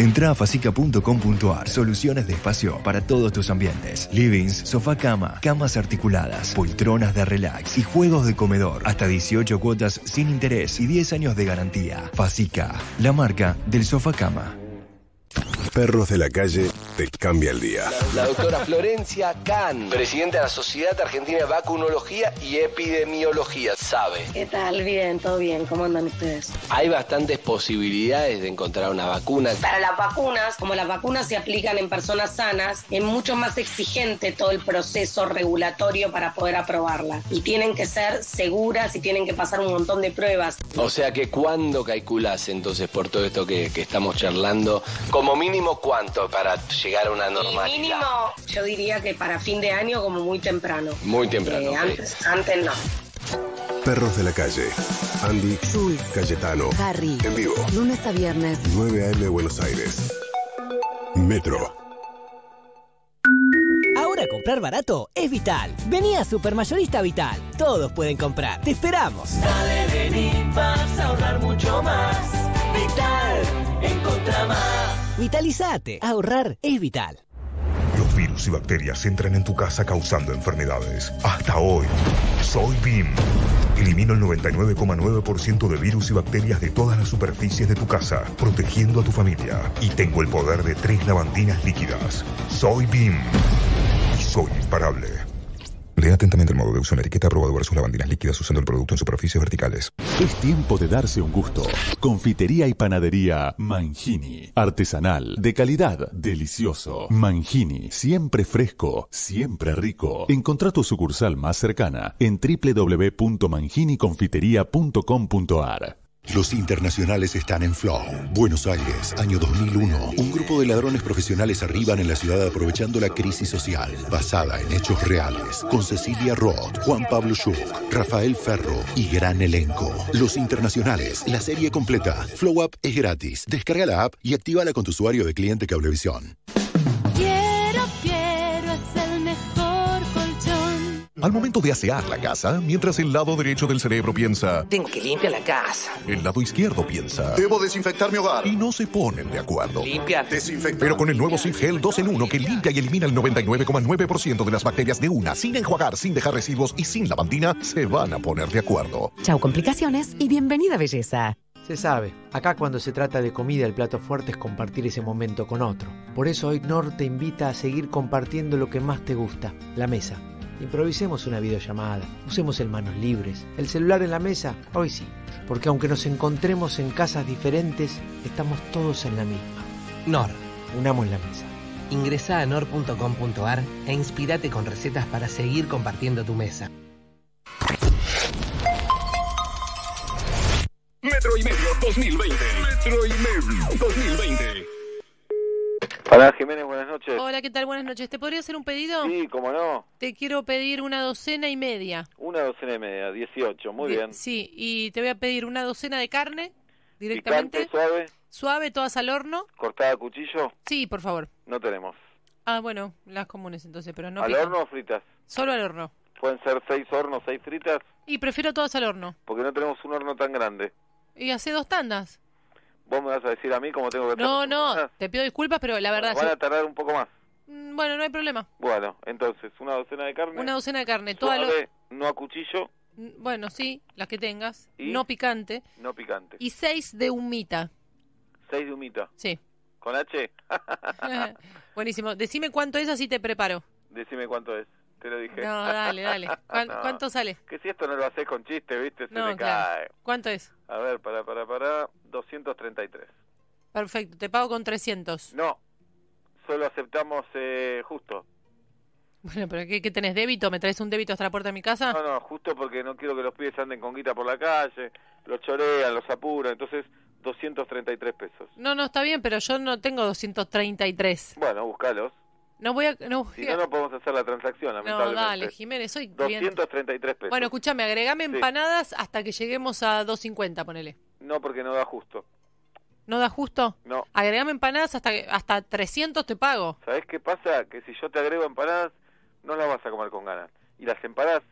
Entra a facica.com.ar. Soluciones de espacio para todos tus ambientes. Livings, sofá cama, camas articuladas, poltronas de relax y juegos de comedor. Hasta 18 cuotas sin interés y 10 años de garantía. Facica, la marca del sofá cama. Perros de la calle te cambia el día. La doctora Florencia Can, presidenta de la Sociedad Argentina de Vacunología y Epidemiología, sabe. ¿Qué tal? Bien, todo bien. ¿Cómo andan ustedes? Hay bastantes posibilidades de encontrar una vacuna. Para las vacunas, como las vacunas se aplican en personas sanas, es mucho más exigente todo el proceso regulatorio para poder aprobarla. Y tienen que ser seguras y tienen que pasar un montón de pruebas. O sea que cuándo calculas entonces por todo esto que, que estamos charlando, como mínimo cuánto para llegar a una Y normalidad. mínimo, yo diría que para fin de año como muy temprano. Muy temprano. Eh, antes, antes no. Perros de la calle. Andy, Cayetano. Harry. En vivo. Lunes a viernes. 9 AM Buenos Aires. Metro. Ahora comprar barato es vital. Vení a Supermayorista Vital. Todos pueden comprar. Te esperamos. Dale, vení, vas a ahorrar mucho más. Vital, encontra más. Vitalizate. Ahorrar es vital. Los virus y bacterias entran en tu casa causando enfermedades. Hasta hoy, soy BIM. Elimino el 99,9% de virus y bacterias de todas las superficies de tu casa, protegiendo a tu familia. Y tengo el poder de tres lavandinas líquidas. Soy BIM. Y soy imparable. Lea atentamente el modo de uso en la etiqueta aprobado versus lavandinas líquidas usando el producto en superficies verticales. Es tiempo de darse un gusto. Confitería y panadería Mangini. Artesanal, de calidad, delicioso. Mangini, siempre fresco, siempre rico. Encontrá tu sucursal más cercana en www.manginiconfiteria.com.ar. Los internacionales están en Flow. Buenos Aires, año 2001. Un grupo de ladrones profesionales arriban en la ciudad aprovechando la crisis social, basada en hechos reales, con Cecilia Roth, Juan Pablo Schuch, Rafael Ferro y gran elenco. Los internacionales, la serie completa. Flow App es gratis. Descarga la app y actívala con tu usuario de cliente Cablevisión. Al momento de asear la casa, mientras el lado derecho del cerebro piensa, Tengo que limpiar la casa. el lado izquierdo piensa, Debo desinfectar mi hogar. y no se ponen de acuerdo. Limpiar. Desinfectar. Pero con el nuevo Sif Gel 2 en 1 que limpia y elimina el 99,9% de las bacterias de una, sin enjuagar, sin dejar residuos y sin lavandina, se van a poner de acuerdo. Chau complicaciones y bienvenida belleza. Se sabe, acá cuando se trata de comida el plato fuerte es compartir ese momento con otro. Por eso hoy Nor te invita a seguir compartiendo lo que más te gusta, la mesa. Improvisemos una videollamada, usemos el manos libres, el celular en la mesa, hoy sí, porque aunque nos encontremos en casas diferentes, estamos todos en la misma. Nor. Unamos la mesa. Ingresa a nor.com.ar e inspirate con recetas para seguir compartiendo tu mesa. Metro y medio 2020. Metro y medio 2020. Hola Jiménez, buenas noches. Hola, ¿qué tal? Buenas noches. ¿Te podría hacer un pedido? Sí, cómo no. Te quiero pedir una docena y media. Una docena y media, 18, muy bien. Sí, y te voy a pedir una docena de carne directamente. Picante, suave, Suave, todas al horno. cortada a cuchillo, Sí, por favor. no tenemos. Ah, bueno, las comunes entonces, pero no ¿Al pican. horno o fritas? Solo al horno. Pueden ser seis hornos, seis fritas, Y prefiero todas al horno. porque no tenemos un horno tan grande. Y hace dos tandas. Vos me vas a decir a mí cómo tengo que. No, no, (laughs) te pido disculpas, pero la verdad... Van sí. a tardar un poco más. Mm, Bueno, no hay problema. Bueno, entonces, una docena de carne. Una docena de carne, toda suave, no a cuchillo, horno. Bueno, sí, las que tengas. ¿Y? No picante. no picante. Y seis de humita. Seis de humita. Sí. ¿Con H? (laughs) (laughs) Buenísimo. Decime cuánto es, así te preparo. Decime cuánto es. Te lo dije. No, dale, dale. ¿Cuán- No. ¿Cuánto sale? Que si esto no lo haces con chiste, ¿viste? Se No, claro. cae. ¿Cuánto es? A ver, para, para, para. 233. Perfecto, te pago con 300. No. Solo aceptamos eh, justo. Bueno, pero ¿qué, qué tenés? ¿Débito? ¿Me traes un débito hasta la puerta de mi casa? No, no, justo porque no quiero que los pibes anden con guita por la calle, los chorean, los apuran. Entonces, 233 pesos. No, no, está bien, pero yo no tengo 233. Bueno, búscalos. No voy a... No, voy Si a- no, no podemos hacer la transacción, No, lamentablemente. dale, Jiménez, soy cliente. 233 pesos. Bueno, escúchame, agregame Sí. empanadas hasta que lleguemos a 250, ponele. No, porque no da justo. ¿No da justo? No. Agregame empanadas hasta que- hasta 300 te pago. ¿Sabés qué pasa? Que si yo te agrego empanadas, no las vas a comer con ganas. Y las empanadas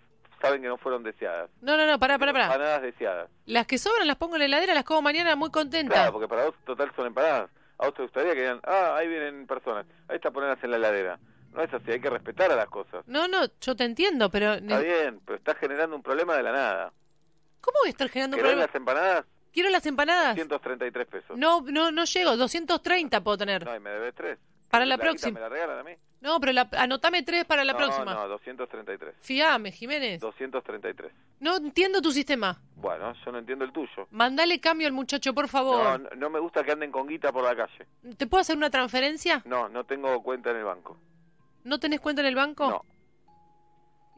saben que no fueron deseadas. No, no, no, pará, pará, pará. Empanadas deseadas. Las que sobran las pongo en la heladera, las como mañana muy contenta. Claro, porque para vos total son empanadas. A vos te gustaría que digan, ah, ahí vienen personas, ahí está ponerlas en la heladera. No es así, hay que respetar a las cosas. No, no, yo te entiendo, pero... Está bien, pero estás generando un problema de la nada. ¿Cómo voy a estar generando un ¿Querés problema? las empanadas? Quiero las empanadas. 133 pesos. No, no, no llego, 230 puedo tener. No, y me debes tres. Para la guita próxima. ¿Me la regalan a mí? No, pero la, anotame tres para la no, próxima. No, 233. Fiame, Jiménez. 233. No entiendo tu sistema. Bueno, yo no entiendo el tuyo. Mandale cambio al muchacho, por favor. No, no, no me gusta que anden con guita por la calle. ¿Te puedo hacer una transferencia? No, no tengo cuenta en el banco. ¿No tenés cuenta en el banco? No.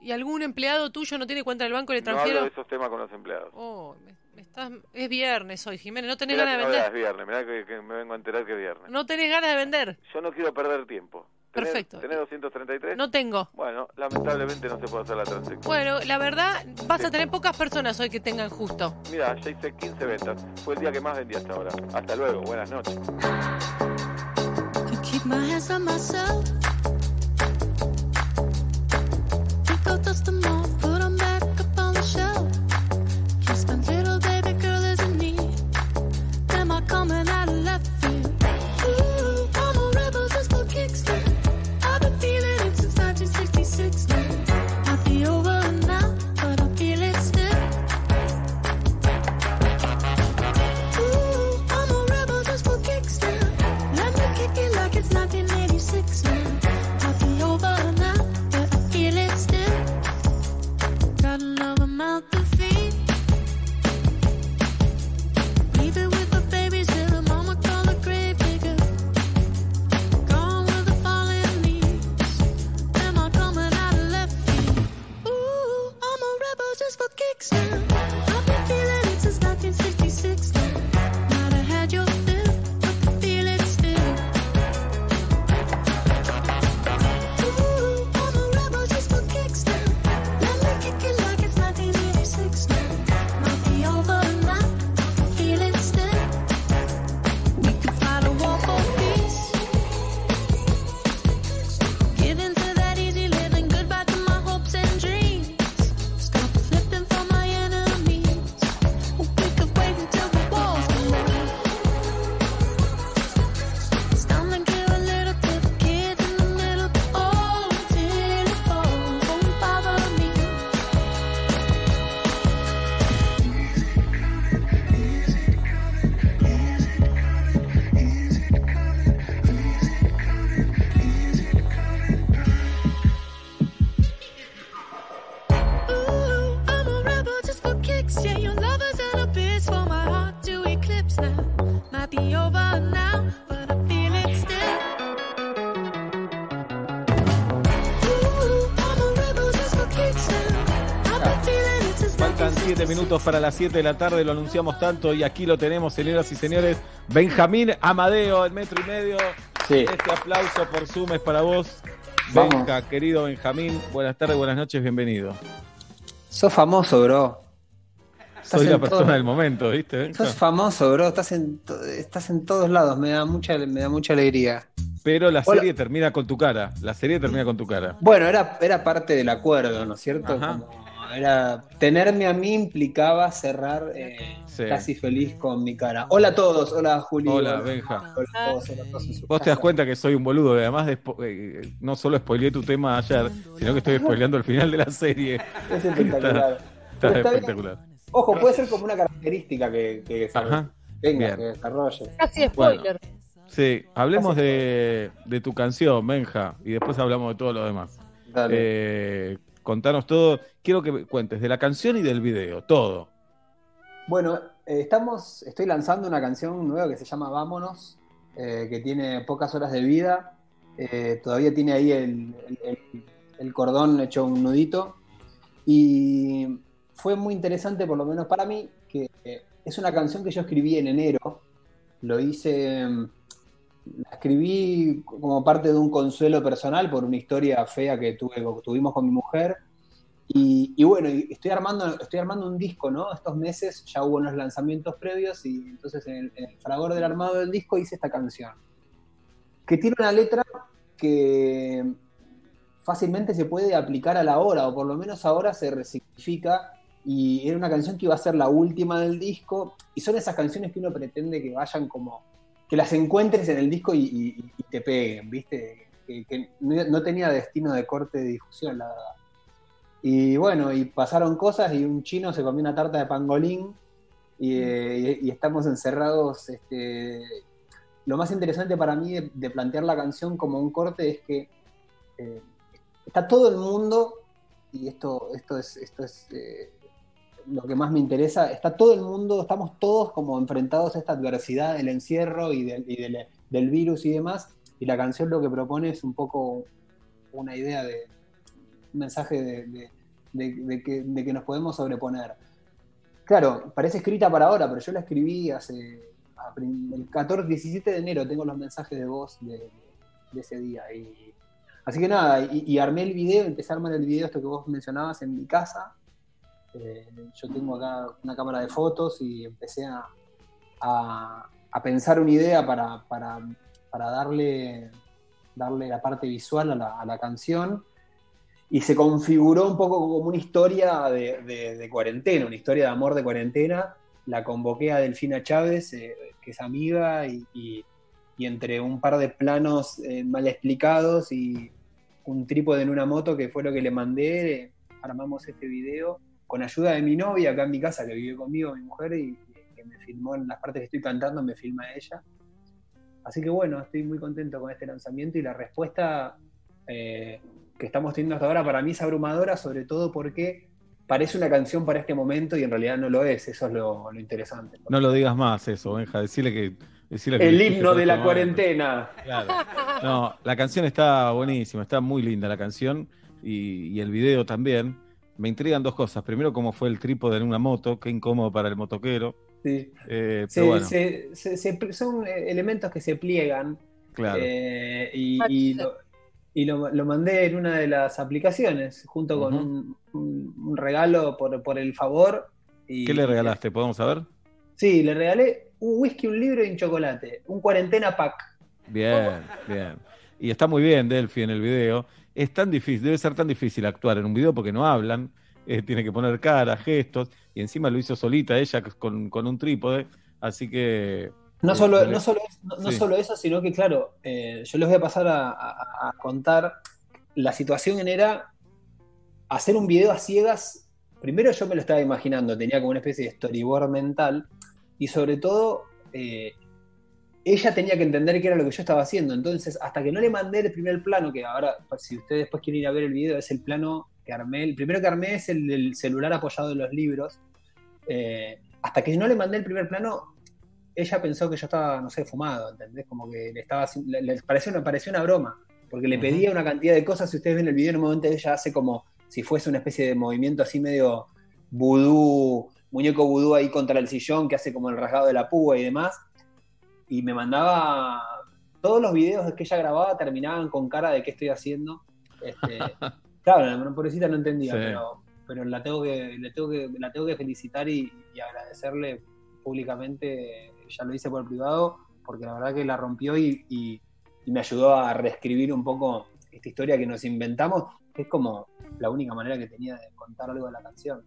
¿Y algún empleado tuyo no tiene cuenta en el banco y le No hablo transfiero? de esos temas con los empleados. Oh, me- me estás- es viernes hoy, Jiménez. ¿No tenés Mirá ganas de que no vender? veas viernes, mirá que, que me vengo a enterar que es viernes. ¿No tenés ganas de vender? Yo no quiero perder tiempo. ¿Tenés- Perfecto. ¿Tenés 233? No tengo. Bueno, lamentablemente no se puede hacer la transacción. Bueno, la verdad, vas a tener pocas personas hoy que tengan justo. Mira, ya hice 15 ventas. Fue el día que más vendí hasta ahora. Hasta luego, buenas noches. 20 minutos para las 7 de la tarde, lo anunciamos tanto y aquí lo tenemos, señoras y señores. Benjamín Amadeo, el metro y medio. Este aplauso por Zoom es para vos. Vamos. Benja, querido Benjamín, buenas tardes, buenas noches, bienvenido. Sos famoso, bro. Soy la persona todo. del momento, ¿viste? Benja? Sos famoso, bro. Estás en, to- estás en todos lados. Me da mucha, me da mucha alegría. Pero la Hola. serie termina con tu cara. La serie termina con tu cara. Bueno, era, era parte del acuerdo, ¿no es cierto? Como era, tenerme a mí implicaba cerrar eh, Sí. casi feliz con mi cara. Hola a todos. Todos. Juli. Hola, Benja. Hola a todos. Hola a todos Vos te das cuenta que soy un boludo, además de spo- eh, no solo spoileé tu tema ayer, sino que estoy spoileando el final de la serie. (laughs) Es espectacular. Está, bien. espectacular. Ojo, puede ser como una característica que, que se- Ajá. venga, Bien. que desarrolle. Casi Bueno. spoiler. Sí, hablemos de, de tu canción, Benja, y después hablamos de todo lo demás. Dale. Eh, contanos todo. Quiero que cuentes de la canción y del video, todo. Bueno, eh, estamos, estoy lanzando una canción nueva que se llama Vámonos, eh, que tiene pocas horas de vida. eh, todavía tiene ahí el, el- el- cordón hecho un nudito. Y fue muy interesante, por lo menos para mí, que es una canción que yo escribí en enero. Lo hice, la escribí como parte de un consuelo personal por una historia fea que tuve, tuvimos con mi mujer. Y, bueno, estoy armando, estoy armando un disco, ¿no? Estos meses ya hubo unos lanzamientos previos y entonces en el, en el fragor del armado del disco hice esta canción. Que tiene una letra que fácilmente se puede aplicar a la hora, o por lo menos ahora se resignifica. Y era una canción que iba a ser la última del disco. Y son esas canciones que uno pretende que vayan como. Que las encuentres en el disco y, y- y te peguen, ¿viste? Que, que no tenía destino de corte de difusión, la verdad. Y bueno, y pasaron cosas y un chino se comió una tarta de pangolín y, eh, y- y estamos encerrados. Este, lo más interesante para mí de, de plantear la canción como un corte es que eh, está todo el mundo, y esto, esto es, esto es eh, lo que más me interesa, está todo el mundo, estamos todos como enfrentados a esta adversidad del encierro y, del, y del, del virus y demás, y la canción lo que propone es un poco una idea de, un mensaje de, de- de- de que, que nos podemos sobreponer. Claro, parece escrita para ahora, pero yo la escribí hace el 14, 17 de enero, tengo los mensajes de voz de, de ese día. Y, así que nada, y, y armé el video, empecé a armar el video, esto que vos mencionabas, en mi casa. Eh, yo tengo acá una cámara de fotos y empecé a, a- a pensar una idea para, para- para darle, darle la parte visual a la, a la canción y se configuró un poco como una historia de, de- de cuarentena, una historia de amor de cuarentena. La convoqué a Delfina Chávez, eh, que es amiga, y, y- y entre un par de planos eh, mal explicados y un trípode en una moto, que fue lo que le mandé, eh, armamos este video con ayuda de mi novia acá en mi casa, que vive conmigo, mi mujer, y que me filmó en las partes que estoy cantando, me filma ella. Así que bueno, estoy muy contento con este lanzamiento y la respuesta eh, que estamos teniendo hasta ahora para mí es abrumadora, sobre todo porque parece una canción para este momento y en realidad no lo es, eso es lo, lo interesante. No lo digas más eso, Benja. Decirle que. decirle que El himno de la cuarentena. Claro. No, la canción está buenísima, está muy linda la canción y, y el video también. Me intrigan dos cosas. Primero, cómo fue el trípode en una moto, qué incómodo para el motoquero. Sí. Eh, Se- pero bueno, se- se- se- son eh, elementos que se pliegan claro. eh, y, y lo, y lo- lo mandé en una de las aplicaciones junto con un, un- un regalo por, por el favor. Y, ¿Qué le regalaste? ¿Podemos saber? Sí, le regalé un whisky, un libro y un chocolate, un cuarentena pack. Bien, bien. Y está muy bien Delphi en el video. Es tan difícil, debe ser tan difícil actuar en un video porque no hablan, eh, tiene que poner cara, gestos, y encima lo hizo solita ella con, con un trípode, así que... No eh, solo, no solo, no, solo eso, sino que, claro, eh, yo les voy a pasar a, a- a contar. La situación era hacer un video a ciegas. Primero yo me lo estaba imaginando, tenía como una especie de storyboard mental, y sobre todo, eh, ella tenía que entender qué era lo que yo estaba haciendo. Entonces, hasta que no le mandé el primer plano, que ahora, pues, si ustedes después quieren ir a ver el video, es el plano que armé. El primero que armé es el del celular apoyado en los libros. Eh, hasta que no le mandé el primer plano, ella pensó que yo estaba, no sé, fumado, ¿entendés? Como que le estaba le, le pareció, una, pareció una broma, porque le pedía una cantidad de cosas, si ustedes ven el video, en un momento ella hace como si fuese una especie de movimiento así medio vudú, muñeco vudú ahí contra el sillón que hace como el rasgado de la púa y demás. Y me mandaba. Todos los videos que ella grababa terminaban con cara de qué estoy haciendo. Este, (laughs) claro, la pobrecita no entendía, Sí. pero, pero la, tengo que, le tengo que, la tengo que felicitar y, y agradecerle públicamente. Ya lo hice por privado, porque la verdad que la rompió y, y- y me ayudó a reescribir un poco esta historia que nos inventamos, que es como la única manera que tenía de contar algo de la canción.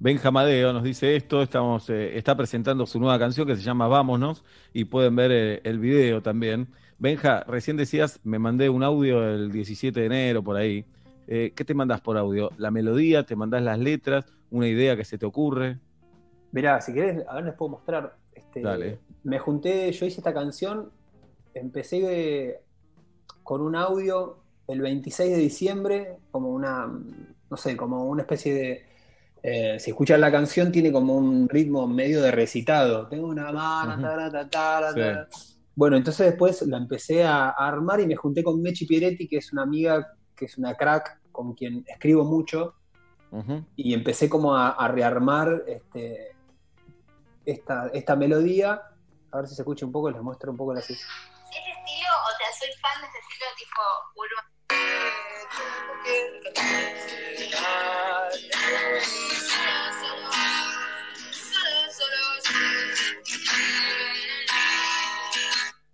Benja Madeo nos dice esto, estamos, eh, está presentando su nueva canción que se llama Vámonos y pueden ver eh, el video también. Benja, recién decías, me mandé un audio el 17 de enero por ahí. Eh, ¿Qué te mandás por audio? ¿La melodía? ¿Te mandás las letras? ¿Una idea que se te ocurre? Mirá, si querés, a ver, les puedo mostrar. Este, Dale. Me junté, yo hice esta canción, empecé con un audio el 26 de diciembre, como una, no sé, como una especie de... eh, si escuchan la canción, tiene como un ritmo medio de recitado. Tengo una mano, Sí. Bueno, entonces después la empecé a, a armar y me junté con Mechi Pieretti, que es una amiga, que es una crack, con quien escribo mucho, y empecé como a, a rearmar este, esta, esta melodía. A ver si se escucha un poco, les muestro un poco la ¿Ese estilo o te soy fan de ese estilo tipo urbano?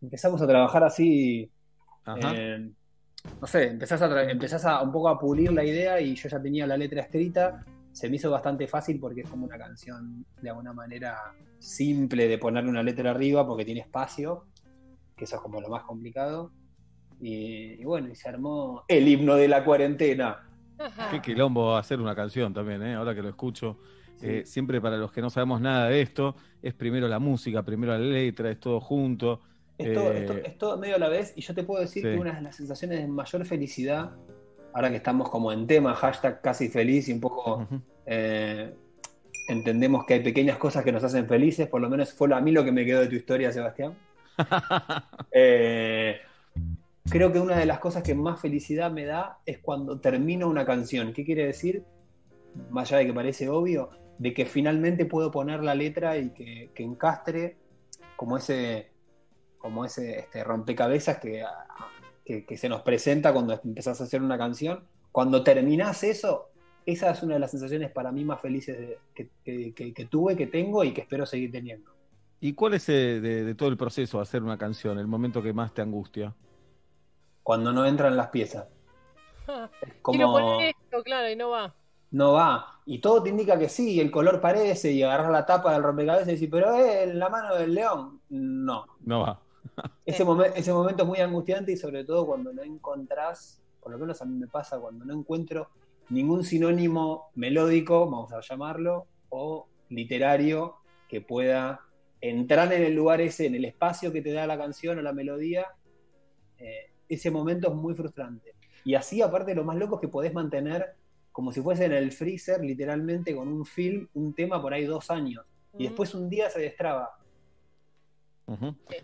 Empezamos a trabajar así, eh, no sé, empezás, a, empezás a un poco a pulir la idea y yo ya tenía la letra escrita. Se me hizo bastante fácil porque es como una canción de alguna manera simple de ponerle una letra arriba porque tiene espacio, que eso es como lo más complicado. Y, y bueno, y se armó el himno de la cuarentena. Qué quilombo hacer una canción también, ¿eh? ahora que lo escucho. Eh, siempre para los que no sabemos nada de esto, es primero la música, primero la letra, es todo junto. Es todo, Eh, es to- es todo medio a la vez, y yo te puedo decir Sí. que una de las sensaciones de mayor felicidad, ahora que estamos como en tema, hashtag casi feliz, y un poco eh, entendemos que hay pequeñas cosas que nos hacen felices, por lo menos fue a mí lo que me quedó de tu historia, Sebastián. (laughs) Creo que una de las cosas que más felicidad me da es cuando termino una canción. ¿Qué quiere decir? Más allá de que parece obvio, de que finalmente puedo poner la letra y que, encastre como ese, como ese este, rompecabezas que, se nos presenta cuando empezás a hacer una canción. Cuando terminás eso, esa es una de las sensaciones para mí más felices que tuve, que tengo y que espero seguir teniendo. ¿Y cuál es eh, de, de todo el proceso de hacer una canción, el momento que más te angustia? Cuando no entran las piezas. (laughs) como- Quiero poner esto, claro, y no va. no va. Y todo te indica que sí, el color parece, y agarras la tapa del rompecabezas y decís, pero es en la mano del león. No. No va. (laughs) Ese, momen- ese momento es muy angustiante y sobre todo cuando no encontrás, por lo menos a mí me pasa, cuando no encuentro ningún sinónimo melódico, vamos a llamarlo, o literario que pueda entrar en el lugar ese, en el espacio que te da la canción o la melodía, eh, ese momento es muy frustrante. Y así, aparte, lo más loco es que podés mantener como si fuese en el freezer, literalmente con un film, un tema por ahí dos años. Y después un día se destraba.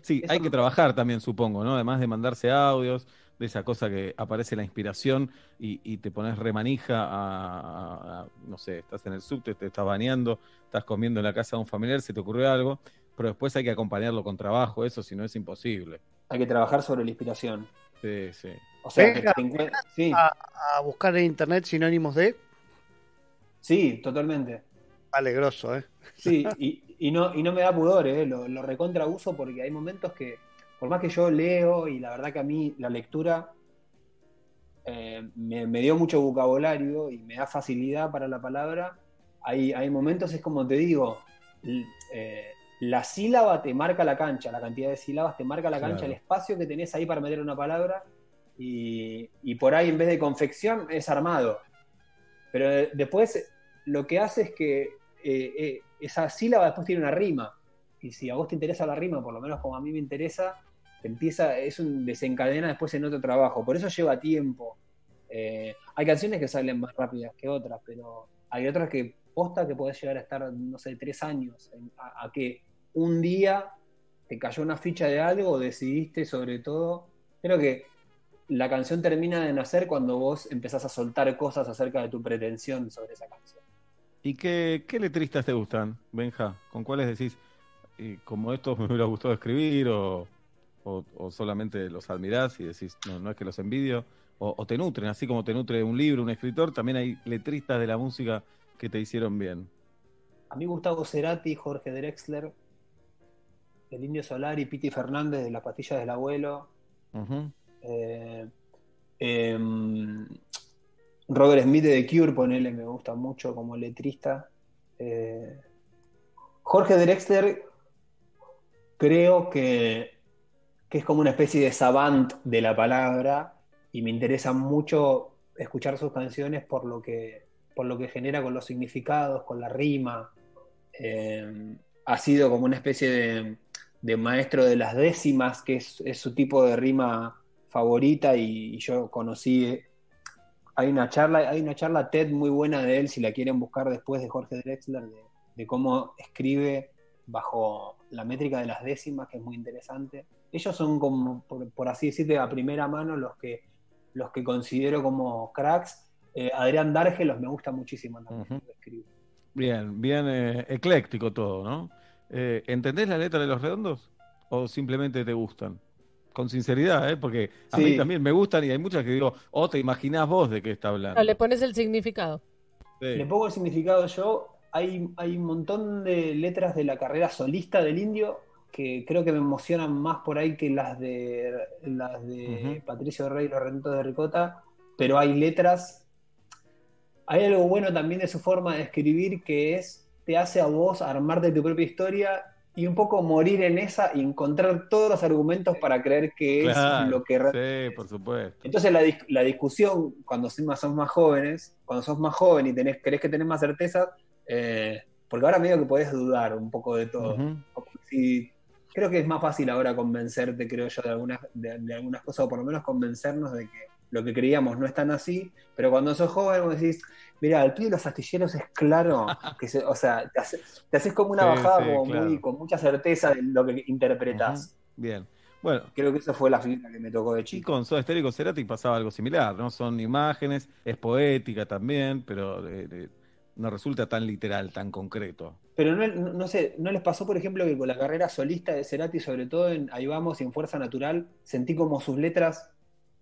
Sí, Eso hay que me- trabajar también, supongo, ¿no? Además de mandarse audios, de esa cosa que aparece la inspiración y, y te pones remanija a, a- a- no sé, estás en el subte, te estás bañando, estás comiendo en la casa de un familiar, se te ocurrió algo, pero después hay que acompañarlo con trabajo, eso si no es imposible. Hay que trabajar sobre la inspiración. Sí, sí. O sea, Venga, te sí, a, a buscar en internet sinónimos de. sí, totalmente. Vale, grosso, ¿eh? Sí, (laughs) y, y no, y no me da pudor, ¿eh? lo, lo recontra uso porque hay momentos que, por más que yo leo, y la verdad que a mí la lectura eh, me, me dio mucho vocabulario y me da facilidad para la palabra, hay, hay momentos, es como te digo, eh, la sílaba te marca la cancha, la cantidad de sílabas te marca la cancha, Claro. el espacio que tenés ahí para meter una palabra, y, y por ahí en vez de confección es armado. Pero después lo que hace es que eh, eh, esa sílaba después tiene una rima. Y si a vos te interesa la rima, por lo menos como a mí me interesa, te empieza, es un desencadena después en otro trabajo. Por eso lleva tiempo. Eh, hay canciones que salen más rápidas que otras, pero hay otras que posta que podés llegar a estar, no sé, tres años, en- a, a que un día te cayó una ficha de algo o decidiste sobre todo. Creo que la canción termina de nacer cuando vos empezás a soltar cosas acerca de tu pretensión sobre esa canción. ¿Y qué, qué letristas te gustan, Benja? ¿Con cuáles decís, y como estos me hubiera gustado escribir o, o, o solamente los admirás y decís, no, no es que los envidio? O, o te nutren, así como te nutre un libro, un escritor, también hay letristas de la música que te hicieron bien. A mí Gustavo Cerati, Jorge Drexler, el Indio Solari, Piti Fernández de Las Pastillas del Abuelo, eh, em, Robert Smith de The Cure, ponele, me gusta mucho como letrista. Eh, Jorge Drexler, creo que, que es como una especie de savant de la palabra y me interesa mucho escuchar sus canciones por lo que, por lo que genera con los significados, con la rima. Eh, ha sido como una especie de, de maestro de las décimas, que es, es su tipo de rima favorita y, y yo conocí hay una charla, hay una charla TED muy buena de él, si la quieren buscar después de Jorge Drexler, de, de cómo escribe bajo la métrica de las décimas, que es muy interesante. Ellos son como, por, por así decirte, a primera mano los que, los que considero como cracks. Eh, Adrián Dargelos me gusta muchísimo también. Bien, bien eh, ecléctico todo, ¿no? Eh, ¿Entendés la letra de los redondos? ¿O simplemente te gustan? Con sinceridad, ¿eh? Porque a mí también me gustan y hay muchas que digo, oh, te imaginás vos de qué está hablando. No, le pones el significado. Sí. Le pongo el significado yo. Hay, hay un montón de letras de la carrera solista del indio que creo que me emocionan más por ahí que las de las de. Patricio Rey y los Rentos de Ricota, pero hay letras. Hay algo bueno también de su forma de escribir que es te hace a vos armarte tu propia historia y un poco morir en esa y encontrar todos los argumentos para creer que es lo que realmente sí, por supuesto. entonces la, dis- la discusión, cuando sos más, sos más jóvenes, cuando sos más joven y tenés, querés que tenés más certeza, eh, porque ahora medio que podés dudar un poco de todo. Si- creo que es más fácil ahora convencerte, creo yo, de algunas, de, de algunas cosas, o por lo menos convencernos de que lo que creíamos no es tan así, pero cuando sos joven vos decís, mira, el pibe de los astilleros es claro, que se- o sea, te, hace- te haces como una Sí, bajada sí, como claro. muy, con mucha certeza de lo que interpretás. Bien. Bueno, Creo que eso fue la figura que me tocó de y chico. con Soda Stereo y con Cerati pasaba algo similar, ¿no? Son imágenes, es poética también, pero eh, no resulta tan literal, tan concreto. Pero no, no, no sé, ¿no les pasó, por ejemplo, que con la carrera solista de Cerati, sobre todo en Ahí vamos y en Fuerza Natural, sentí como sus letras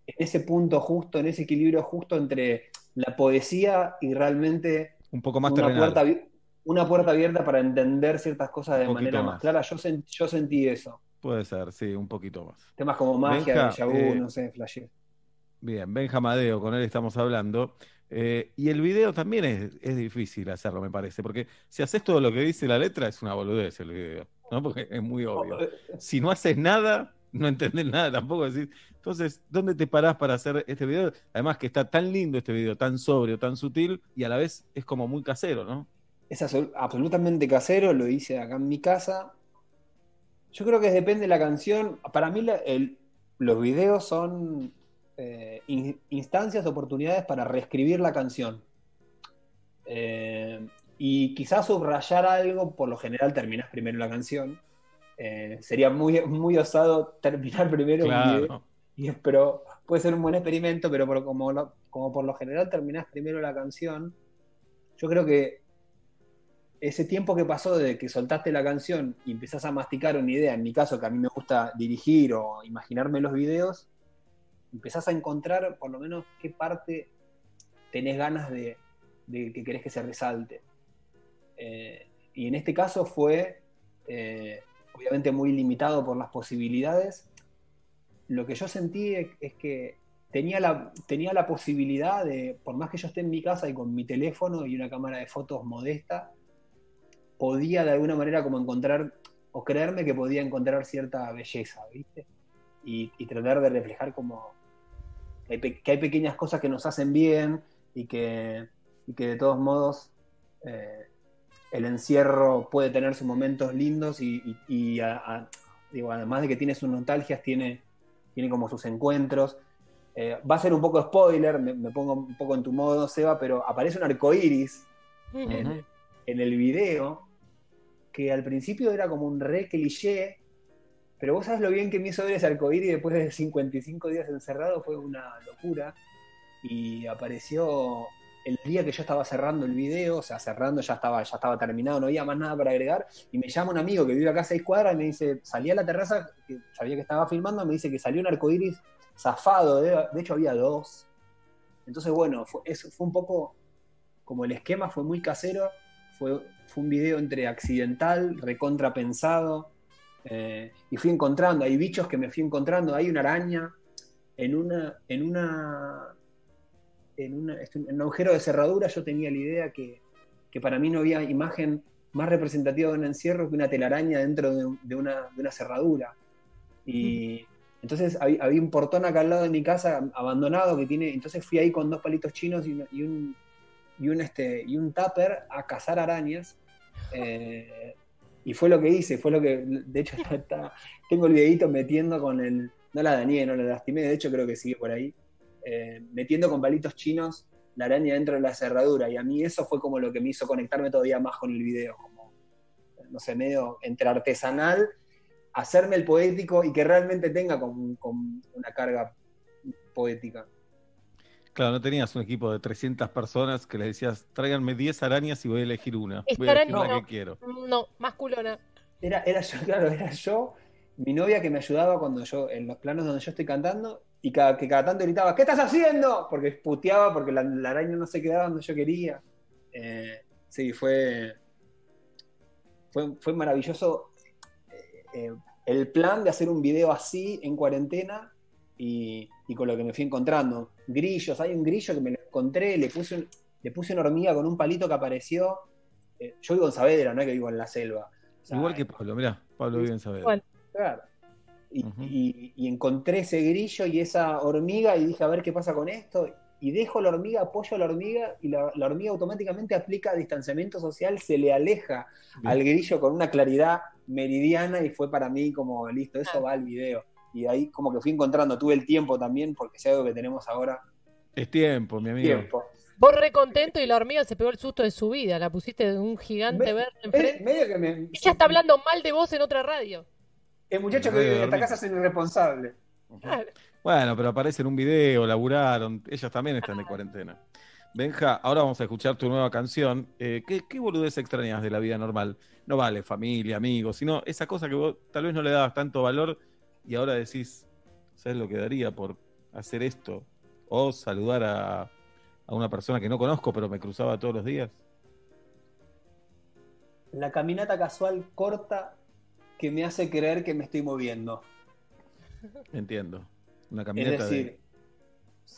en ese punto justo, en ese equilibrio justo entre la poesía y realmente Un poco más una puerta, abi- una puerta abierta para entender ciertas cosas de manera más más. clara? Yo, sen- yo sentí eso. Puede ser, sí, un poquito más. Temas como magia, Benja, eh, no sé. Bien, Benja Madeo, con él estamos hablando. Eh, y el video también es, es difícil hacerlo, me parece, porque si haces todo lo que dice la letra, es una boludez el video, ¿no? Porque es muy obvio. Si no haces nada, no entendés nada tampoco. Decís, entonces, ¿dónde te parás para hacer este video? Además que está tan lindo este video, tan sobrio, tan sutil, y a la vez es como muy casero, ¿no? Es absol- absolutamente casero, lo hice acá en mi casa. Yo creo que depende de la canción. Para mí los videos son eh, in- instancias, oportunidades para reescribir la canción. Eh, y quizás subrayar algo, por lo general terminas primero la canción. Eh, sería muy, muy osado terminar (laughs) primero un video. Y, pero puede ser un buen experimento, pero por- como, lo- como por lo general terminás primero la canción, yo creo que ese tiempo que pasó desde que soltaste la canción y empezás a masticar una idea, en mi caso que a mí me gusta dirigir o imaginarme los videos, empezás a encontrar por lo menos qué parte tenés ganas de, de que querés que se resalte. Eh, y en este caso fue eh, obviamente muy limitado por las posibilidades. Lo que yo sentí es, que tenía la, tenía la posibilidad de, por más que yo esté en mi casa y con mi teléfono y una cámara de fotos modesta, podía de alguna manera como encontrar, o creerme que podía encontrar cierta belleza, ¿viste? Y, tratar de reflejar como que hay, pe- que hay pequeñas cosas que nos hacen bien y que, y que de todos modos eh, el encierro puede tener sus momentos lindos y, y- y a- a- digo, además de que tiene sus nostalgias, tiene, tiene como sus encuentros. Eh, va a ser un poco spoiler, me, me pongo un poco en tu modo, Seba, pero aparece un arco iris en, en el video que al principio era como un re cliché, pero vos sabes lo bien que me hizo ver ese arcoíris después de 55 días encerrado, fue una locura. Y apareció el día que yo estaba cerrando el video, o sea, cerrando ya estaba, ya estaba terminado, no había más nada para agregar, y me llama un amigo que vive acá a seis cuadras y me dice, salí a la terraza, sabía que estaba filmando, me dice que salió un arcoíris zafado, de, de hecho había dos. Entonces, bueno, fue, eso fue un poco como el esquema fue muy casero, fue, fue un video entre accidental, recontrapensado, eh, y fui encontrando, hay bichos que me fui encontrando, hay una araña en una, en una, en, una, en un agujero de cerradura, yo tenía la idea que, que para mí no había imagen más representativa de un encierro que una telaraña dentro de, de una, de una cerradura. Y entonces había, había un portón acá al lado de mi casa abandonado que tiene, entonces fui ahí con dos palitos chinos y, y un y un este y un tupper a cazar arañas. eh, y fue lo que hice, fue lo que, de hecho, (laughs) está- tengo el videito metiendo con el, no la dañé, no la lastimé, de hecho creo que sigue por ahí, eh, metiendo con palitos chinos la araña dentro de la cerradura, y a mí eso fue como lo que me hizo conectarme todavía más con el video, como, no sé, medio entre artesanal, hacerme el poético y que realmente tenga con, con una carga poética. Claro, no tenías un equipo de 300 personas que les decías, tráiganme 10 arañas y voy a elegir una. Esta Voy a elegir araña la no. que quiero. No, más culona. Era, era yo, (laughs) claro, era yo, mi novia que me ayudaba cuando yo, en los planos donde yo estoy cantando, y cada, que cada tanto gritaba, ¿qué estás haciendo? Porque puteaba, porque la, la araña no se quedaba donde yo quería. Eh, sí, fue, fue, fue maravilloso eh, eh, el plan de hacer un video así en cuarentena y, y con lo que me fui encontrando. Grillos, hay un grillo que me lo encontré, le puse, un- le puse una hormiga con un palito que apareció. Eh, yo vivo en Saavedra, no es que vivo en la selva. O sea, Igual que Pablo, mirá, Pablo vive en Saavedra. Igual. Claro. Y, y- y encontré ese grillo y esa hormiga y dije, a ver qué pasa con esto. Y dejo la hormiga, apoyo a la hormiga y la, la hormiga automáticamente aplica distanciamiento social, se le aleja al grillo con una claridad meridiana y fue para mí como, listo, eso va al video. Y ahí como que fui encontrando, tuve el tiempo también, porque es algo que tenemos ahora, Es tiempo, mi amigo. tiempo. Vos re contento y la hormiga se pegó el susto de su vida. La pusiste de un gigante Me- verde enfrente. medio que me... Ella está hablando mal de vos en otra radio. El muchacho que vive en esta casa es irresponsable. Bueno, pero aparece en un video, laburaron, ellas también están de cuarentena. Benja, ahora vamos a escuchar tu nueva canción. Eh, ¿qué, ¿Qué boludez extrañas de la vida normal? No vale familia, amigos, sino esa cosa que vos tal vez no le dabas tanto valor y ahora decís, ¿sabes lo que daría por hacer esto? O saludar a, a una persona que no conozco, pero me cruzaba todos los días. La caminata casual corta que me hace creer que me estoy moviendo. Entiendo. Una Es camioneta decir,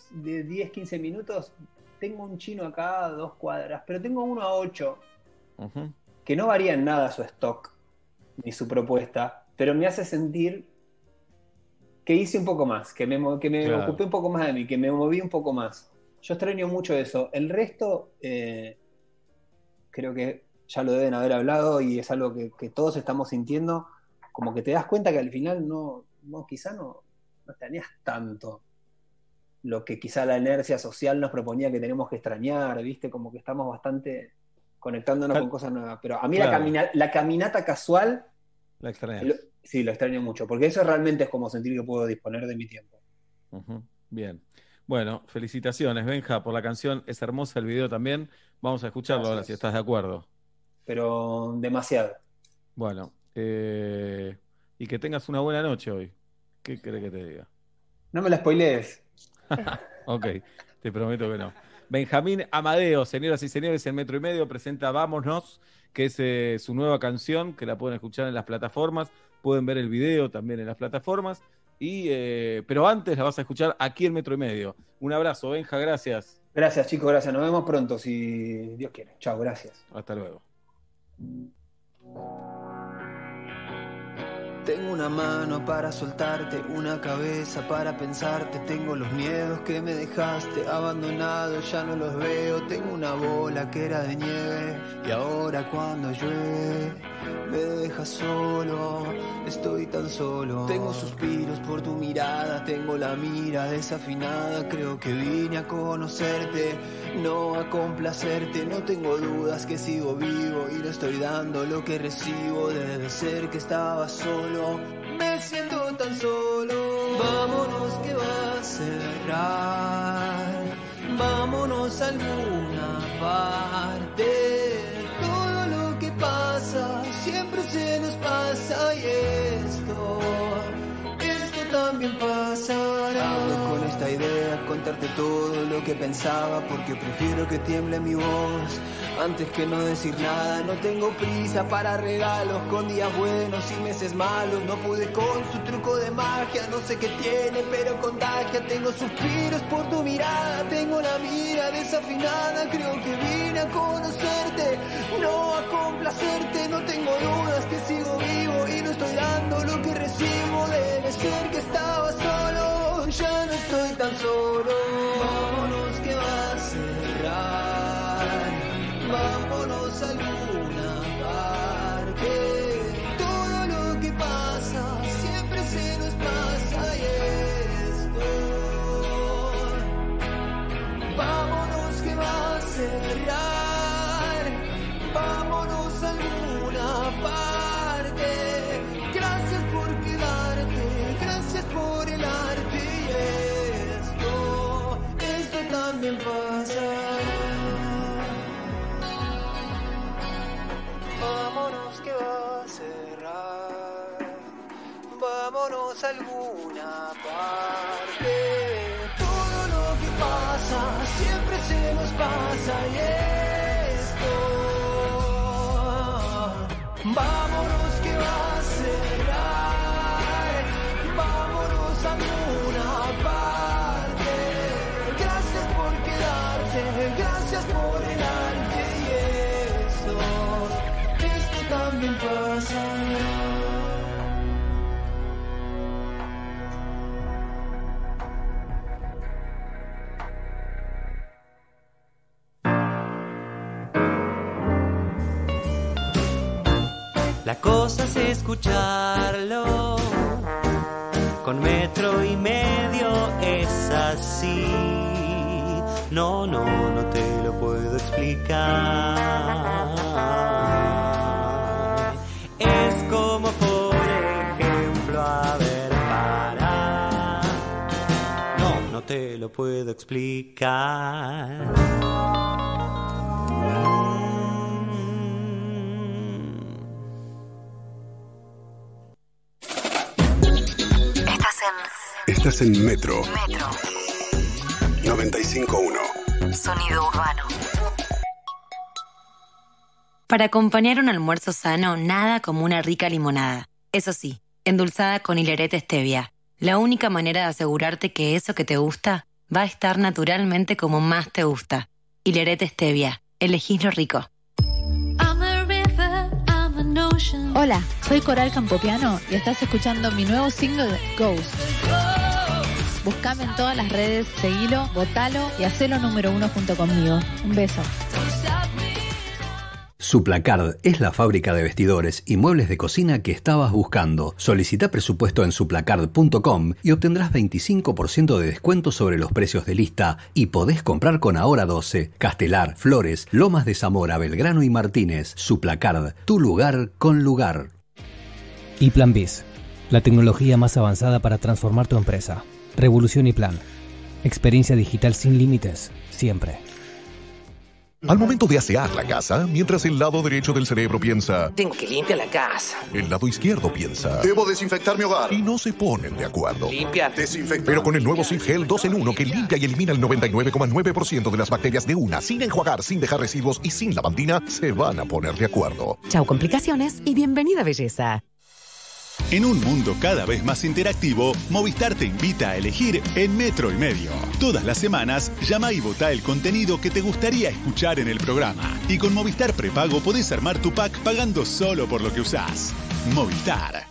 de 10, 15 minutos, tengo un chino acá a dos cuadras, pero tengo uno a 8, de... Ujú. que no varía en nada su stock ni su propuesta, pero me hace sentir que hice un poco más, que me, que me Claro. ocupé un poco más de mí, que me moví un poco más. Yo extraño mucho eso. El resto, eh, creo que ya lo deben haber hablado y es algo que, que todos estamos sintiendo, como que te das cuenta que al final no, no quizá no, no extrañas tanto lo que quizá la inercia social nos proponía que tenemos que extrañar, ¿viste? Como que estamos bastante conectándonos Claro. con cosas nuevas. Pero a mí la, camina- la caminata casual, La extrañas. lo- sí, lo extraño mucho, porque eso realmente es como sentir que puedo disponer de mi tiempo. Bien. Bueno, felicitaciones, Benja, por la canción. Es hermosa el video también. Vamos a escucharlo ahora, si estás de acuerdo. Pero demasiado. Bueno, eh, y que tengas una buena noche hoy. ¿Qué querés que te diga? No me la spoilees. (laughs) Ok, te prometo que no. Benjamín Amadeo, señoras y señores, en Metro y Medio presenta Vámonos, que es eh, su nueva canción, que la pueden escuchar en las plataformas, pueden ver el video también en las plataformas, y, eh, pero antes la vas a escuchar aquí en Metro y Medio. Un abrazo, Benja, gracias. Gracias, chicos, gracias. Nos vemos pronto, si Dios quiere. Chao, gracias. Hasta luego. Thank you. Tengo una mano para soltarte, una cabeza para pensarte. Tengo los miedos que me dejaste abandonado, ya no los veo. Tengo una bola que era de nieve y ahora cuando llueve me dejas solo. Estoy tan solo. Tengo suspiros por tu mirada, tengo la mira desafinada. Creo que vine a conocerte, no a complacerte. No tengo dudas que sigo vivo y no estoy dando lo que recibo. Debe ser que estaba Me siento tan solo. Vámonos que va a cerrar. Vámonos a alguna parte. Todo lo que pasa siempre se nos pasa y esto, esto también pasará. Hablo con esta idea, contarte todo lo que pensaba, porque prefiero que tiemble mi voz. Antes que no decir nada, no tengo prisa para regalos con días buenos y meses malos. No pude con su truco de magia, no sé qué tiene, pero contagia. Tengo suspiros por tu mirada, tengo la mira desafinada. Creo que vine a conocerte, no a complacerte. No tengo dudas que sigo vivo y no estoy dando lo que recibo. Debe ser que estaba solo, ya no estoy tan solo. Vámonos que va a cerrar. Vámonos a alguna parte. Todo lo que pasa siempre se nos pasa y esto. Vámonos que va a cerrar. Vámonos a alguna parte. Gracias por quedarte, gracias por el arte y esto, esto también pasará. Vámonos que va a cerrar. Vámonos a alguna parte. Todo lo que pasa siempre se nos pasa y esto. Vámonos La cosa es escucharlo. Con metro y medio es así. No, no, no te lo puedo explicar. Te lo puedo explicar. Estás en Estás en Metro Metro. 95.1. Sonido urbano. Para acompañar un almuerzo sano, nada como una rica limonada. Eso sí, endulzada con hilerete stevia. La única manera de asegurarte que eso que te gusta va a estar naturalmente como más te gusta. Hilerete stevia. Elegís lo rico. Hola, soy Coral Campopiano y estás escuchando mi nuevo single Ghost. Buscame en todas las redes, seguilo, votalo y hacelo número uno junto conmigo. Un beso. Suplacard es la fábrica de vestidores y muebles de cocina que estabas buscando. Solicita presupuesto en suplacard.com y obtendrás 25% de descuento sobre los precios de lista y podés comprar con Ahora 12, Castelar, Flores, Lomas de Zamora, Belgrano y Martínez. Suplacard, tu lugar con lugar. Y Plan Biz, la tecnología más avanzada para transformar tu empresa. Revolución y Plan. Experiencia digital sin límites, siempre. Al momento de asear la casa, mientras el lado derecho del cerebro piensa, Tengo que limpiar la casa. el lado izquierdo piensa, Debo desinfectar mi hogar. y no se ponen de acuerdo. Limpiar. Pero con el nuevo Zinc Gel 2 en 1 que limpia y elimina el 99,9% de las bacterias de una, sin enjuagar, sin dejar residuos y sin lavandina, se van a poner de acuerdo. Chau complicaciones y bienvenida belleza. En un mundo cada vez más interactivo, Movistar te invita a elegir en metro y medio. Todas las semanas, llama y vota el contenido que te gustaría escuchar en el programa. Y con Movistar Prepago podés armar tu pack pagando solo por lo que usás. Movistar.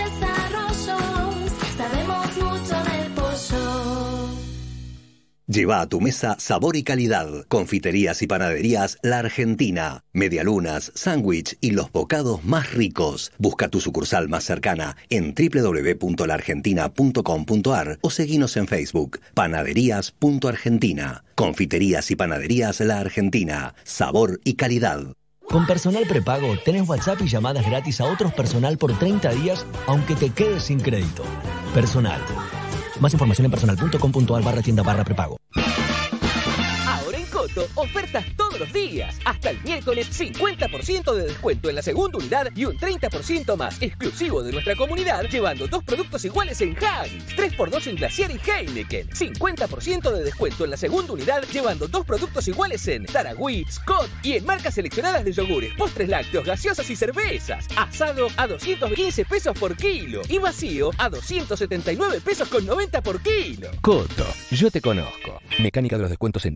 Lleva a tu mesa sabor y calidad. Confiterías y panaderías La Argentina. Medialunas, sándwich y los bocados más ricos. Busca tu sucursal más cercana en www.laargentina.com.ar o seguinos en Facebook. Panaderías.argentina. Confiterías y panaderías La Argentina. Sabor y calidad. Con Personal Prepago tenés WhatsApp y llamadas gratis a otros personal por 30 días, aunque te quedes sin crédito. Personal. Más información en personal.com.ar barra tienda barra prepago. Ofertas todos los días. Hasta el miércoles, 50% de descuento en la segunda unidad y un 30% más exclusivo de nuestra comunidad, llevando dos productos iguales en Haggis. 3x2 en Glaciar y Heineken. 50% de descuento en la segunda unidad, llevando dos productos iguales en Taragüí, Scott y en marcas seleccionadas de yogures, postres lácteos, gaseosas y cervezas. Asado a 215 pesos por kilo y vacío a 279 pesos con 90 por kilo. Coto, yo te conozco. Mecánica de los descuentos en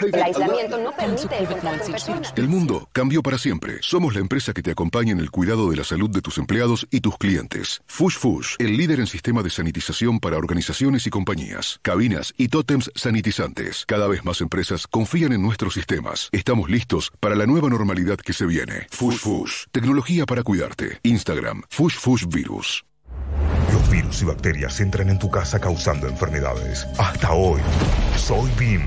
El aislamiento no permite el contacto en persona. El mundo cambió para siempre. Somos la empresa que te acompaña en el cuidado de la salud de tus empleados y tus clientes. Fush Fush, el líder en sistema de sanitización para organizaciones y compañías, cabinas y tótems sanitizantes. Cada vez más empresas confían en nuestros sistemas. Estamos listos para la nueva normalidad que se viene. Fush Fush, tecnología para cuidarte. Instagram, Fush Fush Virus. Los virus y bacterias entran en tu casa causando enfermedades. Hasta hoy, soy BIM.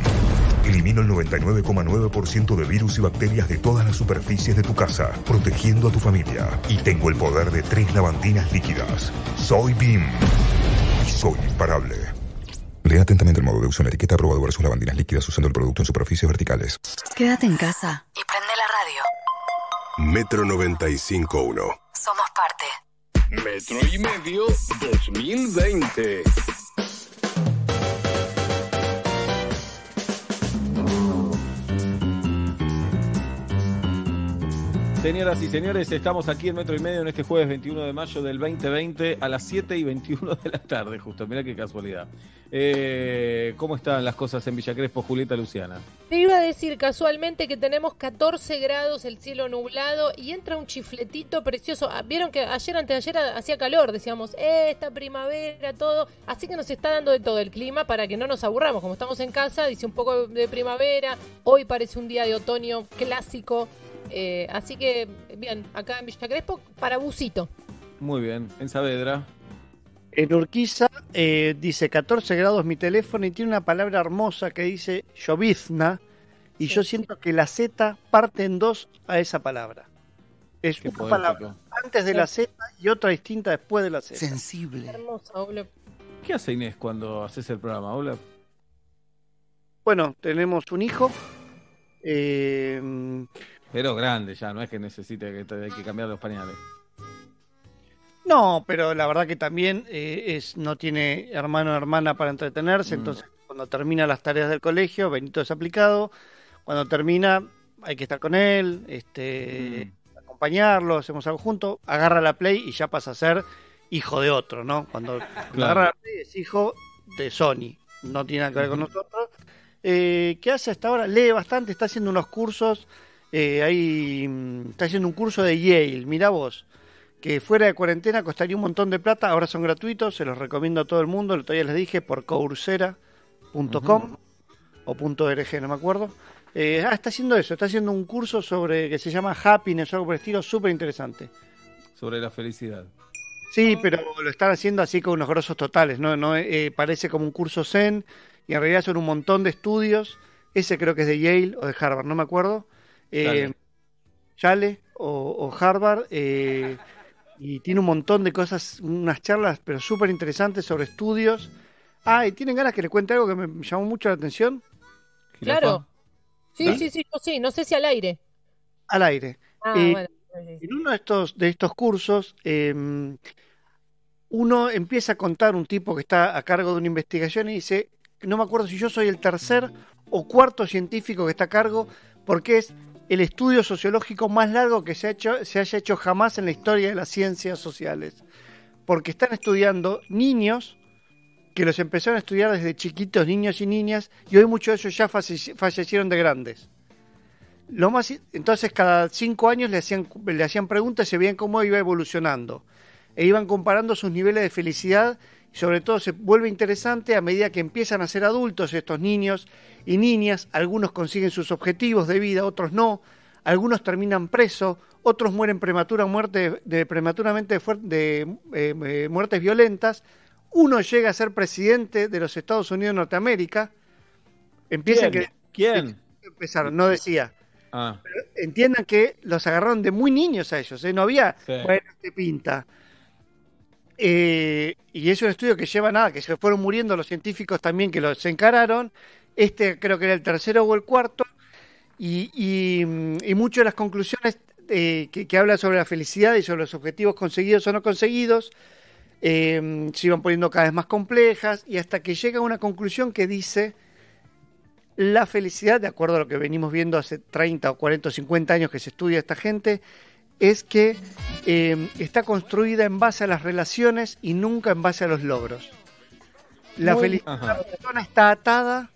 Elimino el 99,9% de virus y bacterias de todas las superficies de tu casa, protegiendo a tu familia. Y tengo el poder de tres lavandinas líquidas. Soy BIM. Y soy imparable. Lea atentamente el modo de uso en la etiqueta aprobado versus lavandinas líquidas usando el producto en superficies verticales. Quédate en casa y prende la radio. Metro 95.1. Somos parte. Metro y medio 2020. Señoras y señores, estamos aquí en Metro y Medio en este jueves 21 de mayo del 2020 a las 7 y 21 de la tarde, justo. Mira qué casualidad. Eh, ¿Cómo están las cosas en Villa Crespo, Julieta Luciana? Te iba a decir casualmente que tenemos 14 grados, el cielo nublado y entra un chifletito precioso. Ah, Vieron que ayer, antes de ayer hacía calor, decíamos, eh, esta primavera, todo. Así que nos está dando de todo el clima para que no nos aburramos. Como estamos en casa, dice un poco de primavera. Hoy parece un día de otoño clásico. Eh, así que, bien, acá en Villa Crespo, para busito. Muy bien. En Saavedra. En Urquiza eh, dice 14 grados mi teléfono y tiene una palabra hermosa que dice llovizna y yo siento que la Z parte en dos a esa palabra. Es Qué una poético. palabra antes de la Z y otra distinta después de la Z. Sensible. Hermosa. ¿Qué hace Inés cuando haces el programa? Hola. Bueno, tenemos un hijo. eh, Pero grande ya, no es que necesite que te- que cambiar los pañales. no, pero la verdad que también eh, es no tiene hermano o hermana para entretenerse, Mm. entonces cuando termina las tareas del colegio, Benito es aplicado. Cuando termina, hay que estar con él, este, Mm. acompañarlo, hacemos algo juntos, agarra la Play y ya pasa a ser hijo de otro, ¿no? Cuando Claro. agarra la Play es hijo de Sony, no tiene nada que ver con nosotros. Eh, ¿Qué hace hasta ahora? Lee bastante, está haciendo unos cursos, eh, ahí, mm, está haciendo un curso de Yale, mira vos, que fuera de cuarentena costaría un montón de plata, ahora son gratuitos, se los recomiendo a todo el mundo, el otro día les dije, por coursera.com o .org, no me acuerdo. Eh, ah, está haciendo eso, está haciendo un curso sobre que se llama Happiness o algo por el estilo, súper interesante. Sobre la felicidad. Sí, pero lo están haciendo así con unos grosos totales, ¿no? no eh, parece como un curso Zen y en realidad son un montón de estudios. Ese creo que es de Yale o de Harvard, no me acuerdo. Eh, Yale. O, o Harvard. eh, y tiene un montón de cosas, unas charlas, pero súper interesantes sobre estudios. Ah, y tienen ganas que les cuente algo que me llamó mucho la atención. Claro. Sí, ¿Sí? sí, sí, yo sí, no sé si al aire. Al aire. Ah, Eh, bueno. En uno de estos, de estos cursos, eh, uno empieza a contar un tipo que está a cargo de una investigación y dice, no me acuerdo si yo soy el tercer o cuarto científico que está a cargo, porque es el estudio sociológico más largo que se, ha hecho, se haya hecho jamás en la historia de las ciencias sociales. Porque están estudiando niños que los empezaron a estudiar desde chiquitos, niños y niñas, y hoy muchos de ellos ya falle- fallecieron de grandes. Entonces cada cinco años le hacían, le hacían preguntas y se veían cómo iba evolucionando. E iban comparando sus niveles de felicidad sobre todo se vuelve interesante a medida que empiezan a ser adultos estos niños y niñas. Algunos consiguen sus objetivos de vida, otros no. Algunos terminan presos, otros mueren prematura, muerte, de, prematuramente de, eh, eh, muertes violentas. Uno llega a ser presidente de los Estados Unidos de Norteamérica. Empiezan ¿Quién? que ¿Quién? empezaron, no decía. Ah, Entiendan que los agarraron de muy niños a ellos, ¿eh? no había, Sí. bueno, te pinta. Eh, y es un estudio que lleva nada, que se fueron muriendo los científicos también que los encararon. Este creo que era el tercero o el cuarto. Y, muchas de las conclusiones eh, que, que hablan sobre la felicidad y sobre los objetivos conseguidos o no conseguidos eh, se iban poniendo cada vez más complejas y hasta que llega a una conclusión que dice la felicidad, de acuerdo a lo que venimos viendo hace 30 o 40 o 50 años que se estudia esta gente, es que eh, está construida en base a las relaciones y nunca en base a los logros. La Muy- felicidad de la persona está atada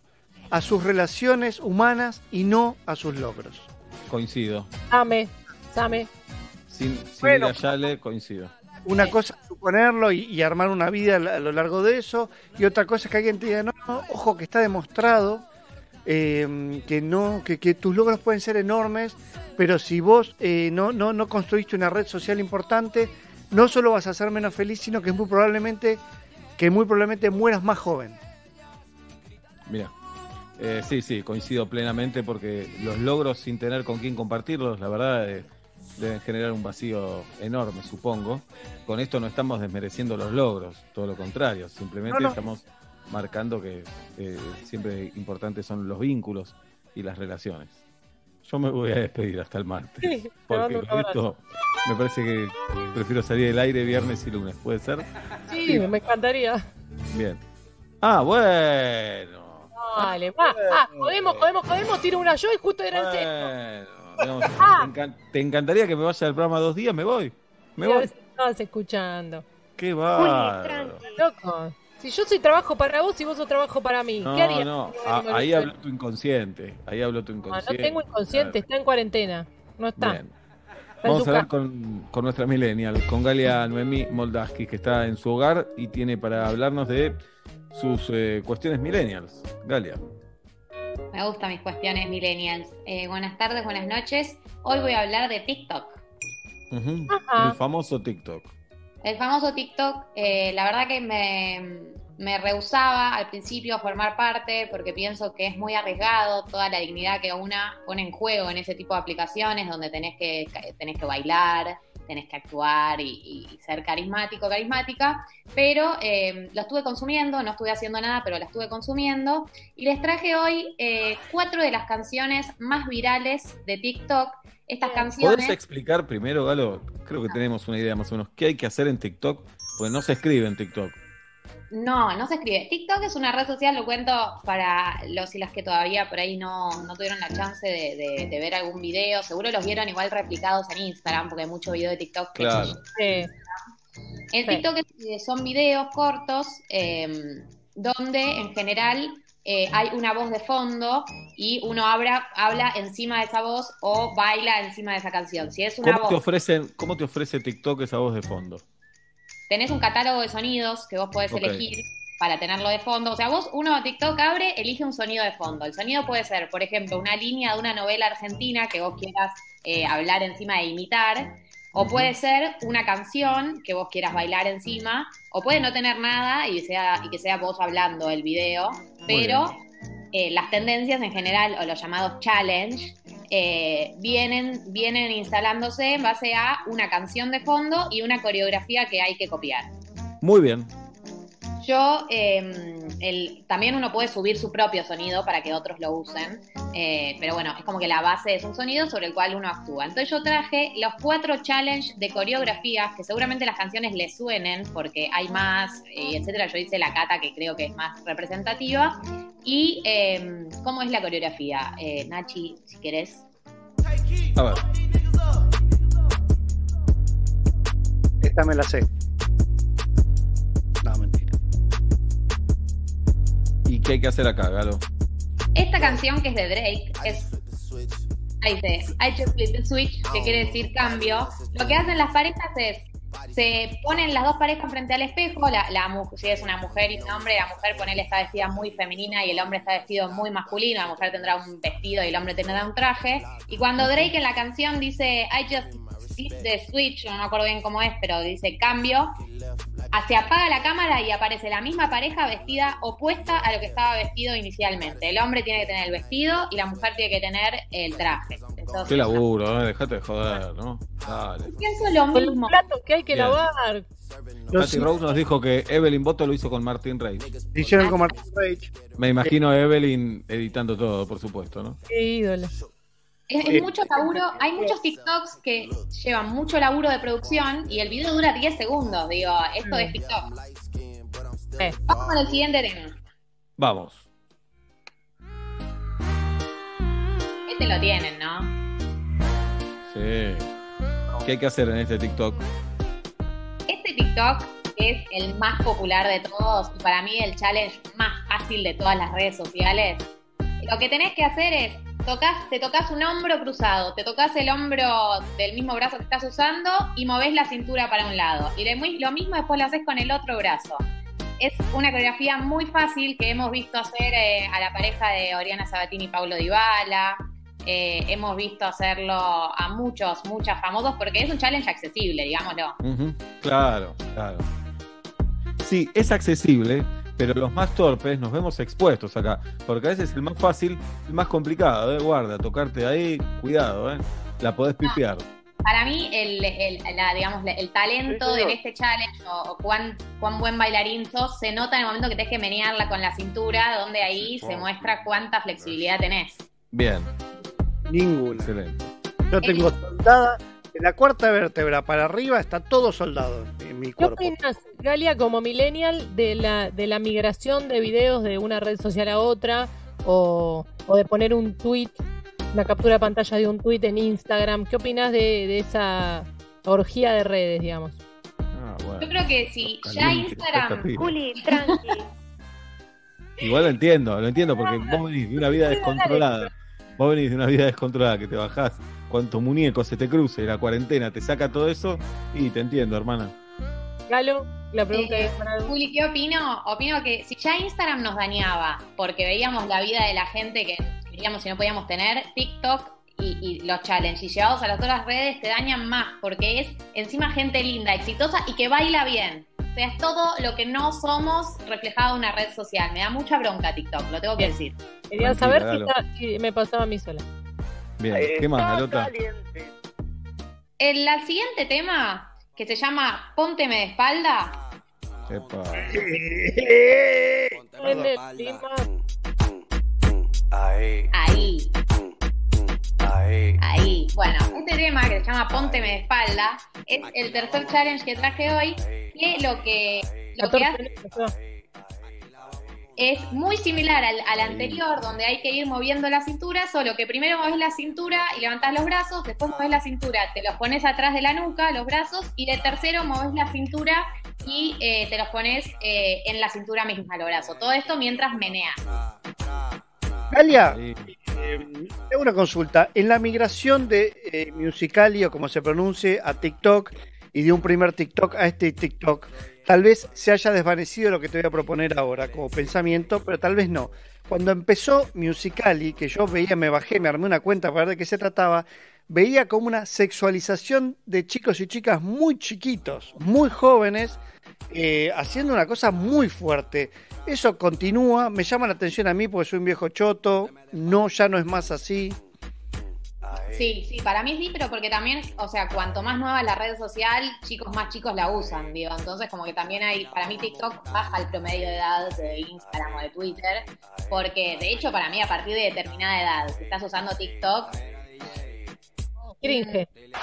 a sus relaciones humanas y no a sus logros. coincido. Same, Same. Sin, sin Bueno. coincido. Una cosa es suponerlo y, y armar una vida a lo largo de eso, y otra cosa es que alguien te diga, no, no, ojo, que está demostrado eh, que no que, que tus logros pueden ser enormes, pero si vos eh, no, no, no construiste una red social importante, no solo vas a ser menos feliz, sino que muy probablemente que muy probablemente mueras más joven. Mira. Eh, sí, sí, coincido plenamente porque los logros sin tener con quién compartirlos, la verdad, eh, deben generar un vacío enorme, supongo. Con esto no estamos desmereciendo los logros, todo lo contrario, simplemente No, no. estamos marcando que eh, siempre importantes son los vínculos y las relaciones. Yo me voy a despedir hasta el martes, Sí, porque con esto me parece que prefiero salir del aire viernes y lunes, ¿puede ser? Sí, me encantaría. Bien. Ah, bueno. Dale, va. Ah, jodemos, jodemos, jodemos. Tiro una yo y justo era el sexto. Bueno, digamos, (laughs) te, encan- te encantaría que me vaya al programa dos días? Me voy. Me voy. estabas escuchando. Qué tranqui, loco. Si yo soy trabajo para vos y vos sos trabajo para mí, No, ¿qué harías? no, a- ahí habló tu inconsciente. Ahí habló tu No, no inconsciente. tengo inconsciente, está en cuarentena. No está. Bien. Vamos a hablar con, con nuestra millennial, con Galia Noemí Moldaski, que está en su hogar y tiene para hablarnos de sus eh, cuestiones millennials. Galia. Me gustan mis cuestiones millennials. Eh, buenas tardes, buenas noches. Hoy voy a hablar de TikTok. Ujú. Ajá. El famoso TikTok. El famoso TikTok, eh, la verdad que me, me rehusaba al principio a formar parte porque pienso que es muy arriesgado toda la dignidad que una pone en juego en ese tipo de aplicaciones donde tenés que, tenés que bailar, tenés que actuar y, ser carismático, carismática, pero eh, lo estuve consumiendo, no estuve haciendo nada, pero la estuve consumiendo y les traje hoy eh, cuatro de las canciones más virales de TikTok. Estas canciones... ¿Podés explicar primero, Galo? Creo que tenemos una idea más o menos. ¿Qué hay que hacer en TikTok? Pues no se escribe en TikTok. No, no se escribe. TikTok es una red social, lo cuento para los y las que todavía por ahí no, no tuvieron la chance de, de- de ver algún video. Seguro los vieron igual replicados en Instagram, porque hay mucho video de TikTok que Claro. En TikTok eh, son videos cortos eh, donde en general eh, hay una voz de fondo y uno habla, habla encima de esa voz o baila encima de esa canción. Si es una ¿Cómo te, ofrecen, ¿Cómo te ofrece TikTok esa voz de fondo? tenés un catálogo de sonidos que vos podés elegir para tenerlo de fondo. O sea, vos, uno TikTok abre, elige un sonido de fondo. El sonido puede ser, por ejemplo, una línea de una novela argentina que vos quieras eh, hablar encima e imitar. O puede ser una canción que vos quieras bailar encima. O puede no tener nada y, sea, y que sea vos hablando el video. Pero eh, las tendencias en general, o los llamados challenge, eh, vienen, vienen instalándose en base a una canción de fondo y una coreografía que hay que copiar. Muy bien. Yo, eh, el- también uno puede subir su propio sonido para que otros lo usen, eh, pero bueno, es como que la base es un sonido sobre el cual uno actúa. Entonces yo traje los cuatro challenge de coreografías, que seguramente las canciones les suenen porque hay más, eh, etcétera. Yo hice la cata que creo que es más representativa, ¿Y eh, cómo es la coreografía? Eh, Nachi, si querés. A ver. Esta me la sé. ¿Y qué hay que hacer acá, Galo? Esta canción que es de Drake es. Ahí I just flip the switch, que quiere decir cambio. Lo que hacen las parejas es. Se ponen las dos parejas frente al espejo, la, la si es una mujer y un hombre, la mujer ponele está vestida muy femenina y el hombre está vestido muy masculino, la mujer tendrá un vestido y el hombre tendrá un traje. Y cuando Drake en la canción dice I just the switch, no me acuerdo bien cómo es, pero dice cambio, se apaga la cámara y aparece la misma pareja vestida opuesta a lo que estaba vestido inicialmente. El hombre tiene que tener el vestido y la mujer tiene que tener el traje. Entonces, Qué laburo, ¿eh? Dejate de joder, ¿no? Dale. pienso lo Con los mismo. platos que hay que Bien. lavar. Katy Rose nos dijo que Evelyn Boto lo hizo con Martin Rey. Hicieron con Martin Rage. Me imagino a Evelyn editando todo, por supuesto, ¿no? Qué ídola. Es, es mucho laburo. Hay muchos TikToks que llevan mucho laburo de producción y el video dura 10 segundos. Digo, esto es TikTok. Vamos con el siguiente tema. Vamos. Este lo tienen, ¿no? Sí. ¿Qué hay que hacer en este TikTok? Este TikTok es el más popular de todos y para mí el challenge más fácil de todas las redes sociales. Lo que tenés que hacer es, tocas, te tocas un hombro cruzado, te tocas el hombro del mismo brazo que estás usando y movés la cintura para un lado. Y lo mi- lo mismo después lo haces con el otro brazo. Es una coreografía muy fácil que hemos visto hacer eh, a la pareja de Oriana Sabatini y Paulo Dybala. Eh, hemos visto hacerlo a muchos, muchas famosos porque es un challenge accesible, digámoslo. Claro, claro. Sí, es accesible, pero los más torpes nos vemos expuestos acá. Porque a veces el más fácil, el más complicado, ¿eh? Guarda, tocarte ahí, cuidado, ¿eh? La podés pifiar. Para mí, el, el- la, digamos, el talento Sí, en este challenge o, o cuán, cuán buen bailarín sos se nota en el momento que tenés que menearla con la cintura, donde ahí se muestra cuánta flexibilidad tenés. Bien, Ninguna. excelente. Yo tengo soldada. De la cuarta vértebra para arriba está todo soldado en mi ¿Qué cuerpo. opinas, Galia, como millennial, de la, de la migración de videos de una red social a otra? O, o de poner un tweet, una captura de pantalla de un tweet en Instagram. ¿Qué opinas de, de esa orgía de redes, digamos? Ah, Yo creo que si ya Instagram. Juli, tranqui. Igual lo entiendo, lo entiendo, porque vos venís de una vida descontrolada. Vos venís de una vida descontrolada que te bajás, cuanto muñeco se te cruce, la cuarentena te saca todo eso, y te entiendo, hermana. Galo, la pregunta Eh, es para Juli, ¿qué opino? Opino que si ya Instagram nos dañaba porque veíamos la vida de la gente que queríamos y no podíamos tener, TikTok y, y los challenges y llevados a las otras redes te dañan más porque es encima gente linda, exitosa y que baila bien. O sea, es todo lo que no somos reflejado en una red social. Me da mucha bronca TikTok, lo tengo que decir. Quería saber si, está- si me pasaba a mí sola. Bien, ¿qué más? El la siguiente tema, que se llama Pónteme de espalda, Epa. En el clima. ahí. Ahí. Bueno, este tema que se llama Pónteme de espalda es el tercer challenge que traje hoy. Que lo que, lo que hace es muy similar al, al anterior, donde hay que ir moviendo la cintura, solo que primero mueves la cintura y levantás los brazos, después mueves la cintura, te los pones atrás de la nuca, los brazos, y de tercero mueves la cintura y eh, te los pones eh, en la cintura misma, los brazos. Todo esto mientras meneas. Galia, eh, tengo una consulta. En la migración de eh, Musical.ly o como se pronuncie a TikTok y de un primer TikTok a este TikTok, tal vez se haya desvanecido lo que te voy a proponer ahora como pensamiento, pero tal vez no. Cuando empezó Musical.ly, que yo veía, me bajé, me armé una cuenta para ver de qué se trataba, veía como una sexualización de chicos y chicas muy chiquitos, muy jóvenes, eh, haciendo una cosa muy fuerte. Eso continúa, me llama la atención a mí porque soy un viejo choto, no, ya no es más así. Sí, sí, para mí sí, pero porque también, o sea, cuanto más nueva es la red social, chicos más chicos la usan, digo. Entonces, como que también hay, para mí TikTok baja el promedio de edad de Instagram o de Twitter, porque de hecho, para mí, a partir de determinada edad, si estás usando TikTok, Cringe. La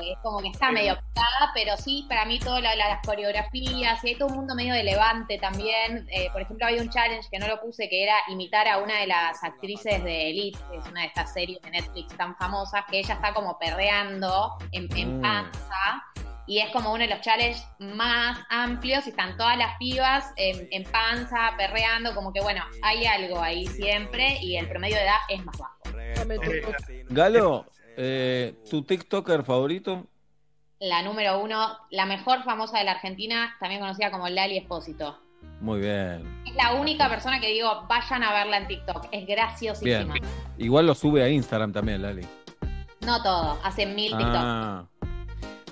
es como que está medio picada, pero sí, para mí todas la- las coreografías, y hay todo un mundo medio de levante también. Eh, por ejemplo, había un challenge que no lo puse, que era imitar a una de las actrices de Elite, que es una de estas series de Netflix tan famosas, que ella está como perreando en, en Mm. Y es como uno de los challenges más amplios y están todas las pibas en, en panza, perreando, como que bueno, hay algo ahí siempre y el promedio de edad es más bajo. Galo, eh, ¿tu TikToker favorito? La número uno, la mejor famosa de la Argentina, también conocida como Lali Espósito. Muy bien. Es la única persona que digo, vayan a verla en TikTok. Es Bien. graciosísima. Igual lo sube a Instagram también, Lali. No todo, hace mil TikTok. Ah.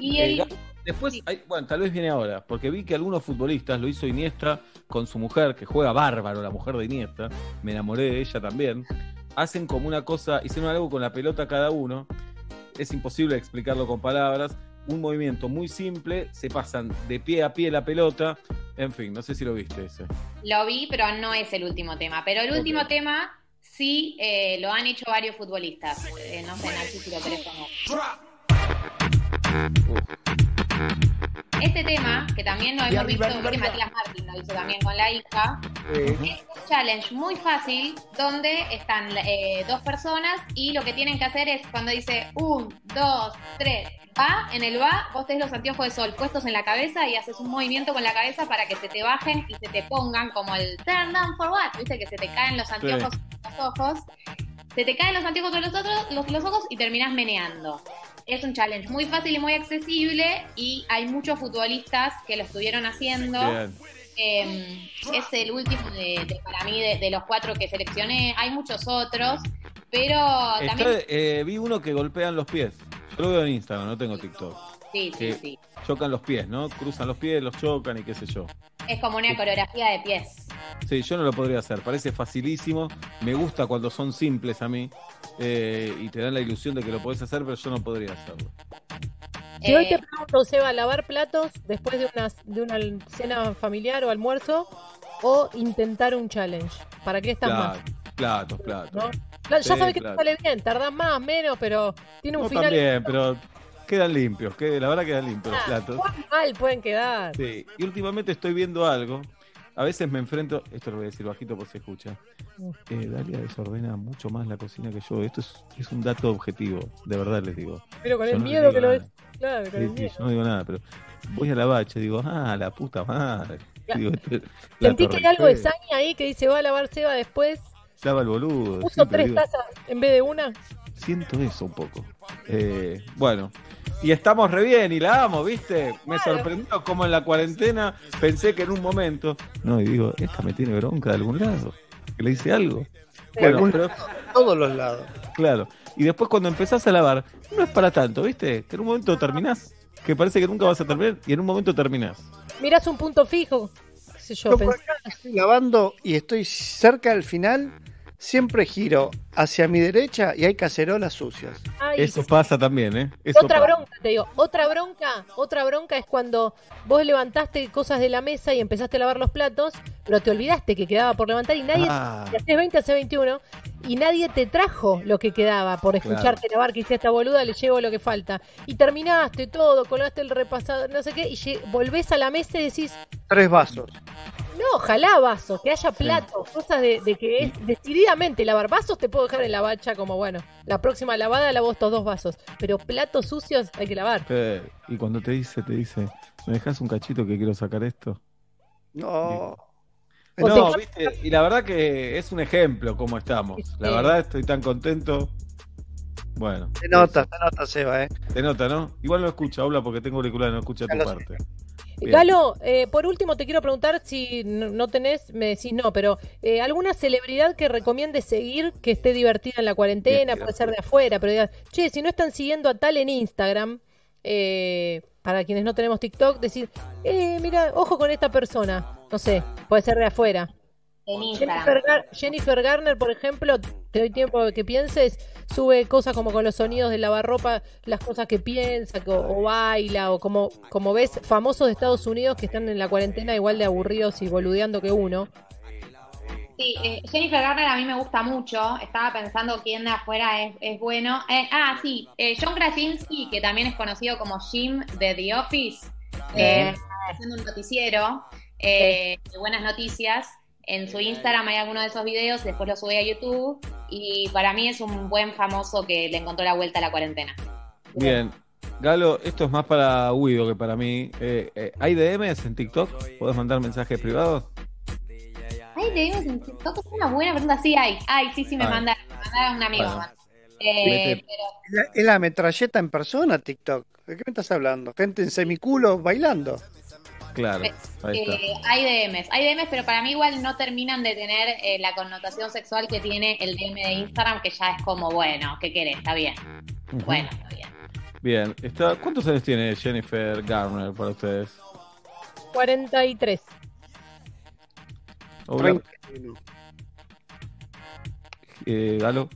Y el- después, hay- bueno, tal vez viene ahora, porque vi que algunos futbolistas, lo hizo Iniesta con su mujer, que juega bárbaro, la mujer de Iniesta, me enamoré de ella también, hacen como una cosa, hicieron algo con la pelota cada uno, es imposible explicarlo con palabras, un movimiento muy simple, se pasan de pie a pie la pelota, en fin, no sé si lo viste ese. Lo vi, pero no es el último tema. Pero el último tema sí eh, lo han hecho varios futbolistas. Eh, no sé, Nachi, si lo querés poner. Este tema, que también lo hemos visto, creo que Matías Martín lo hizo también con la hija, es un challenge muy fácil donde están eh, dos personas y lo que tienen que hacer es cuando dice un, dos, tres, va, en el va, vos tenés los anteojos de sol puestos en la cabeza y haces un movimiento con la cabeza para que se te bajen y se te pongan como el turn down for what, viste que se te caen los anteojos en los ojos, se te caen los anteojos de los, otros, los, los ojos y terminás meneando. Es un challenge muy fácil y muy accesible y hay muchos futbolistas que lo estuvieron haciendo. Eh, es el último de, de- para mí de, de los cuatro que seleccioné. Hay muchos otros, pero Está- también eh, vi uno que golpean los pies, yo lo veo en Instagram, no tengo TikTok. Sí, sí, que sí. chocan los pies, ¿no? Cruzan los pies, los chocan y qué sé yo. Es como una coreografía de pies. Sí, yo no lo podría hacer, parece facilísimo. Me gusta cuando son simples a mí eh, y te dan la ilusión de que lo podés hacer, pero yo no podría hacerlo. Si hoy Eh, te pregunto, Seba, lavar platos después de una, de una cena familiar o almuerzo o intentar un challenge, ¿para qué estás Claro, más? platos, platos. Ya Sí, sabes que claro. te sale bien, tardás más, menos, pero tiene un No, final. también, pero quedan limpios, que la verdad quedan limpios los Ah, platos. ¿cuán mal pueden quedar? Sí, y últimamente estoy viendo algo. A veces me enfrento, esto lo voy a decir bajito por si escucha. Eh, Dalia desordena mucho más la cocina que yo. Esto es, es un dato objetivo, de verdad les digo. Pero con Yo el no miedo que lo es. Claro, con Sí, el sí, miedo. yo no digo nada, pero voy a la bacha y digo, ah, la puta madre. Claro. Digo, este, Sentí que hay algo de re feo. saña ahí que dice va a lavar Seba después. Lava el boludo. Puso tres digo, tazas en vez de una. Siento eso un poco. Eh, bueno, y estamos re bien y la amo, ¿viste? Me sorprendió como en la cuarentena pensé que en un momento. No, y digo, esta me tiene bronca de algún lado. Que le hice algo. Bueno, algún pero todos los lados. claro. Y después cuando empezás a lavar, no es para tanto, ¿viste? Que en un momento terminás, que parece que nunca vas a terminar, y en un momento terminás. Mirás un punto fijo. yo, Yo por acá estoy lavando y estoy cerca del final, siempre giro hacia mi derecha y hay cacerolas sucias. Ay, Eso pasa también, ¿eh? Eso otra pasa. bronca, te digo, otra bronca, otra bronca es cuando vos levantaste cosas de la mesa y empezaste a lavar los platos, pero te olvidaste que quedaba por levantar y nadie, Ah. te haces 20, hace 21, y nadie te trajo lo que quedaba por escucharte lavar, que dice esta boluda, le llevo lo que falta. Y terminaste todo, colgaste el repasado, no sé qué, y volvés a la mesa y decís, Tres vasos. No, ojalá vasos, que haya platos, cosas de, de que es decididamente lavar vasos, te puedo dejar en la bacha como, bueno, la próxima lavada lavo estos dos vasos, pero platos sucios hay que lavar. Eh, y cuando te dice, te dice, ¿me dejas un cachito que quiero sacar esto? No. O No, te- viste, y la verdad que es un ejemplo cómo estamos. La verdad estoy tan contento. Bueno, Se nota, se nota, Seba, ¿eh? te nota, ¿no? Igual no escucha, habla porque tengo auricular, no escucha tu sé. Bien. Galo, eh, por último te quiero preguntar si no, tenés, me decís no, pero eh, alguna celebridad que recomiendes seguir que esté divertida en la cuarentena, Bien, puede ser de afuera, pero digas, che, si no están siguiendo a tal en Instagram, eh, para quienes no tenemos TikTok, decir, eh, mira, ojo con esta persona, no sé, puede ser de afuera. En Jennifer, Instagram. Gar- Jennifer Garner, por ejemplo, te doy tiempo de que pienses, sube cosas como con los sonidos de lavarropa, las cosas que piensa, que- o, baila, o como, como ves, famosos de Estados Unidos que están en la cuarentena igual de aburridos y boludeando que uno. Sí, eh, Jennifer Garner a mí me gusta mucho. Estaba pensando quién de afuera es, es bueno. Eh, ah, sí, eh, John Krasinski, que también es conocido como Jim de The Office, eh, haciendo un noticiero eh, de buenas noticias. En su Instagram hay alguno de esos videos, después lo sube a YouTube. Y para mí es un buen famoso que le encontró la vuelta a la cuarentena. Bien. Galo, esto es más para Guido que para mí. Eh, eh, ¿Hay DMs en TikTok? ¿Podés mandar mensajes privados? Ay, DMs en TikTok es una buena pregunta. Sí, hay. Ay, sí, sí, me Ay. manda, me manda un amigo. Bueno. Eh, Es la, es la metralleta en persona, TikTok. ¿De qué me estás hablando? Gente en semiculo bailando. Claro, ahí está. Eh, hay DMs, hay DMs, pero para mí igual no terminan de tener eh, la connotación sexual que tiene el DM de Instagram, que ya es como, bueno, ¿qué querés? Está bien. Bueno, está bien. Bien. Está... ¿Cuántos años tiene Jennifer Garner para ustedes? 43. Obla- Eh, Galo.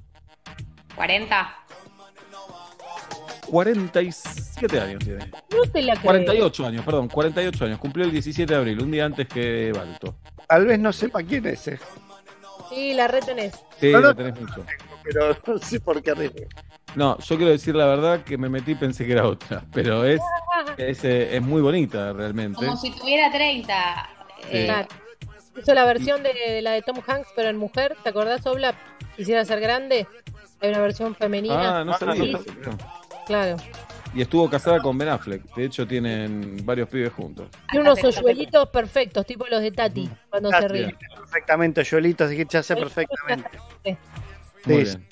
40. 47 años tiene. No te la creo. 48 años, perdón, 48 años. Cumplió el 17 de abril, un día antes que Balto. Tal vez no sepa quién es, eh, Sí, la retenés. Sí, No, lo tenés mucho. pero no sé por qué arriesgo. No, yo quiero decir la verdad que me metí y pensé que era otra, pero es, (laughs) es, eh, es muy bonita realmente. Como si tuviera 30. Sí. eh. Hizo la versión de la de Tom Hanks, pero en mujer. ¿Te acordás, Obla? Quisiera ser grande. Hay una versión femenina. Ah, no sabía. Sí, Claro. Y estuvo casada con Ben Affleck. De hecho, tienen varios pibes juntos. Tiene unos hoyuelitos perfectos, tipo los de Tati, cuando se Ah, ríe. sí, Perfectamente, que ya sé perfectamente. Muy Sí. bien.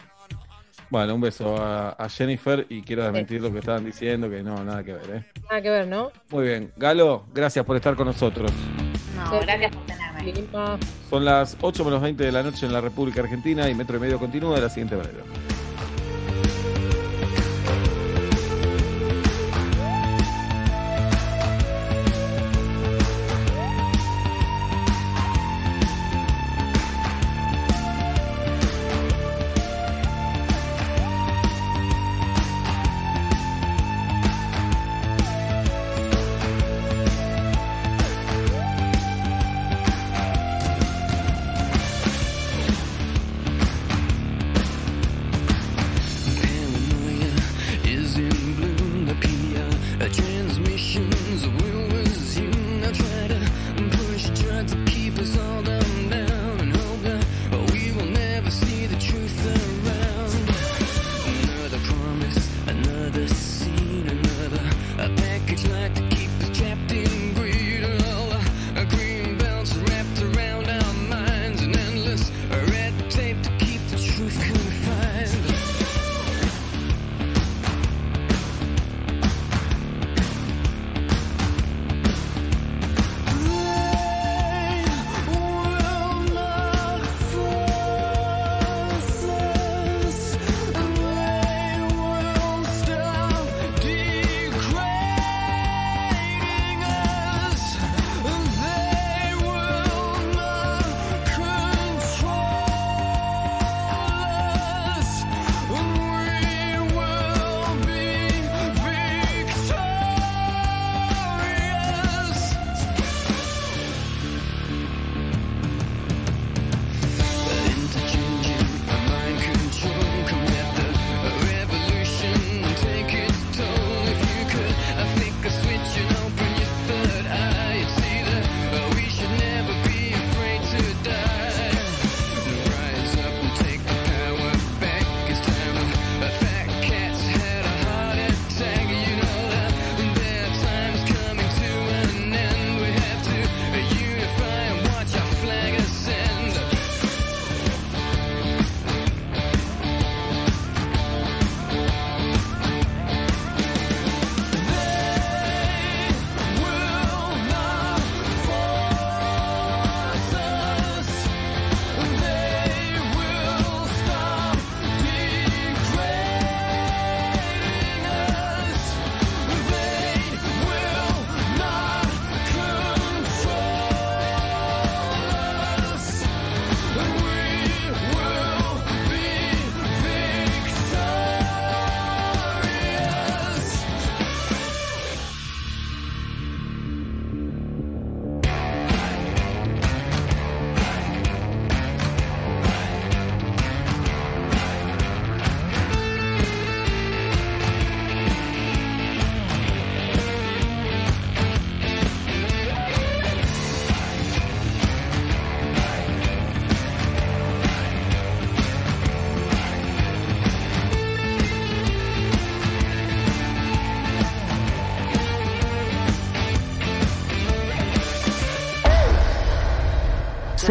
Bueno, un beso a, a Jennifer y quiero desmentir lo que estaban diciendo, que no, nada que ver. ¿eh? Nada que ver, ¿no? Muy bien. Galo, gracias por estar con nosotros. No, gracias por tenerme. Son las 8 menos 20 de la noche en la República Argentina y Metro y Medio continúa de la siguiente manera.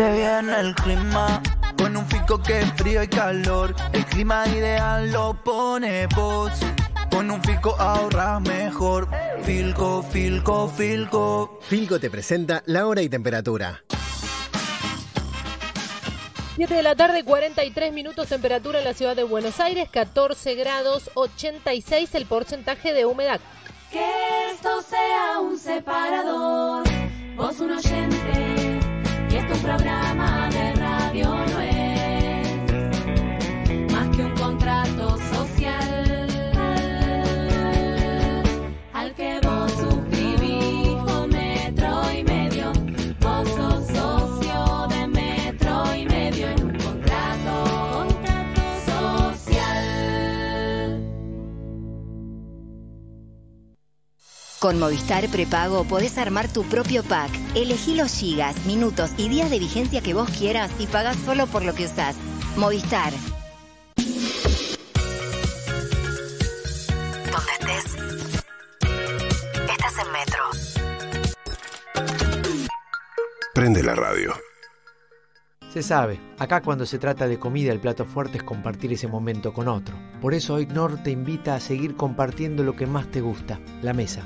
Se viene el clima con un fico que es frío y calor. El clima ideal lo pone vos. Con un Filco ahorras mejor. Filco, Filco, Filco. Filco te presenta la hora y temperatura. 7 de la tarde, 43 minutos, temperatura en la ciudad de Buenos Aires, 14 grados, 86 el porcentaje de humedad. Que esto sea un separador, vos un oyente, programa Con Movistar Prepago podés armar tu propio pack. Elegí los gigas, minutos y días de vigencia que vos quieras y pagás solo por lo que usás. Movistar. Donde estés. Estás en Metro. Prende la radio. Se sabe, acá cuando se trata de comida el plato fuerte es compartir ese momento con otro. Por eso hoy Nor te invita a seguir compartiendo lo que más te gusta, la mesa.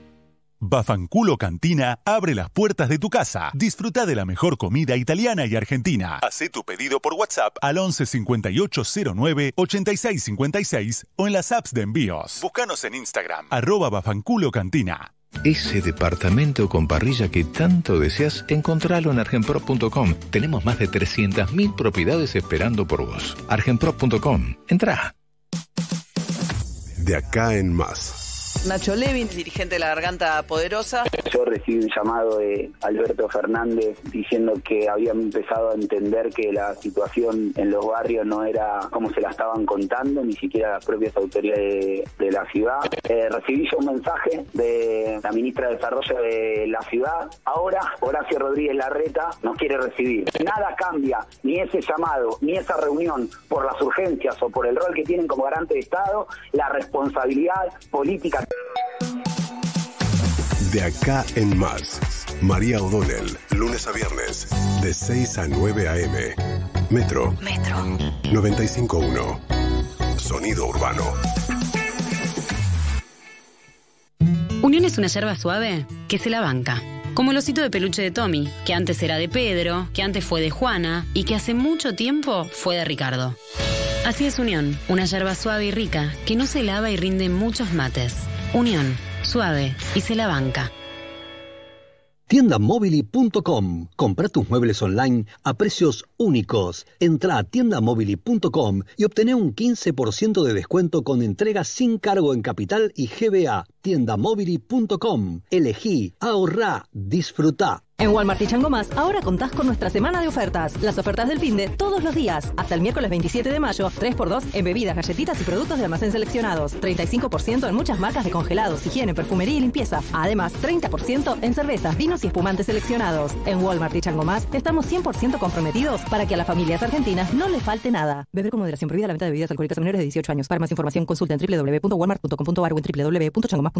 Bafanculo Cantina abre las puertas de tu casa. Disfruta de la mejor comida italiana y argentina. Hacé tu pedido por WhatsApp al 11 5809 8656 o en las apps de envíos. Búscanos en Instagram, arroba Bafanculo Cantina. Ese departamento con parrilla que tanto deseas, encontralo en argenprop.com. Tenemos más de 300.000 propiedades esperando por vos. argenprop.com. Entra. De acá en más. Nacho Levin, dirigente de la Garganta Poderosa. Yo recibí un llamado de Alberto Fernández diciendo que habían empezado a entender que la situación en los barrios no era como se la estaban contando, ni siquiera las propias autoridades de, la ciudad. Eh, recibí yo un mensaje de la ministra de Desarrollo de la ciudad. Ahora Horacio Rodríguez Larreta nos quiere recibir. Nada cambia, ni ese llamado, ni esa reunión por las urgencias o por el rol que tienen como garante de Estado, la responsabilidad política De acá en más. María O'Donnell, lunes a viernes, de 6 a 9 a.m. Metro. Metro. 95.1. Sonido urbano. Unión es una yerba suave que se la banca. Como el osito de peluche de Tommy, que antes era de Pedro, que antes fue de Juana y que hace mucho tiempo fue de Ricardo. Así es Unión, una yerba suave y rica que no se lava y rinde muchos mates. Unión, suave y se la banca. Tiendamobili.com. Compra tus muebles online a precios únicos. Entra a tiendamobili.com y obtené un 15% de descuento con entrega sin cargo en capital y GBA. Tiendamobili.com. Elegí, ahorrá, disfrutá. En Walmart y Chango Más, ahora contás con nuestra semana de ofertas. Las ofertas del fin de todos los días. Hasta el miércoles 27 de mayo, 3x2 en bebidas, galletitas y productos de almacén seleccionados. 35% en muchas marcas de congelados, higiene, perfumería y limpieza. Además, 30% en cervezas, vinos y espumantes seleccionados. En Walmart y Chango Más, estamos 100% comprometidos para que a las familias argentinas no les falte nada. Beber con moderación prohibida la venta de bebidas alcohólicas a menores de 18 años. Para más información, consulta en www.walmart.com.ar o en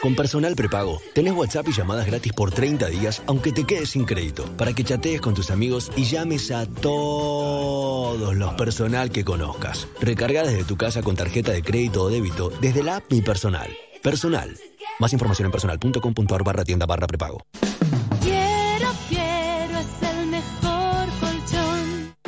Con Personal Prepago, tenés WhatsApp y llamadas gratis por 30 días, aunque te quedes sin crédito, para que chatees con tus amigos y llames a todos los personal que conozcas. Recarga desde tu casa con tarjeta de crédito o débito desde la app Mi Personal. Personal. Más información en personal.com.ar barra tienda barra prepago.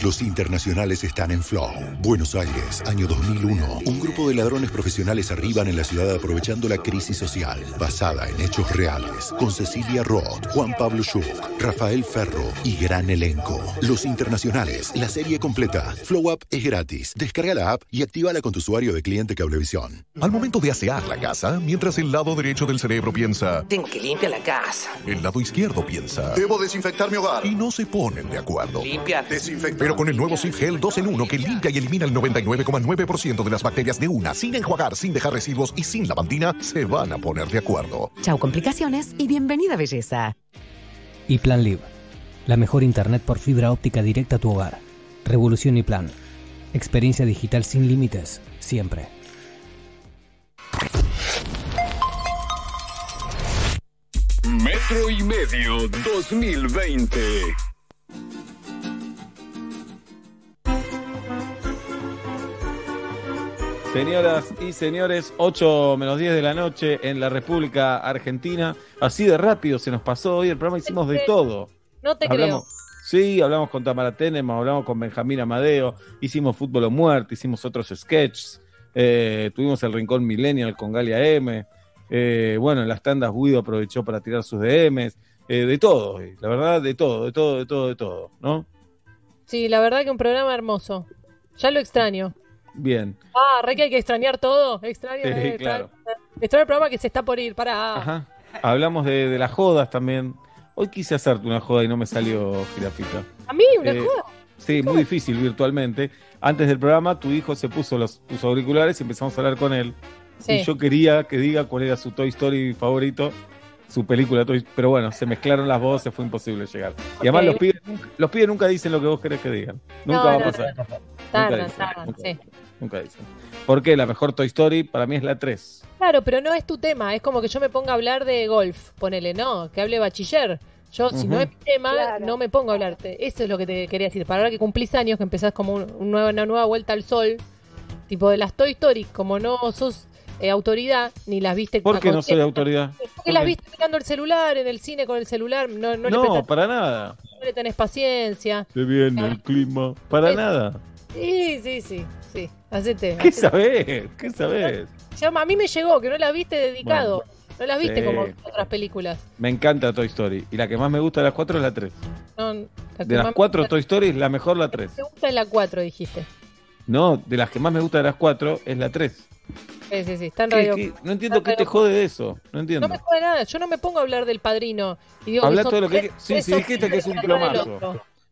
Los internacionales están en Flow. Buenos Aires, año 2001. Un grupo de ladrones profesionales arriban en la ciudad aprovechando la crisis social, basada en hechos reales, con Cecilia Roth, Juan Pablo Schuch, Rafael Ferro y gran elenco. Los internacionales, la serie completa. Flow Up es gratis. Descarga la app y actívala con tu usuario de cliente Cablevisión. Al momento de asear la casa, mientras el lado derecho del cerebro piensa, Tengo que limpiar la casa. el lado izquierdo piensa. Debo desinfectar mi hogar. Y no se ponen de acuerdo. Limpiar. Desinfectar. Pero con el nuevo Sif Gel 2 en 1 que limpia y elimina el 99,9% de las bacterias de una, sin enjuagar, sin dejar residuos y sin lavandina, se van a poner de acuerdo. Chau complicaciones y bienvenida belleza. Y Plan Live, la mejor internet por fibra óptica directa a tu hogar. Revolución y Plan. Experiencia digital sin límites, siempre. Metro y medio 2020. Señoras y señores, 8 menos 10 de la noche en la República Argentina. Así de rápido se nos pasó hoy el programa, hicimos de todo. No te Hablamos, sí, hablamos con Tamara Tenema, hablamos con Benjamín Amadeo, hicimos Fútbol o Muerte, hicimos otros sketches, eh, tuvimos el Rincón Millennial con Galia M. eh, bueno, en las tandas Guido aprovechó para tirar sus DMs, eh, de todo, la verdad, de todo, de todo, de todo, de todo, ¿no? Sí, la verdad que un programa hermoso. Ya lo extraño. Bien. Ah, re que hay que extrañar todo. Extraño, Sí, eh, claro. extraño, extraño el programa que se está por ir. Para. Ajá. Hablamos de, de las jodas también. Hoy quise hacerte una joda y no me salió jirafita. A mí, una Eh, joda. Sí, muy difícil virtualmente. Antes del programa, tu hijo se puso los, sus auriculares y empezamos a hablar con él. Sí. Y yo quería que diga cuál era su Toy Story favorito, su película Toy Pero bueno, se mezclaron las voces, fue imposible llegar. Y además los pibes, nunca- los pibes nunca dicen lo que vos querés que digan. Nunca No, va a pasar. no, no. Nunca Tardan, dicen, tardan, nunca, sí. Nunca dicen. ¿Por qué? La mejor Toy Story para mí es la 3. Claro, pero no es tu tema. Es como que yo me ponga a hablar de golf. Ponele, no, que hable bachiller. Yo, si no es mi tema, no me pongo a hablarte. Eso es lo que te quería decir. Para ahora que cumplís años, que empezás como un- un nuevo- una nueva vuelta al sol, tipo de las Toy Story, como no sos eh, autoridad, ni las viste ¿Por qué no soy autoridad? Porque las viste mirando el celular, en el cine con el celular, no, no, le, No, para nada. no le tenés paciencia. Se viene el clima. Para nada. Sí, sí, sí, sí. Hacete. ¿Qué hacete. sabés? ¿Qué sabés? Ya, a mí me llegó, que no las viste dedicado. no las viste sí. como otras películas. Me encanta Toy Story. Y la que más me gusta de las cuatro es la 3. No, la que De las cuatro me Toy Story, la mejor la 3. gusta es la 4, dijiste. No, de las que más me gusta de las cuatro es la 3. Sí, sí, sí, está en ¿Qué- radio. qué? No entiendo está qué te jode de eso. No No entiendo. me jode nada, yo no me pongo a hablar del padrino. Y digo Habla todo lo que. tres- Sí, tres sí, dijiste que es un plomazo.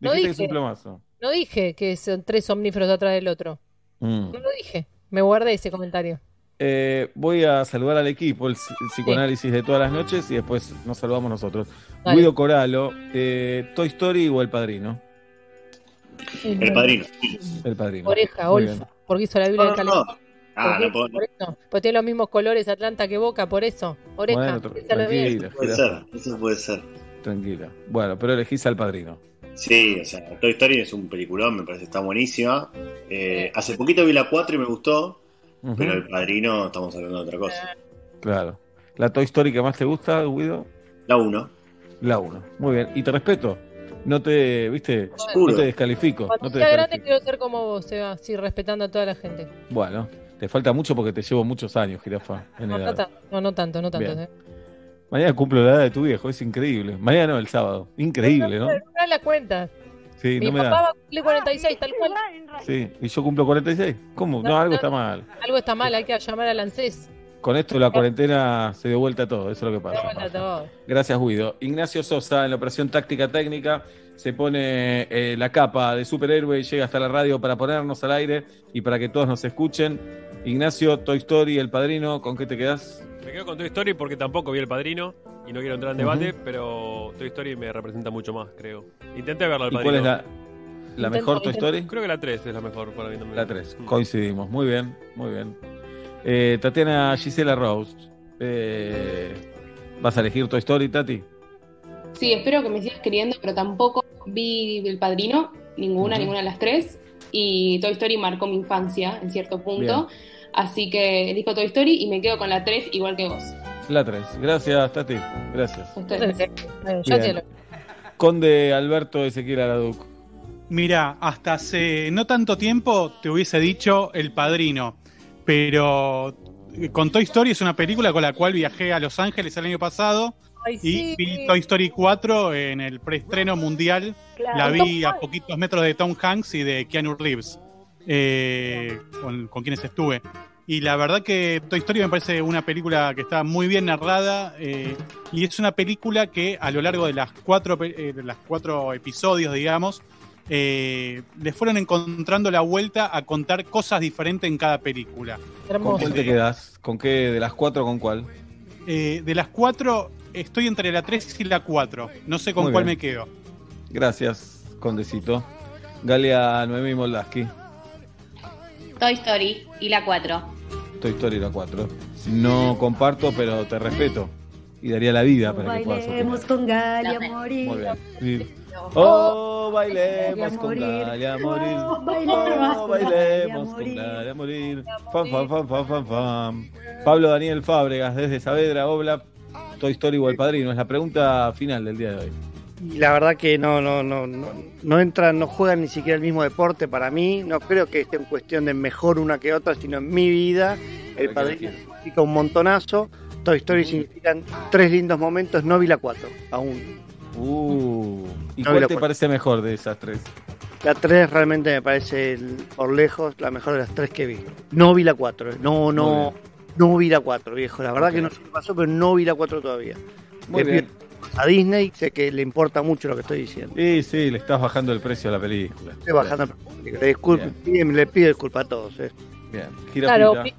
No Dijiste que es un dije, plomazo. no dije que son tres somníferos atrás del otro. Mm. No lo dije. Me guardé ese comentario. Eh, voy a saludar al equipo, el, psi- el psicoanálisis de todas las noches y después nos saludamos nosotros. Dale. Guido Coralo, eh, Toy Story o El Padrino. El padrino. El Padrino. Oreja, Olfa, porque hizo la Biblia No, del no. Ah, no puedo- Por eso. Porque tiene los mismos colores Atlanta que Boca, por eso. Oreja, Bueno, tranquila, Puede jirafa, ser, eso puede ser. tranquila. Bueno, pero elegís al Padrino. Sí, o sea, Toy Story es un peliculón, me parece que está buenísima. Eh, hace poquito vi la 4 y me gustó, pero el padrino estamos hablando de otra cosa. Claro. ¿La Toy Story que más te gusta, Guido? La 1. La 1. Muy bien. Y te respeto. No te, viste, Seguro. no te descalifico. Cuando No te sea grande quiero ser como vos, Seba, así respetando a toda la gente. Bueno, te falta mucho porque te llevo muchos años, jirafa. En No, no, edad. tanto, no, no tanto, no tanto. Bien. eh. Mañana cumplo la edad de tu viejo, es increíble. Mañana no, el sábado. Increíble, ¿no? No me das la cuenta. Sí, Mi no me da. va a cumplir 46, tal cual. Sí, y yo cumplo 46. ¿Cómo? No, No, algo no. está mal. Algo está mal, hay que llamar al ANSES. Con esto la cuarentena se dio vuelta todo, eso es lo que pasa. vuelta todo. Gracias, Guido. Ignacio Sosa, en la operación táctica técnica, se pone eh, la capa de superhéroe y llega hasta la radio para ponernos al aire y para que todos nos escuchen. Ignacio, Toy Story, El Padrino, ¿con qué te quedas? Me quedo con Toy Story porque tampoco vi el padrino y no quiero entrar en debate, pero Toy Story me representa mucho más, creo. Intenté verlo al ¿Y padrino. cuál es la, la mejor Toy Story? Creo que la 3 es la mejor para mí también. La 3, Mm. coincidimos. Muy bien, muy bien. Eh, Tatiana Gisela Rose, eh, ¿vas a elegir Toy Story, Tati? Sí, espero que me sigas queriendo, pero tampoco vi El Padrino, ninguna, ninguna de las tres. Y Toy Story marcó mi infancia en cierto punto. Así que elijo Toy Story y me quedo con la 3 igual que vos. La 3. Gracias, Tati. Gracias. Ustedes. Yo Bien. te lo- Conde Alberto Ezequiel Araduc. Mira, hasta hace no tanto tiempo te hubiese dicho El Padrino, pero eh, con Toy Story es una película con la cual viajé a Los Ángeles el año pasado Ay, y sí. vi Toy Story 4 en el preestreno mundial. Claro. La vi a poquitos metros de Tom Hanks y de Keanu Reeves, eh, con, con quienes estuve. Y la verdad que Toy Story me parece una película que está muy bien narrada eh, y es una película que a lo largo de las cuatro, eh, de las cuatro episodios, digamos, eh, le fueron encontrando la vuelta a contar cosas diferentes en cada película. ¿Con cuál te quedas? ¿Con qué? ¿De las cuatro con cuál? Eh, de las cuatro, estoy entre la 3 y la 4. No sé con Muy cuál bien. me quedo. Gracias, Condecito. Galia Noemí Moldaski, Toy Story y la 4. Toy Story la 4. No comparto, pero te respeto. Y daría la vida para que puedas. Bailemos con Galia a morir. Muy bien. Sí. Oh, bailemos con. Galia a morir. Oh, bailemos Oh, con bailemos Galia con Galia morir. Fan, fan, fan, fan, fan, fan. Pablo Daniel Fábregas, desde Saavedra, Obla, Toy Story o El Padrino. Es la pregunta final del día de hoy. Y la verdad que no, no, no, no, no entran, no juegan ni siquiera el mismo deporte para mí. No creo que esté en cuestión de mejor una que otra, sino en mi vida. El padrino significa un montonazo. Toy Story significan tres lindos momentos. No vi la cuatro, aún. Uh, ¿Y No cuál te parece mejor de esas tres? La 3 realmente me parece por lejos la mejor de las tres que vi. No vi la 4, no, Muy no, bien. no vi la 4, viejo. La verdad que no sé qué pasó, pero no vi la 4 todavía. Muy bien. A Disney sé que le importa mucho lo que estoy diciendo. Sí, sí, le estás bajando el precio a la película. Estoy bajando. Le, disculpe, bien, le pido disculpas a todos. eh. Bien. Claro, opi-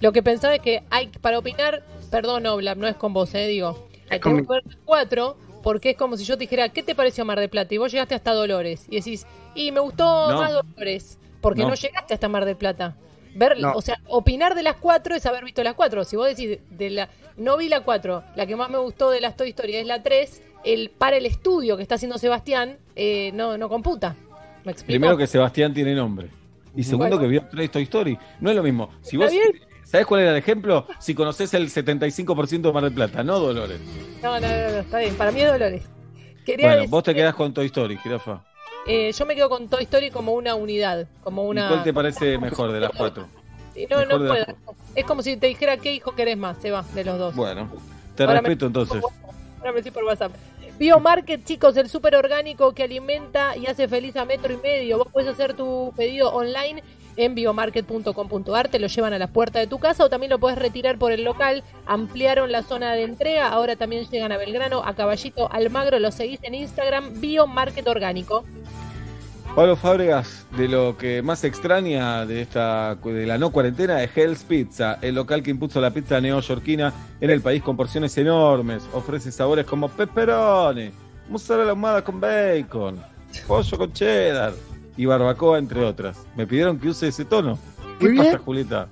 lo que pensaba es que hay para opinar, perdón, Oblap, no es con vos, eh, digo. Hay que ver cuatro, porque es como si yo te dijera, ¿qué te pareció Mar de Plata? Y vos llegaste hasta Dolores. Y decís, y me gustó No. más Dolores, porque no. No. llegaste hasta Mar del Plata. Ver, No. O sea, opinar de las cuatro es haber visto las cuatro. Si vos decís, de la no vi la cuatro, la que más me gustó de las Toy Story es la tres, el para el estudio que está haciendo Sebastián, eh, no, no computa. ¿Me? Primero que Sebastián tiene nombre. Y segundo Bueno. que vio tres Toy Story. No es lo mismo. Si vos, bien. ¿Sabés cuál era el ejemplo? Si conoces el 75% de Mar del Plata, no Dolores. No, no, no, no, está bien. Para mí es Dolores. Quería Bueno, decir vos te que, quedás con Toy Story, jirafa. Eh, yo me quedo con Toy Story como una unidad, como ¿Y una... cuál te parece mejor de las cuatro? No, mejor no puedo. Es como si te dijera qué hijo querés más, se va, de los dos. Bueno, te Ahora me- respeto entonces. Ahora me decís por WhatsApp. Biomarket, chicos, el súper orgánico que alimenta y hace feliz a metro y medio. Vos puedes hacer tu pedido online en biomarket.com.ar, te lo llevan a la puerta de tu casa o también lo puedes retirar por el local. Ampliaron la zona de entrega, ahora también llegan a Belgrano, a Caballito, Almagro, lo seguís en Instagram, Biomarket Orgánico. Pablo Fábregas, de lo que más extraña de esta de la no cuarentena es Hell's Pizza, el local que impuso la pizza neoyorquina en el país con porciones enormes. Ofrece sabores como pepperoni, mozzarella ahumada con bacon, pollo con cheddar y barbacoa, entre otras. Me pidieron que use ese tono. ¿Qué bien. pasa, Julieta?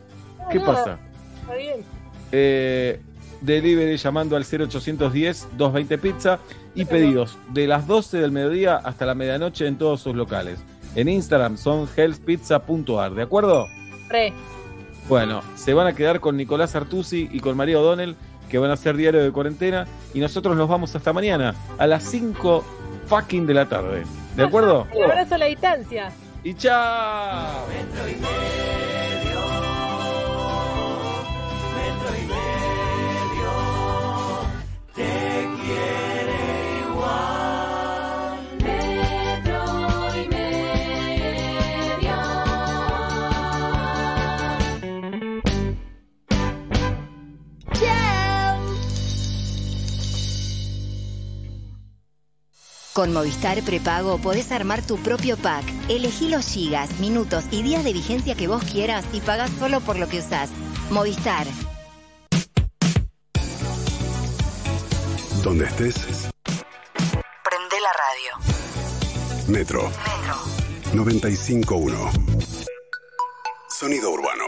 ¿Qué pasa? Está bien. Eh, delivery llamando al 0810-220 Pizza y pedidos de las 12 del mediodía hasta la medianoche en todos sus locales. En Instagram son hellspizza.ar, ¿de acuerdo? Re. Bueno, se van a quedar con Nicolás Artusi y con María O'Donnell, que van a hacer diario de cuarentena, y nosotros nos vamos hasta mañana, a las 5 fucking de la tarde. ¿De acuerdo? El abrazo a la distancia. Y chao. Con Movistar Prepago podés armar tu propio pack. Elegí los gigas, minutos y días de vigencia que vos quieras y pagás solo por lo que usás. Movistar. Donde estés, Prende la radio. Metro. Metro. 95.1. Sonido urbano.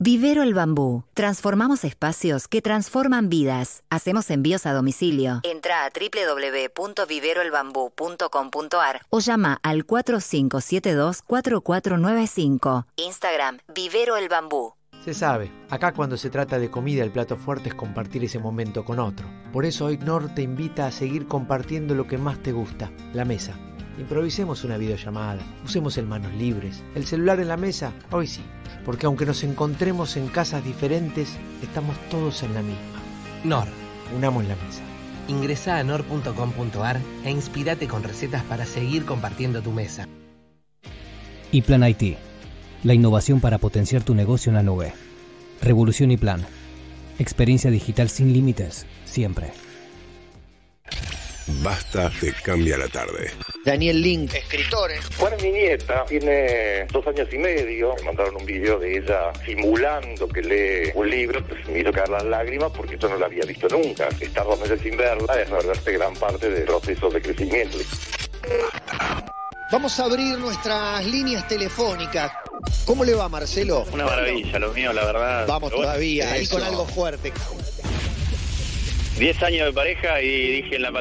Vivero el Bambú. Transformamos espacios que transforman vidas. Hacemos envíos a domicilio. Entra a www.viveroelbambú.com.ar o llama al 4572-4495. Instagram Vivero el Bambú. Se sabe, acá cuando se trata de comida el plato fuerte es compartir ese momento con otro. Por eso hoy te invita a seguir compartiendo lo que más te gusta, la mesa. Improvisemos una videollamada, usemos el manos libres, el celular en la mesa, hoy sí, porque aunque nos encontremos en casas diferentes, estamos todos en la misma. Nor. Unamos la mesa. Ingresa a nor.com.ar e inspirate con recetas para seguir compartiendo tu mesa. Y Plan IT, la innovación para potenciar tu negocio en la nube. Revolución y Plan. Experiencia digital sin límites, siempre. Basta te cambia la tarde. Daniel Link, escritor. Juana es mi nieta, tiene dos años y medio. Me mandaron un video de ella simulando que lee un libro, pues me hizo caer las lágrimas porque yo no la había visto nunca. Estar dos meses sin verla es verdad gran parte del proceso de crecimiento. Vamos a abrir nuestras líneas telefónicas. ¿Cómo le va, Marcelo? Una maravilla, lo mío, la verdad. Vamos bueno, todavía, ahí con algo fuerte. 10 años de pareja y dije en la pandemia.